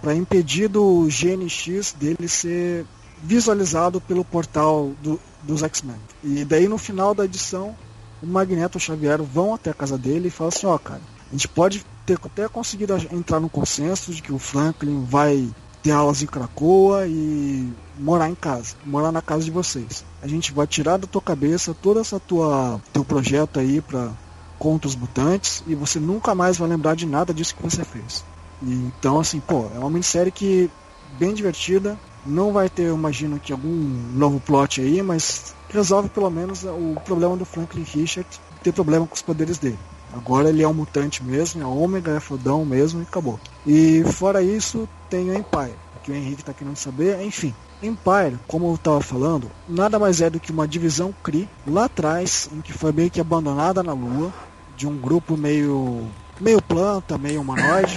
para impedir do GNX dele ser visualizado pelo portal do, dos X-Men. E daí no final da edição o Magneto e o Xavier vão até a casa dele e falam assim, ó, oh, cara, a gente pode ter até conseguido entrar no consenso de que o Franklin vai ter aulas em Cracoa e morar em casa, morar na casa de vocês. A gente vai tirar da tua cabeça todo essa tua teu projeto aí para contra os mutantes e você nunca mais vai lembrar de nada disso que você fez. E, então assim, pô, é uma minissérie que bem divertida, não vai ter, eu imagino que algum novo plot aí, mas resolve pelo menos o problema do Franklin Richard ter problema com os poderes dele. Agora ele é um mutante mesmo, é ômega, é fodão mesmo e acabou. E fora isso, tem o Empire, que o Henrique está querendo saber, enfim. Empire, como eu estava falando, nada mais é do que uma divisão Kree lá atrás, em que foi meio que abandonada na Lua, de um grupo meio meio planta, meio humanoide,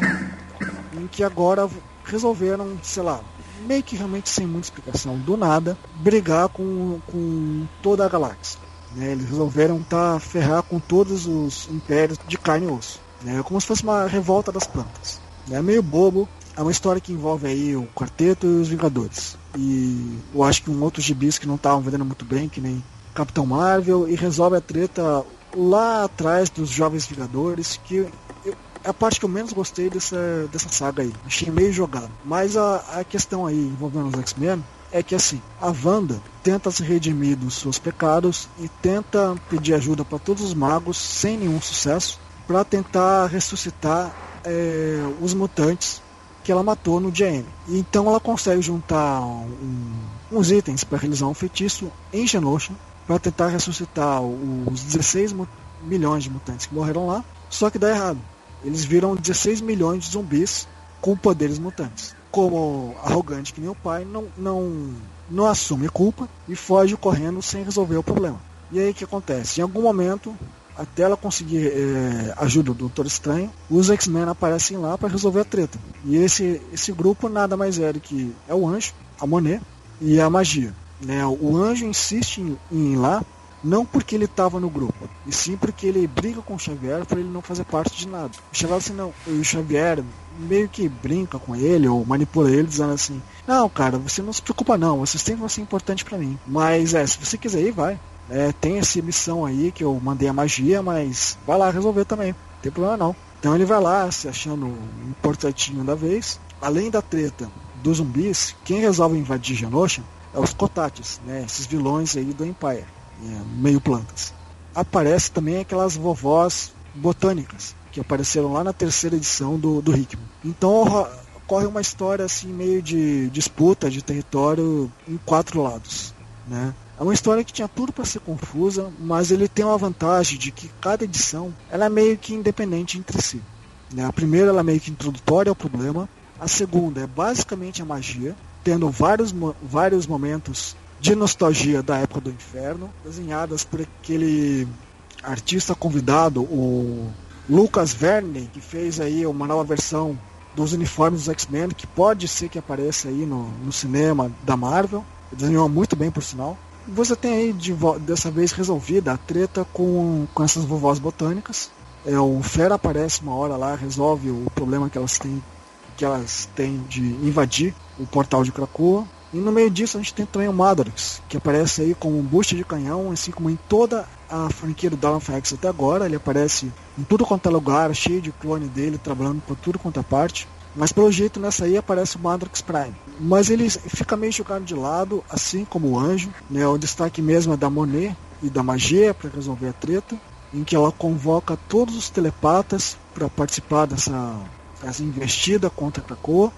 em que agora resolveram, sei lá, meio que realmente sem muita explicação, do nada, brigar com, com toda a galáxia. Né? Eles resolveram tá, ferrar com todos os impérios de carne e osso. Né? Como se fosse uma revolta das plantas. É meio bobo, é uma história que envolve aí o Quarteto e os Vingadores. E eu acho que um outro gibis que não estavam vendendo muito bem, que nem Capitão Marvel, e resolve a treta lá atrás dos Jovens Vingadores, que é a parte que eu menos gostei dessa, dessa saga aí. Achei meio jogado. Mas a, a questão aí envolvendo os X-Men é que assim, a Wanda tenta se redimir dos seus pecados e tenta pedir ajuda para todos os magos sem nenhum sucesso para tentar ressuscitar é, os mutantes que ela matou no GM. Então ela consegue juntar um, uns itens para realizar um feitiço em Genosha para tentar ressuscitar os 16 milhões de mutantes que morreram lá, só que dá errado. Eles viram 16 milhões de zumbis com poderes mutantes. Como arrogante que nem o pai, não, não, não assume culpa e foge correndo sem resolver o problema. E aí o que acontece? Em algum momento, até ela conseguir é, ajuda do Doutor Estranho, os X-Men aparecem lá para resolver a treta. E esse, esse grupo nada mais é do que é o Anjo, a Monet e a Magia. Né? O Anjo insiste em, em ir lá não porque ele estava no grupo, e sim porque ele briga com o Xavier para ele não fazer parte de nada. O Xavier assim, não, o Xavier meio que brinca com ele ou manipula ele dizendo assim: "Não, cara, você não se preocupa não, você sempre vai ser importante para mim. Mas é, se você quiser ir, vai. É, tem essa missão aí que eu mandei a magia, mas vai lá resolver também. Não tem problema não. Então ele vai lá se achando importantinho da vez. Além da treta dos zumbis, quem resolve invadir Genosha é os Kotatis, né? Esses vilões aí do Empire meio plantas. Aparece também aquelas vovós botânicas que apareceram lá na terceira edição do, do Hickman. Então ocorre uma história assim meio de disputa de território em quatro lados, né? É uma história que tinha tudo para ser confusa, mas ele tem uma vantagem de que cada edição ela é meio que independente entre si. Né? A primeira ela é meio que introdutória ao problema, a segunda é basicamente a magia, tendo vários, vários momentos de nostalgia da época do inferno, desenhadas por aquele artista convidado, o Lucas Verne, que fez aí uma nova versão dos uniformes dos X-Men, que pode ser que apareça aí no, no cinema da Marvel. Desenhou muito bem, por sinal. Você tem aí de, dessa vez resolvida a treta com, com essas vovós botânicas. É, o Fera aparece uma hora lá, resolve o problema que elas têm que elas têm de invadir o portal de Krakoa. E no meio disso a gente tem também o Madrox, que aparece aí como um boost de canhão, assim como em toda a franquia do Dawn X até agora. Ele aparece em tudo quanto é lugar, cheio de clone dele, trabalhando por tudo quanto é parte. Mas pelo jeito nessa aí aparece o Madrox Prime. Mas ele fica meio jogado de lado, assim como o Anjo. Né? O destaque mesmo é da Monet e da Magia para resolver a treta. Em que ela convoca todos os telepatas para participar dessa, dessa investida contra a Krakoa.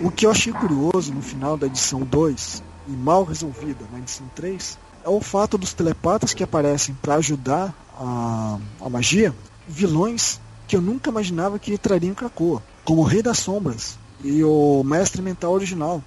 O que eu achei curioso no final da edição 2 e mal resolvida na edição 3 é o fato dos telepatas que aparecem para ajudar a, a magia, vilões que eu nunca imaginava que entrariam em Krakoa, como o Rei das Sombras e o Mestre Mental original.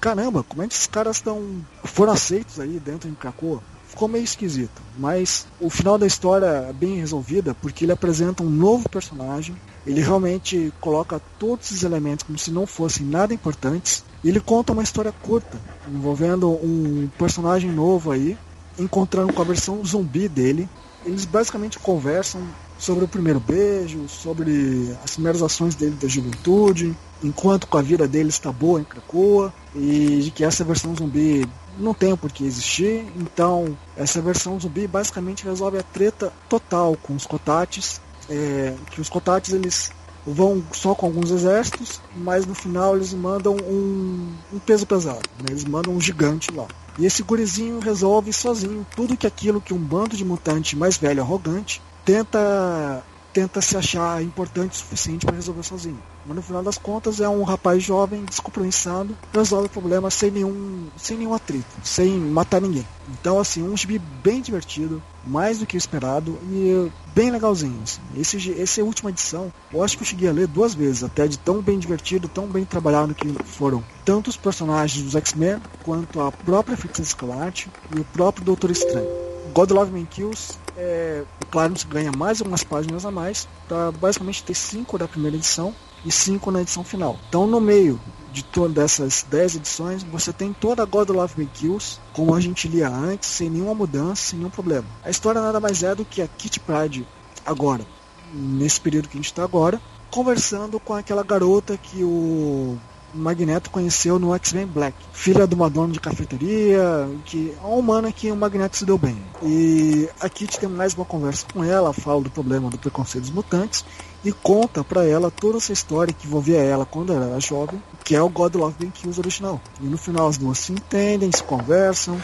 Caramba, como é que esses caras estão foram aceitos aí dentro de Krakoa? Ficou meio esquisito. Mas o final da história é bem resolvida porque ele apresenta um novo personagem. Ele realmente coloca todos esses elementos como se não fossem nada importantes. Ele conta uma história curta, envolvendo um personagem novo aí, encontrando com a versão zumbi dele. Eles basicamente conversam sobre o primeiro beijo, sobre as primeiras ações dele da juventude, enquanto a vida dele está boa em Krakoa, e de que essa versão zumbi não tem por que existir. Então, essa versão zumbi basicamente resolve a treta total com os Kotates, é, que os Kotates eles vão só com alguns exércitos, mas no final eles mandam um, um peso pesado, né? eles mandam um gigante lá. E esse gurizinho resolve sozinho tudo que aquilo que um bando de mutante mais velho arrogante tenta tenta se achar importante o suficiente para resolver sozinho. Mas no final das contas é um rapaz jovem, descompromissado, resolve o problema sem nenhum, sem nenhum atrito, sem matar ninguém. Então assim, um gibi bem divertido, mais do que o esperado e bem legalzinho. Assim. Esse, essa última edição, eu acho que eu cheguei a ler duas vezes, até de tão bem divertido, tão bem trabalhado que foram tanto os personagens dos X-Men quanto a própria Feiticeira Escarlate e o próprio Doutor Estranho. God Love Me Kills, é, claro, ganha mais algumas páginas a mais, para basicamente ter cinco da primeira edição, e 5 na edição final. Então, no meio de todas essas 10 edições, você tem toda a God Love Me Kills, como a gente lia antes, sem nenhuma mudança, sem nenhum problema. A história nada mais é do que a Kitty Pride agora, nesse período que a gente está agora, conversando com aquela garota que o Magneto conheceu no X-Men Black, filha de uma dona de cafeteria, que é uma humana que o Magneto se deu bem. E a Kitty tem mais uma conversa com ela, fala do problema do preconceito dos mutantes e conta para ela toda essa história que envolvia ela quando ela era jovem, que é o God Love Ben Kills original. E no final as duas se entendem, se conversam,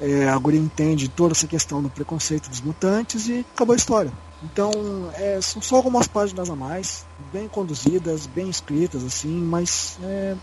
é, a guria entende toda essa questão do preconceito dos mutantes e acabou a história. Então, é, são só algumas páginas a mais, bem conduzidas, bem escritas, assim, mas é,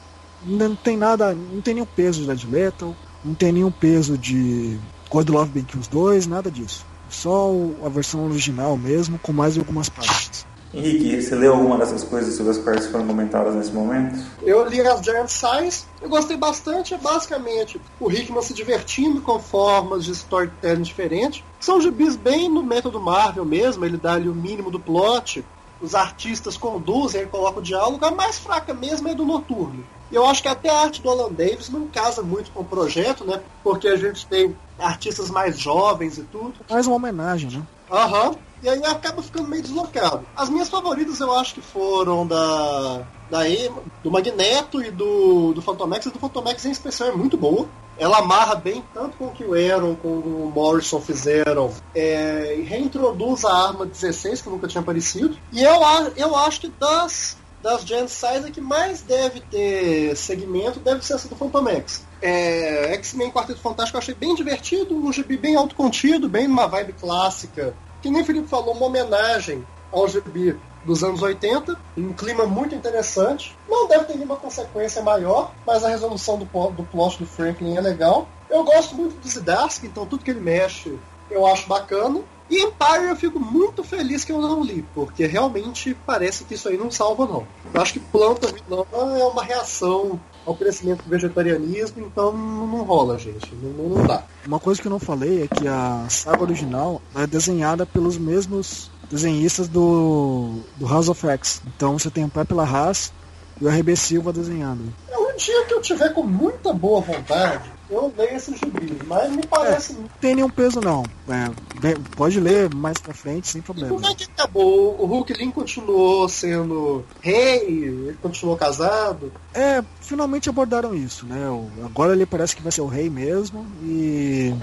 não tem nada, não tem nenhum peso de Dead Metal, não tem nenhum peso de God Love Ben Kills 2, nada disso. Só a versão original mesmo, com mais algumas páginas. Henrique, você leu alguma dessas coisas sobre as partes que foram comentadas nesse momento? Eu li as Giant Size, eu gostei bastante, é basicamente o Hickman se divertindo com formas de storytelling diferentes. São gibis bem no método Marvel mesmo, ele dá ali o mínimo do plot, os artistas conduzem, ele coloca o diálogo, a mais fraca mesmo é do Noturno. Eu acho que até a arte do Alan Davis não casa muito com o projeto, né? Porque a gente tem artistas mais jovens e tudo. Mais uma homenagem, né? Aham. Uhum. E aí acaba ficando meio deslocado. As minhas favoritas eu acho que foram da. da Ema, do Magneto e do, do Fantomex. A do Fantomex em especial é muito boa. Ela amarra bem tanto com o que o Aaron com o Morrison fizeram é, e reintroduz a arma 16, que nunca tinha aparecido. E eu, eu acho que das, das Gen Size, a que mais deve ter segmento deve ser essa do Fantomex. É, X-Men Quarteto Fantástico eu achei bem divertido, um gibi bem autocontido, bem numa vibe clássica que nem o Felipe falou, uma homenagem ao gibi dos anos 80, um clima muito interessante. Não deve ter nenhuma consequência maior, mas a resolução do, do plot do Franklin é legal. Eu gosto muito do Zdarsky, então tudo que ele mexe eu acho bacana. E Empire eu fico muito feliz que eu não li, porque realmente parece que isso aí não salva não. Eu acho que planta vilã é uma reação ao crescimento do vegetarianismo, então não rola, gente. Não, não dá. Uma coisa que eu não falei é que a saga original é desenhada pelos mesmos desenhistas do, do House of X. Então você tem o Pepe Larraz e o RB Silva desenhando. É um dia que eu tiver com muita boa vontade, eu leio esses gibis, mas me parece. É, não tem nenhum peso, não. É, pode ler mais pra frente, sem problema. E como é que acabou? O Hulk Lin continuou sendo rei? Ele continuou casado? É, finalmente abordaram isso, né? Agora ele parece que vai ser o rei mesmo. E.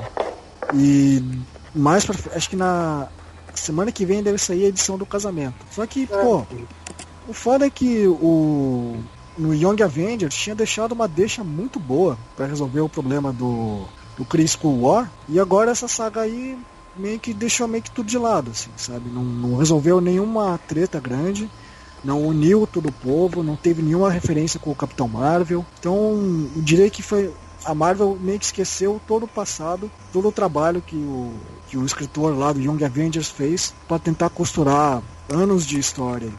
E. Mais pra Acho que na semana que vem deve sair a edição do casamento. Só que, é. pô. O foda é que o no Young Avengers tinha deixado uma deixa muito boa para resolver o problema do, do Chris Cool War. E agora essa saga aí meio que deixou meio que tudo de lado, assim, sabe? Não, não resolveu nenhuma treta grande, não uniu todo o povo, não teve nenhuma referência com o Capitão Marvel. Então, diria que foi a Marvel meio que esqueceu todo o passado, todo o trabalho que o, que o escritor lá do Young Avengers fez para tentar costurar anos de história.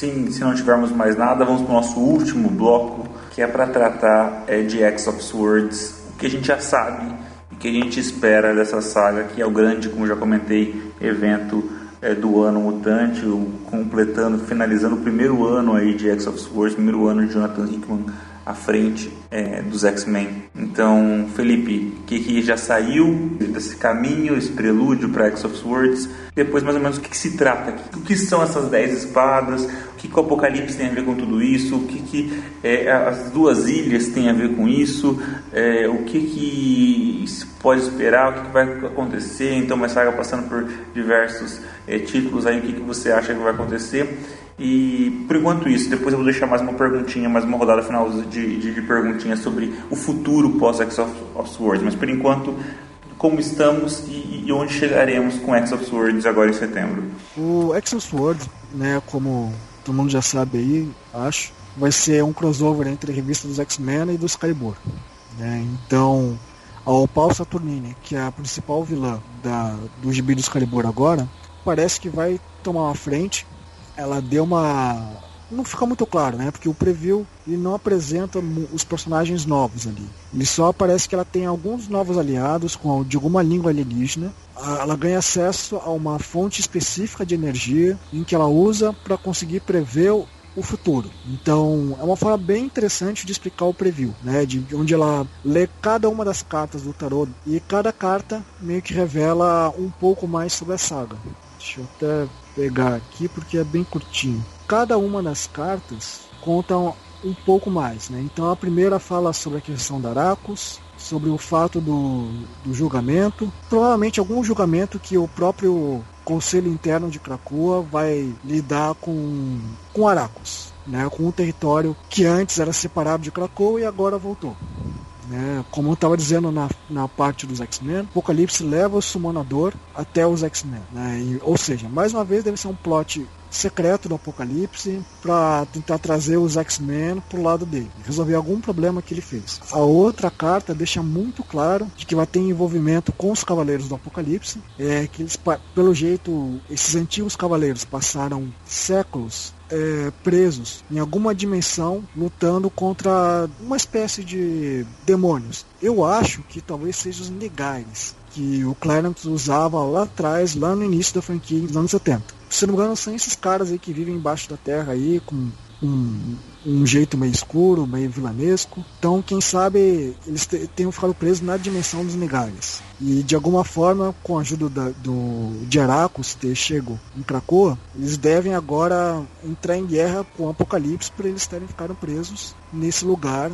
Sim, se não tivermos mais nada, vamos para o nosso último bloco, que é para tratar é, de X of Swords, o que a gente já sabe e que a gente espera dessa saga, que é o grande, como já comentei, evento é, do ano mutante, completando, finalizando o primeiro ano aí de X of Swords, primeiro ano de Jonathan Hickman à frente é, dos X-Men. Então, Felipe, que, que já saiu desse caminho, esse prelúdio para X of Swords, depois mais ou menos o que, que se trata? O que são essas dez espadas? O que, que o Apocalipse tem a ver com tudo isso? O que, que é, as duas ilhas têm a ver com isso? É, o que, que se pode esperar? O que, que vai acontecer? Então, uma saga passando por diversos é, títulos aí, o que, que você acha que vai acontecer? E por enquanto isso, depois eu vou deixar mais uma perguntinha, mais uma rodada final de, de, de perguntinhas sobre o futuro pós-X of, of Swords. Mas por enquanto, como estamos e, e, onde chegaremos com X of Swords agora em setembro? O X of Swords, né, como todo mundo já sabe aí, acho, vai ser um crossover entre a revista dos X-Men e do Excalibur. Né? Então, a Opal Saturnine, que é a principal vilã da, do gibi do Excalibur agora, parece que vai tomar uma frente ela deu uma não fica muito claro, né? Porque o preview ele não apresenta os personagens novos ali. Ele só aparece que ela tem alguns novos aliados com de alguma língua alienígena. Ela ganha acesso a uma fonte específica de energia em que ela usa para conseguir prever o futuro. Então, é uma forma bem interessante de explicar o preview, né? De onde ela lê cada uma das cartas do tarô e cada carta meio que revela um pouco mais sobre a saga. Deixa eu até pegar aqui porque é bem curtinho. Cada uma das cartas conta um pouco mais, né? Então a primeira fala sobre a questão da Aracos, sobre o fato do, do julgamento, provavelmente algum julgamento que o próprio Conselho Interno de Krakoa vai lidar com, com Aracos, né, com um território que antes era separado de Krakoa e agora voltou. Né? Como eu estava dizendo na, na parte dos X-Men, Apocalipse leva o Summonador até os X-Men. Né? ou seja, mais uma vez deve ser um plot secreto do Apocalipse para tentar trazer os X-Men pro lado dele, resolver algum problema que ele fez. A outra carta deixa muito claro de que vai ter envolvimento com os Cavaleiros do Apocalipse, é que eles, pelo jeito, esses antigos Cavaleiros passaram séculos é, presos em alguma dimensão lutando contra uma espécie de demônios. Eu acho que talvez sejam os Negares, que o Clarence usava lá atrás, lá no início da franquia, nos anos 70 se não me engano, são esses caras aí que vivem embaixo da terra aí, com um, um jeito meio escuro, meio vilanesco. Então, quem sabe eles tenham ficado presos na dimensão dos migalhas. E de alguma forma, com a ajuda da, do de Aracos ter chego em Krakoa, eles devem agora entrar em guerra com o Apocalipse para eles terem ficado presos nesse lugar.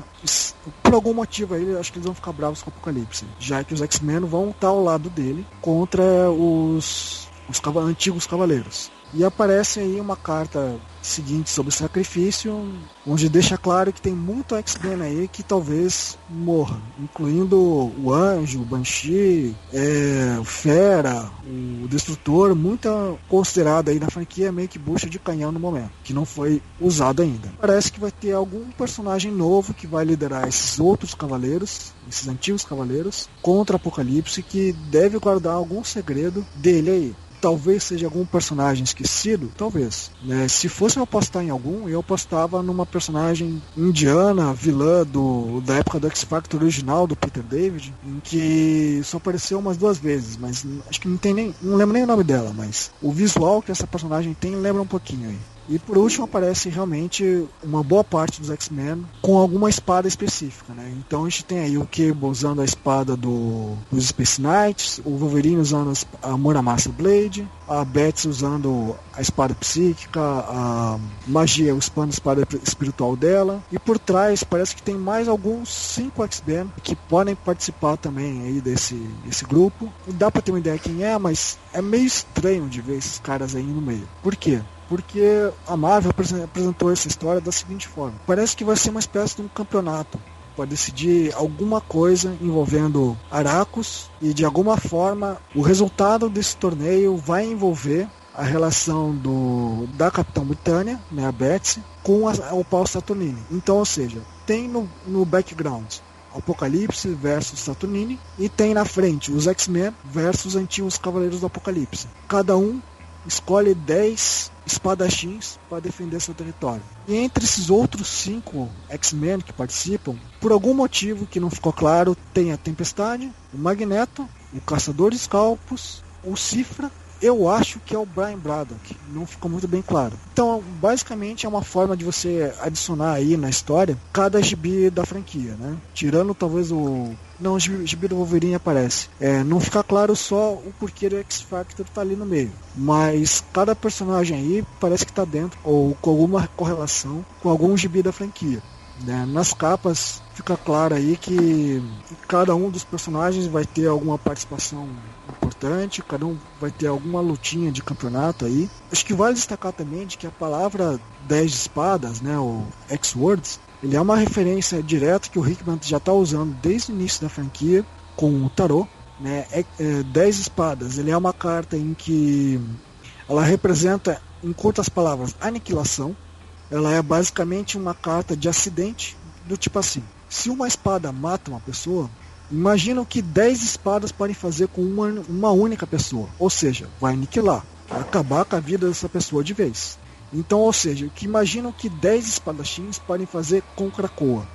Por algum motivo aí, acho que eles vão ficar bravos com o Apocalipse, já que os X-Men vão estar ao lado dele contra os os antigos cavaleiros. E aparece aí uma carta seguinte sobre o sacrifício, onde deixa claro que tem muito X-Men aí que talvez morra, incluindo o Anjo, o Banshee, é, o Fera, o Destrutor, muita considerada aí na franquia meio que bucha de canhão no momento, que não foi usado ainda. Parece que vai ter algum personagem novo que vai liderar esses outros cavaleiros, esses antigos cavaleiros, contra Apocalipse, que deve guardar algum segredo dele aí talvez seja algum personagem esquecido, talvez. Né? Se fosse eu apostar em algum, eu apostava numa personagem indiana, vilã do, da época do X-Factor original do Peter David, em que só apareceu umas duas vezes, mas acho que não tem nem. não lembro nem o nome dela, mas o visual que essa personagem tem lembra um pouquinho aí. E por último aparece realmente uma boa parte dos X-Men com alguma espada específica, né? Então a gente tem aí o Cable usando a espada do, dos Space Knights, o Wolverine usando a Muramasa Blade, a Betsy usando a espada psíquica, a magia, o a espada espiritual dela. E por trás parece que tem mais alguns cinco X-Men que podem participar também aí desse, desse grupo. Dá pra ter uma ideia quem é, mas é meio estranho de ver esses caras aí no meio. Por quê? Porque a Marvel apresentou essa história da seguinte forma: parece que vai ser uma espécie de um campeonato para decidir alguma coisa envolvendo Aracos e de alguma forma o resultado desse torneio vai envolver a relação do da Capitã Britânia, né, a Betsy, com a, o Paul Saturnini. Então, ou seja, tem no, no background Apocalipse versus Saturnini e tem na frente os X-Men versus os antigos Cavaleiros do Apocalipse. Cada um escolhe 10 espadachins para defender seu território. E entre esses outros cinco X-Men que participam, por algum motivo que não ficou claro, tem a Tempestade, o Magneto, o Caçador de Escalpos, o Cifra eu acho que é o Brian Braddock, não ficou muito bem claro. Então, basicamente é uma forma de você adicionar aí na história cada gibi da franquia, né? Tirando talvez o não, o gibi do Wolverine aparece. É, não fica claro só o porquê do X-Factor tá ali no meio. Mas cada personagem aí parece que tá dentro, ou com alguma correlação com algum gibi da franquia. Né? Nas capas fica claro aí que cada um dos personagens vai ter alguma participação importante, cada um vai ter alguma lutinha de campeonato aí. Acho que vale destacar também de que a palavra 10 espadas, né, o X-Words, ele é uma referência direta que o Hickman já está usando desde o início da franquia com o tarot. Né? É, é, 10 espadas, ele é uma carta em que ela representa, em curtas palavras, aniquilação ela é basicamente uma carta de acidente do tipo assim. Se uma espada mata uma pessoa, imagina o que 10 espadas podem fazer com uma, uma única pessoa. Ou seja, vai aniquilar, vai acabar com a vida dessa pessoa de vez. Então, ou seja, que imaginam que 10 espadachins podem fazer com Krakoa.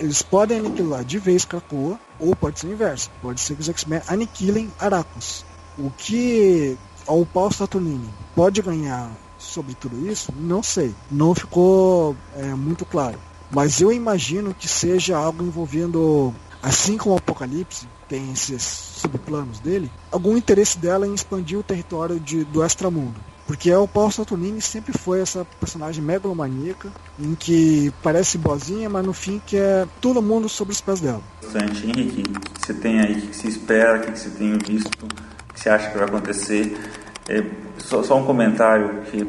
Eles podem aniquilar de vez Krakoa, ou pode ser o inverso. Pode ser que os X-Men aniquilem Aracos. O que o Paul Saturnini pode ganhar sobre tudo isso, não sei. Não ficou é, muito claro. Mas eu imagino que seja algo envolvendo, assim como o Apocalipse tem esses subplanos dele, algum interesse dela em expandir o território de, do extramundo. Porque o Paul Saturnini sempre foi essa personagem megalomaníaca, em que parece boazinha, mas no fim que é todo mundo sobre os pés dela. Bastante. Henrique, o que você tem aí, o que você espera, o que você tem visto, o que você acha que vai acontecer? É, só, só, um comentário que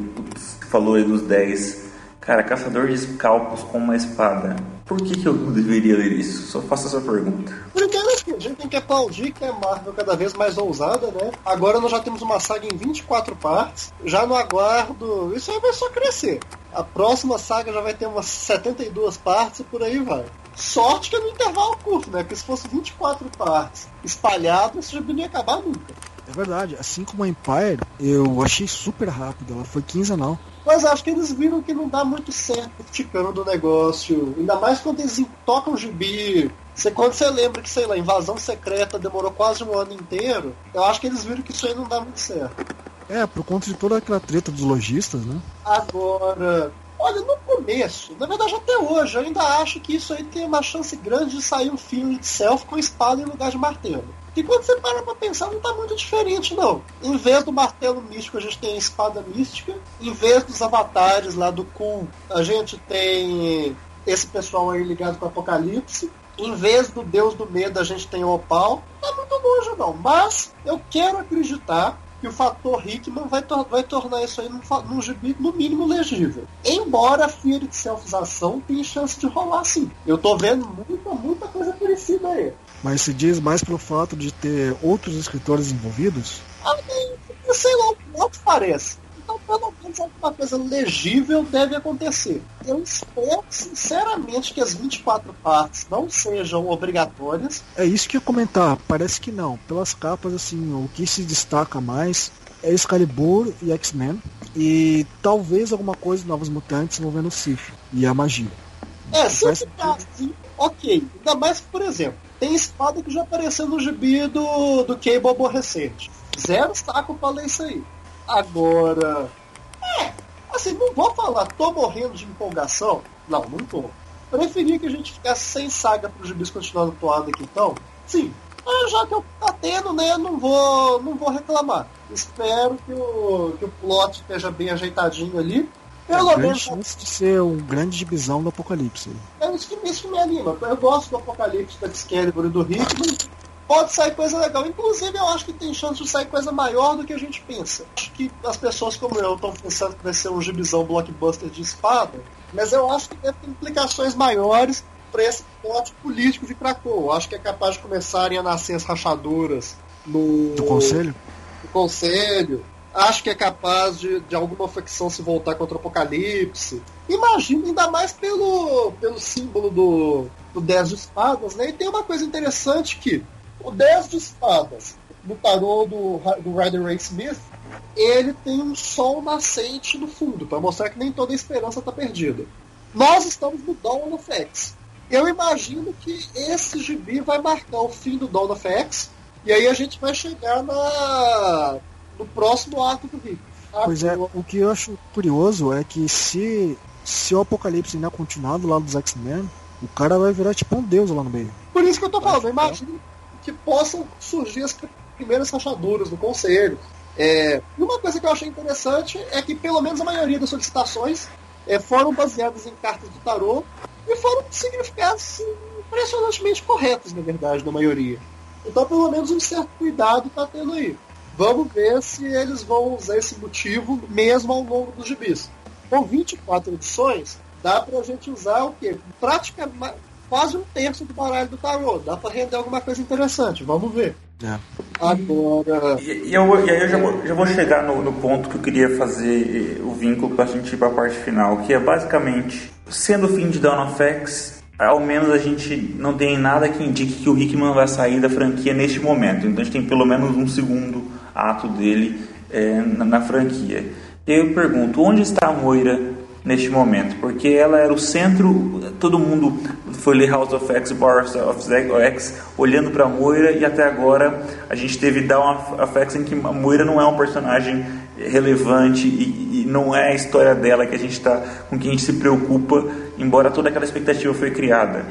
falou aí dos 10. Cara, caçador de escalpos com uma espada. Por que, que eu deveria ler isso? Só faço essa pergunta. Primeiro, a gente tem que aplaudir que a Marvel cada vez mais ousada, né? Agora nós já temos uma saga em 24 partes. Já no aguardo. Isso aí vai só crescer. A próxima saga já vai ter umas 72 partes e por aí vai. Sorte que é no intervalo curto, né? Porque se fosse 24 partes espalhadas, isso já não ia acabar nunca. É verdade, assim como a Empire, eu achei super rápido, ela foi quinzenal. Mas acho que eles viram que não dá muito certo ticando do negócio. Ainda mais quando eles tocam o gibi. Você, quando você lembra que, sei lá, invasão secreta demorou quase um ano inteiro, eu acho que eles viram que isso aí não dá muito certo. É, por conta de toda aquela treta dos lojistas, né? Agora, olha, no começo, na verdade até hoje, eu ainda acho que isso aí tem uma chance grande de sair um filme itself com espada em lugar de martelo. E quando você para pra pensar, não tá muito diferente, não. Em vez do martelo místico, a gente tem a espada mística. Em vez dos avatares lá do Kul, a gente tem esse pessoal aí ligado com o Apocalipse. Em vez do Deus do Medo, a gente tem o Opal. Tá muito longe, não. Mas eu quero acreditar que o fator Hickman vai, tor vai tornar isso aí num, num gibi no mínimo legível. Embora a Fear de Selfização tenha chance de rolar sim. Eu tô vendo muita, muita coisa parecida aí mas se diz mais pelo fato de ter outros escritores envolvidos? Ah, sei lá o que parece. Então, pelo menos alguma coisa legível deve acontecer. Eu espero, sinceramente, que as 24 partes não sejam obrigatórias. É isso que eu ia comentar. Parece que não. Pelas capas, assim, o que se destaca mais é Excalibur e X-Men. E talvez alguma coisa de Novos Mutantes envolvendo o Sif e a magia. É, se ficar assim, ok. Ainda mais que, por exemplo, tem espada que já apareceu no gibi do, do Cable aborrecente. Zero saco pra ler isso aí. Agora. É, assim, não vou falar, tô morrendo de empolgação. Não, não tô. Preferia que a gente ficasse sem saga para os gibis continuando atuando aqui então. Sim. Mas já que eu tá tendo, né, não vou, não vou reclamar. Espero que o, que o plot esteja bem ajeitadinho ali. Pelo é menos. chance de ser um grande divisão do Apocalipse. É isso que, isso que me anima. Eu gosto do Apocalipse, da Excalibur e do Hitman. Pode sair coisa legal. Inclusive, eu acho que tem chance de sair coisa maior do que a gente pensa. Acho que as pessoas como eu estão pensando que vai ser um gibizão blockbuster de espada, mas eu acho que deve ter implicações maiores para esse plot político de Krakow. Acho que é capaz de começarem a nascer as rachaduras no. Do Conselho? Do Conselho acho que é capaz de, de alguma facção se voltar contra o Apocalipse. Imagina, ainda mais pelo, pelo símbolo do, do 10 de espadas, né? E tem uma coisa interessante que o 10 de espadas, no tarô do, do Rider Ray Smith, ele tem um sol nascente no fundo, para mostrar que nem toda a esperança está perdida. Nós estamos no Dawn of X. Eu imagino que esse gibi vai marcar o fim do Dawn of X, e aí a gente vai chegar na no próximo arco do Rick. Pois é, o que eu acho curioso é que se, se o Apocalipse ainda continuar do lado dos X-Men, o cara vai virar tipo um deus lá no meio. Por isso que eu tô falando, eu imagino que possam surgir as primeiras rachaduras do conselho. É, e uma coisa que eu achei interessante é que pelo menos a maioria das solicitações é, foram baseadas em cartas do tarô e foram significados impressionantemente corretos, na verdade, na maioria. Então pelo menos um certo cuidado tá tendo aí. Vamos ver se eles vão usar esse motivo mesmo ao longo dos gibis. Com 24 edições, dá pra gente usar o quê? Praticamente quase um terço do baralho do tarô. Dá pra render alguma coisa interessante. Vamos ver. É. Agora. E, e, eu, e aí eu já vou, já vou chegar no, no, ponto que eu queria fazer o vínculo pra gente ir pra parte final, que é basicamente, sendo o fim de Dawn of X, ao menos a gente não tem nada que indique que o Hickman vai sair da franquia neste momento. Então a gente tem pelo menos um segundo ato dele é, na, na, franquia. E eu pergunto, onde está a Moira neste momento? Porque ela era o centro, todo mundo foi ler House of X, Bars of X, olhando para Moira e até agora a gente teve Down of X em que a Moira não é um personagem relevante e, e, não é a história dela que a gente está com quem a gente se preocupa, embora toda aquela expectativa foi criada.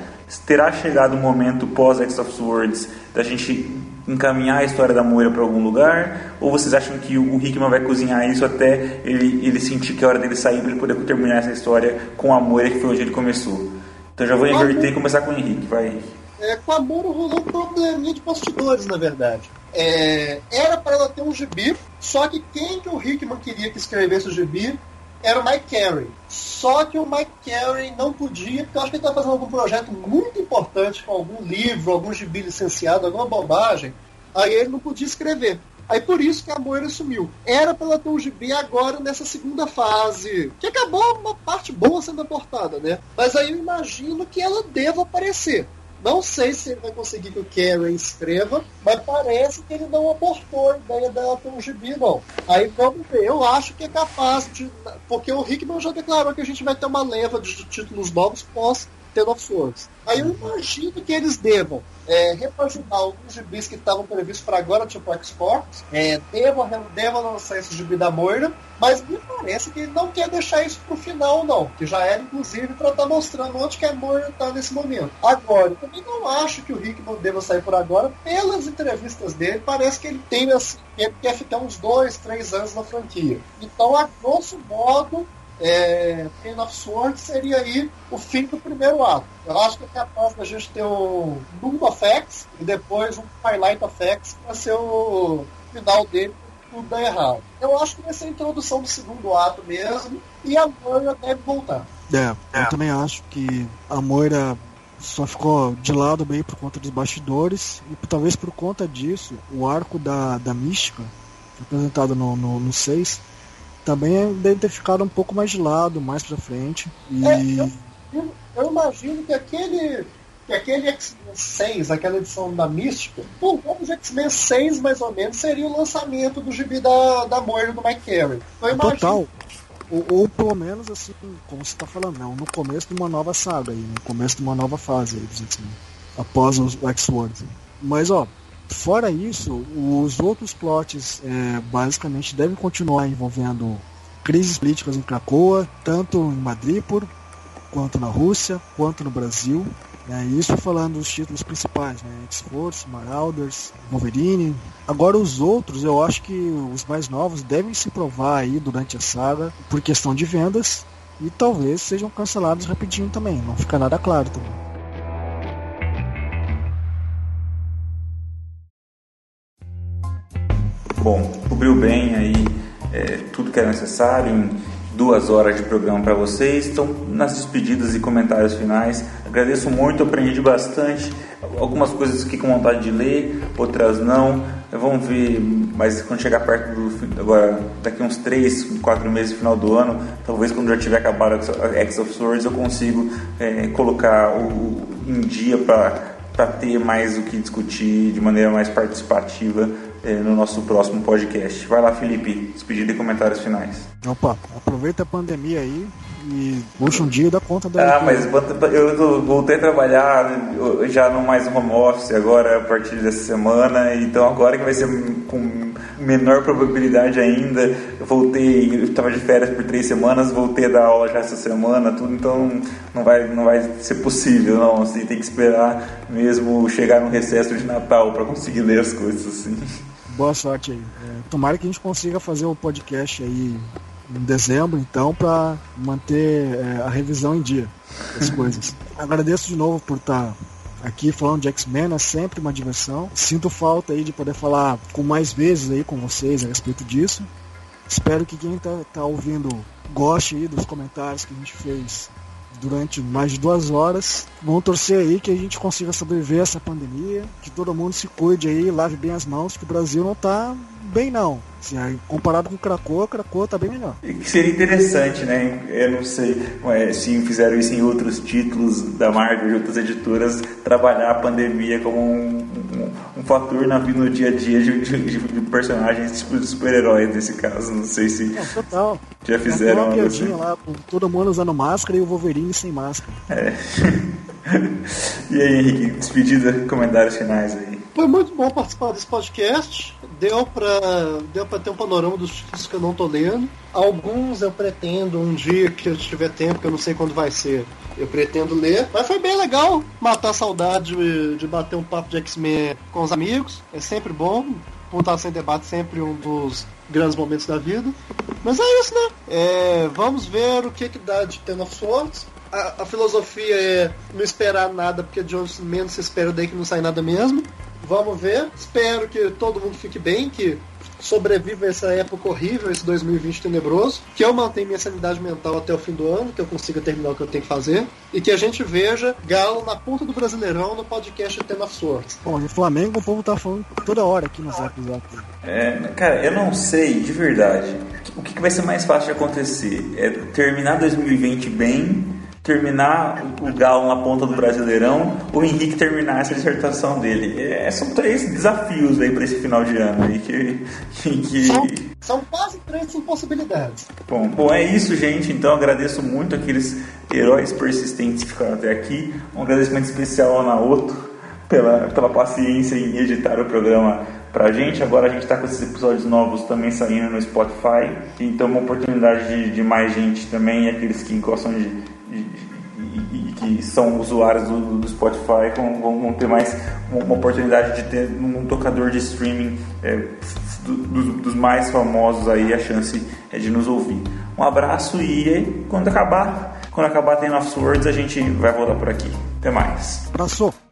Terá chegado o momento pós X of Swords da gente encaminhar a história da Moira para algum lugar? Ou vocês acham que o Hickman vai cozinhar isso até ele, ele sentir que é hora dele sair para ele poder terminar essa história com a Moira, que foi onde ele começou? Então já vou inverter e começar com o Henrique, vai. É, com a Moira rolou um probleminha de bastidores, na verdade. É, era para ela ter um gibi, só que quem que o Hickman queria que escrevesse o gibi era o Mike Carey. Só que o Mike Carey não podia, porque eu acho que ele estava fazendo algum projeto muito importante, com algum livro, algum gibi licenciado, alguma bobagem. Aí ele não podia escrever. Aí por isso que a Moira sumiu. Era para ela ter um gibi agora nessa segunda fase, que acabou uma parte boa sendo aportada, né? Mas aí eu imagino que ela deva aparecer. Não sei se ele vai conseguir que o Karen escreva, mas parece que ele não abortou a ideia dela ter um gibi, não. Aí vamos ver. Eu acho que é capaz de. Porque o Hickman já declarou que a gente vai ter uma leva de títulos novos pós Ten of Swords. Aí eu imagino que eles devam é, repaginar alguns gibis que estavam previstos para agora, tipo X-Force, é, devam, devam lançar esse gibi da Moira, mas me parece que ele não quer deixar isso pro final, não. Que já era, inclusive, para estar tá mostrando onde que a Moira está nesse momento. Agora, eu também não acho que o Rick deva sair por agora. Pelas entrevistas dele, parece que ele tem assim, ele quer ficar uns dois, três anos na franquia. Então, a grosso modo, é, Pain of Swords seria aí o fim do primeiro ato. Eu acho que é capaz gente ter o Doom of X e depois um Twilight of X para ser o final dele tudo dar errado. Eu acho que vai ser a introdução do segundo ato mesmo e a Moira deve voltar. É, eu também acho que a Moira só ficou de lado meio por conta dos bastidores e talvez por conta disso o arco da, da mística apresentado no 6 também deve ter ficado um pouco mais de lado, mais pra frente. E... É, eu, eu, imagino que aquele. Que aquele X-Men 6, aquela edição da Mística, por de X-Men 6, mais ou menos, seria o lançamento do gibi da, da Moira do Mike Carey. Então, Total. Ou, ou, pelo menos assim, como você está falando, não, no começo de uma nova saga aí, no começo de uma nova fase aí dos X-Men. Após os X-Swords. Mas ó, Fora isso, os outros plots é, basicamente devem continuar envolvendo crises políticas em Krakoa, tanto em Madripoor, quanto na Rússia, quanto no Brasil. É, isso falando dos títulos principais, né? X-Force, Marauders, Wolverine. Agora os outros, eu acho que os mais novos devem se provar aí durante a saga por questão de vendas e talvez sejam cancelados rapidinho também, não fica nada claro também. Bom, cobriu bem aí é, tudo que era necessário em duas horas de programa para vocês. Então, nas despedidas e comentários finais, agradeço muito, aprendi bastante. Algumas coisas fiquei com vontade de ler, outras não. Vamos ver, mas quando chegar perto do agora, daqui uns 3, 4 meses final do ano, talvez quando já tiver acabado a X of Swords, eu consigo é, colocar o, em dia para ter mais o que discutir de maneira mais participativa é, no nosso próximo podcast. Vai lá, Felipe, despedida e comentários finais. Opa, aproveita a pandemia aí e puxa um dia e dá conta da. Ah, mas eu voltei a trabalhar já não mais home office agora a partir dessa semana, então agora que vai ser com menor probabilidade ainda. Eu voltei, eu estava de férias por três semanas, voltei a dar aula já essa semana, tudo, então não vai, não vai ser possível, não. Você tem que esperar mesmo chegar no recesso de Natal para conseguir ler as coisas assim. Boa sorte aí. É, tomara que a gente consiga fazer o podcast aí em dezembro, então, para manter é, a revisão em dia das coisas. Agradeço de novo por estar tá aqui falando de X-Men, é sempre uma diversão. Sinto falta aí de poder falar com mais vezes aí com vocês a respeito disso. Espero que quem está tá ouvindo goste aí dos comentários que a gente fez durante mais de duas horas. Vamos torcer aí que a gente consiga sobreviver a essa pandemia, que todo mundo se cuide aí, lave bem as mãos, que o Brasil não está bem não. Assim, comparado com Krakoa, Krakoa tá bem melhor. Que seria interessante, né? Eu não sei é, se fizeram isso em outros títulos da Marvel, de outras editoras, trabalhar a pandemia como um, um, um fator na, no dia a dia de, de, de personagens tipo de super-heróis nesse caso. Não sei se não, total. já fizeram uma piadinha assim. lá, todo mundo usando máscara e o Wolverine sem máscara. É. e aí, Henrique, despedida, comentários finais aí. Foi muito bom participar desse podcast. Deu pra, deu ter um panorama dos títulos que eu não tô lendo. Alguns eu pretendo um dia que eu tiver tempo, que eu não sei quando vai ser. Eu pretendo ler. Mas foi bem legal matar a saudade de, de bater um papo de X-Men com os amigos. É sempre bom. Pontar sem debate sempre um dos grandes momentos da vida. Mas é isso, né? É, vamos ver o que, que dá de Ten of Swords. A, a, filosofia é não esperar nada, porque de onde menos se espera daí que não sai nada mesmo. Vamos ver. Espero que todo mundo fique bem, que sobreviva essa época horrível, esse 2020 tenebroso, que eu mantenha minha sanidade mental até o fim do ano, que eu consiga terminar o que eu tenho que fazer, e que a gente veja Galo na ponta do Brasileirão no podcast Ten of Swords. Bom, e Flamengo o povo tá falando toda hora aqui no Zap Zap. É, cara, eu não sei, de verdade, o que vai ser mais fácil de acontecer? É terminar 2020 bem terminar o Galo na ponta do Brasileirão, o Henrique terminar essa dissertação dele. É, são três desafios aí para esse final de ano aí que, que, que... São, são, quase três impossibilidades. Bom, bom, é isso, gente. Então agradeço muito aqueles heróis persistentes que ficaram até aqui. Um agradecimento especial ao Naoto pela, pela paciência em editar o programa pra gente. Agora a gente está com esses episódios novos também saindo no Spotify. Então uma oportunidade de, de mais gente também, aqueles que gostam de e, e, que são usuários do, do Spotify vão, vão, ter mais uma oportunidade de ter um tocador de streaming é, do, dos, dos, mais famosos aí a chance é de nos ouvir. Um abraço e quando acabar, quando acabar Ten of Swords a gente vai voltar por aqui. Até mais. Abraço.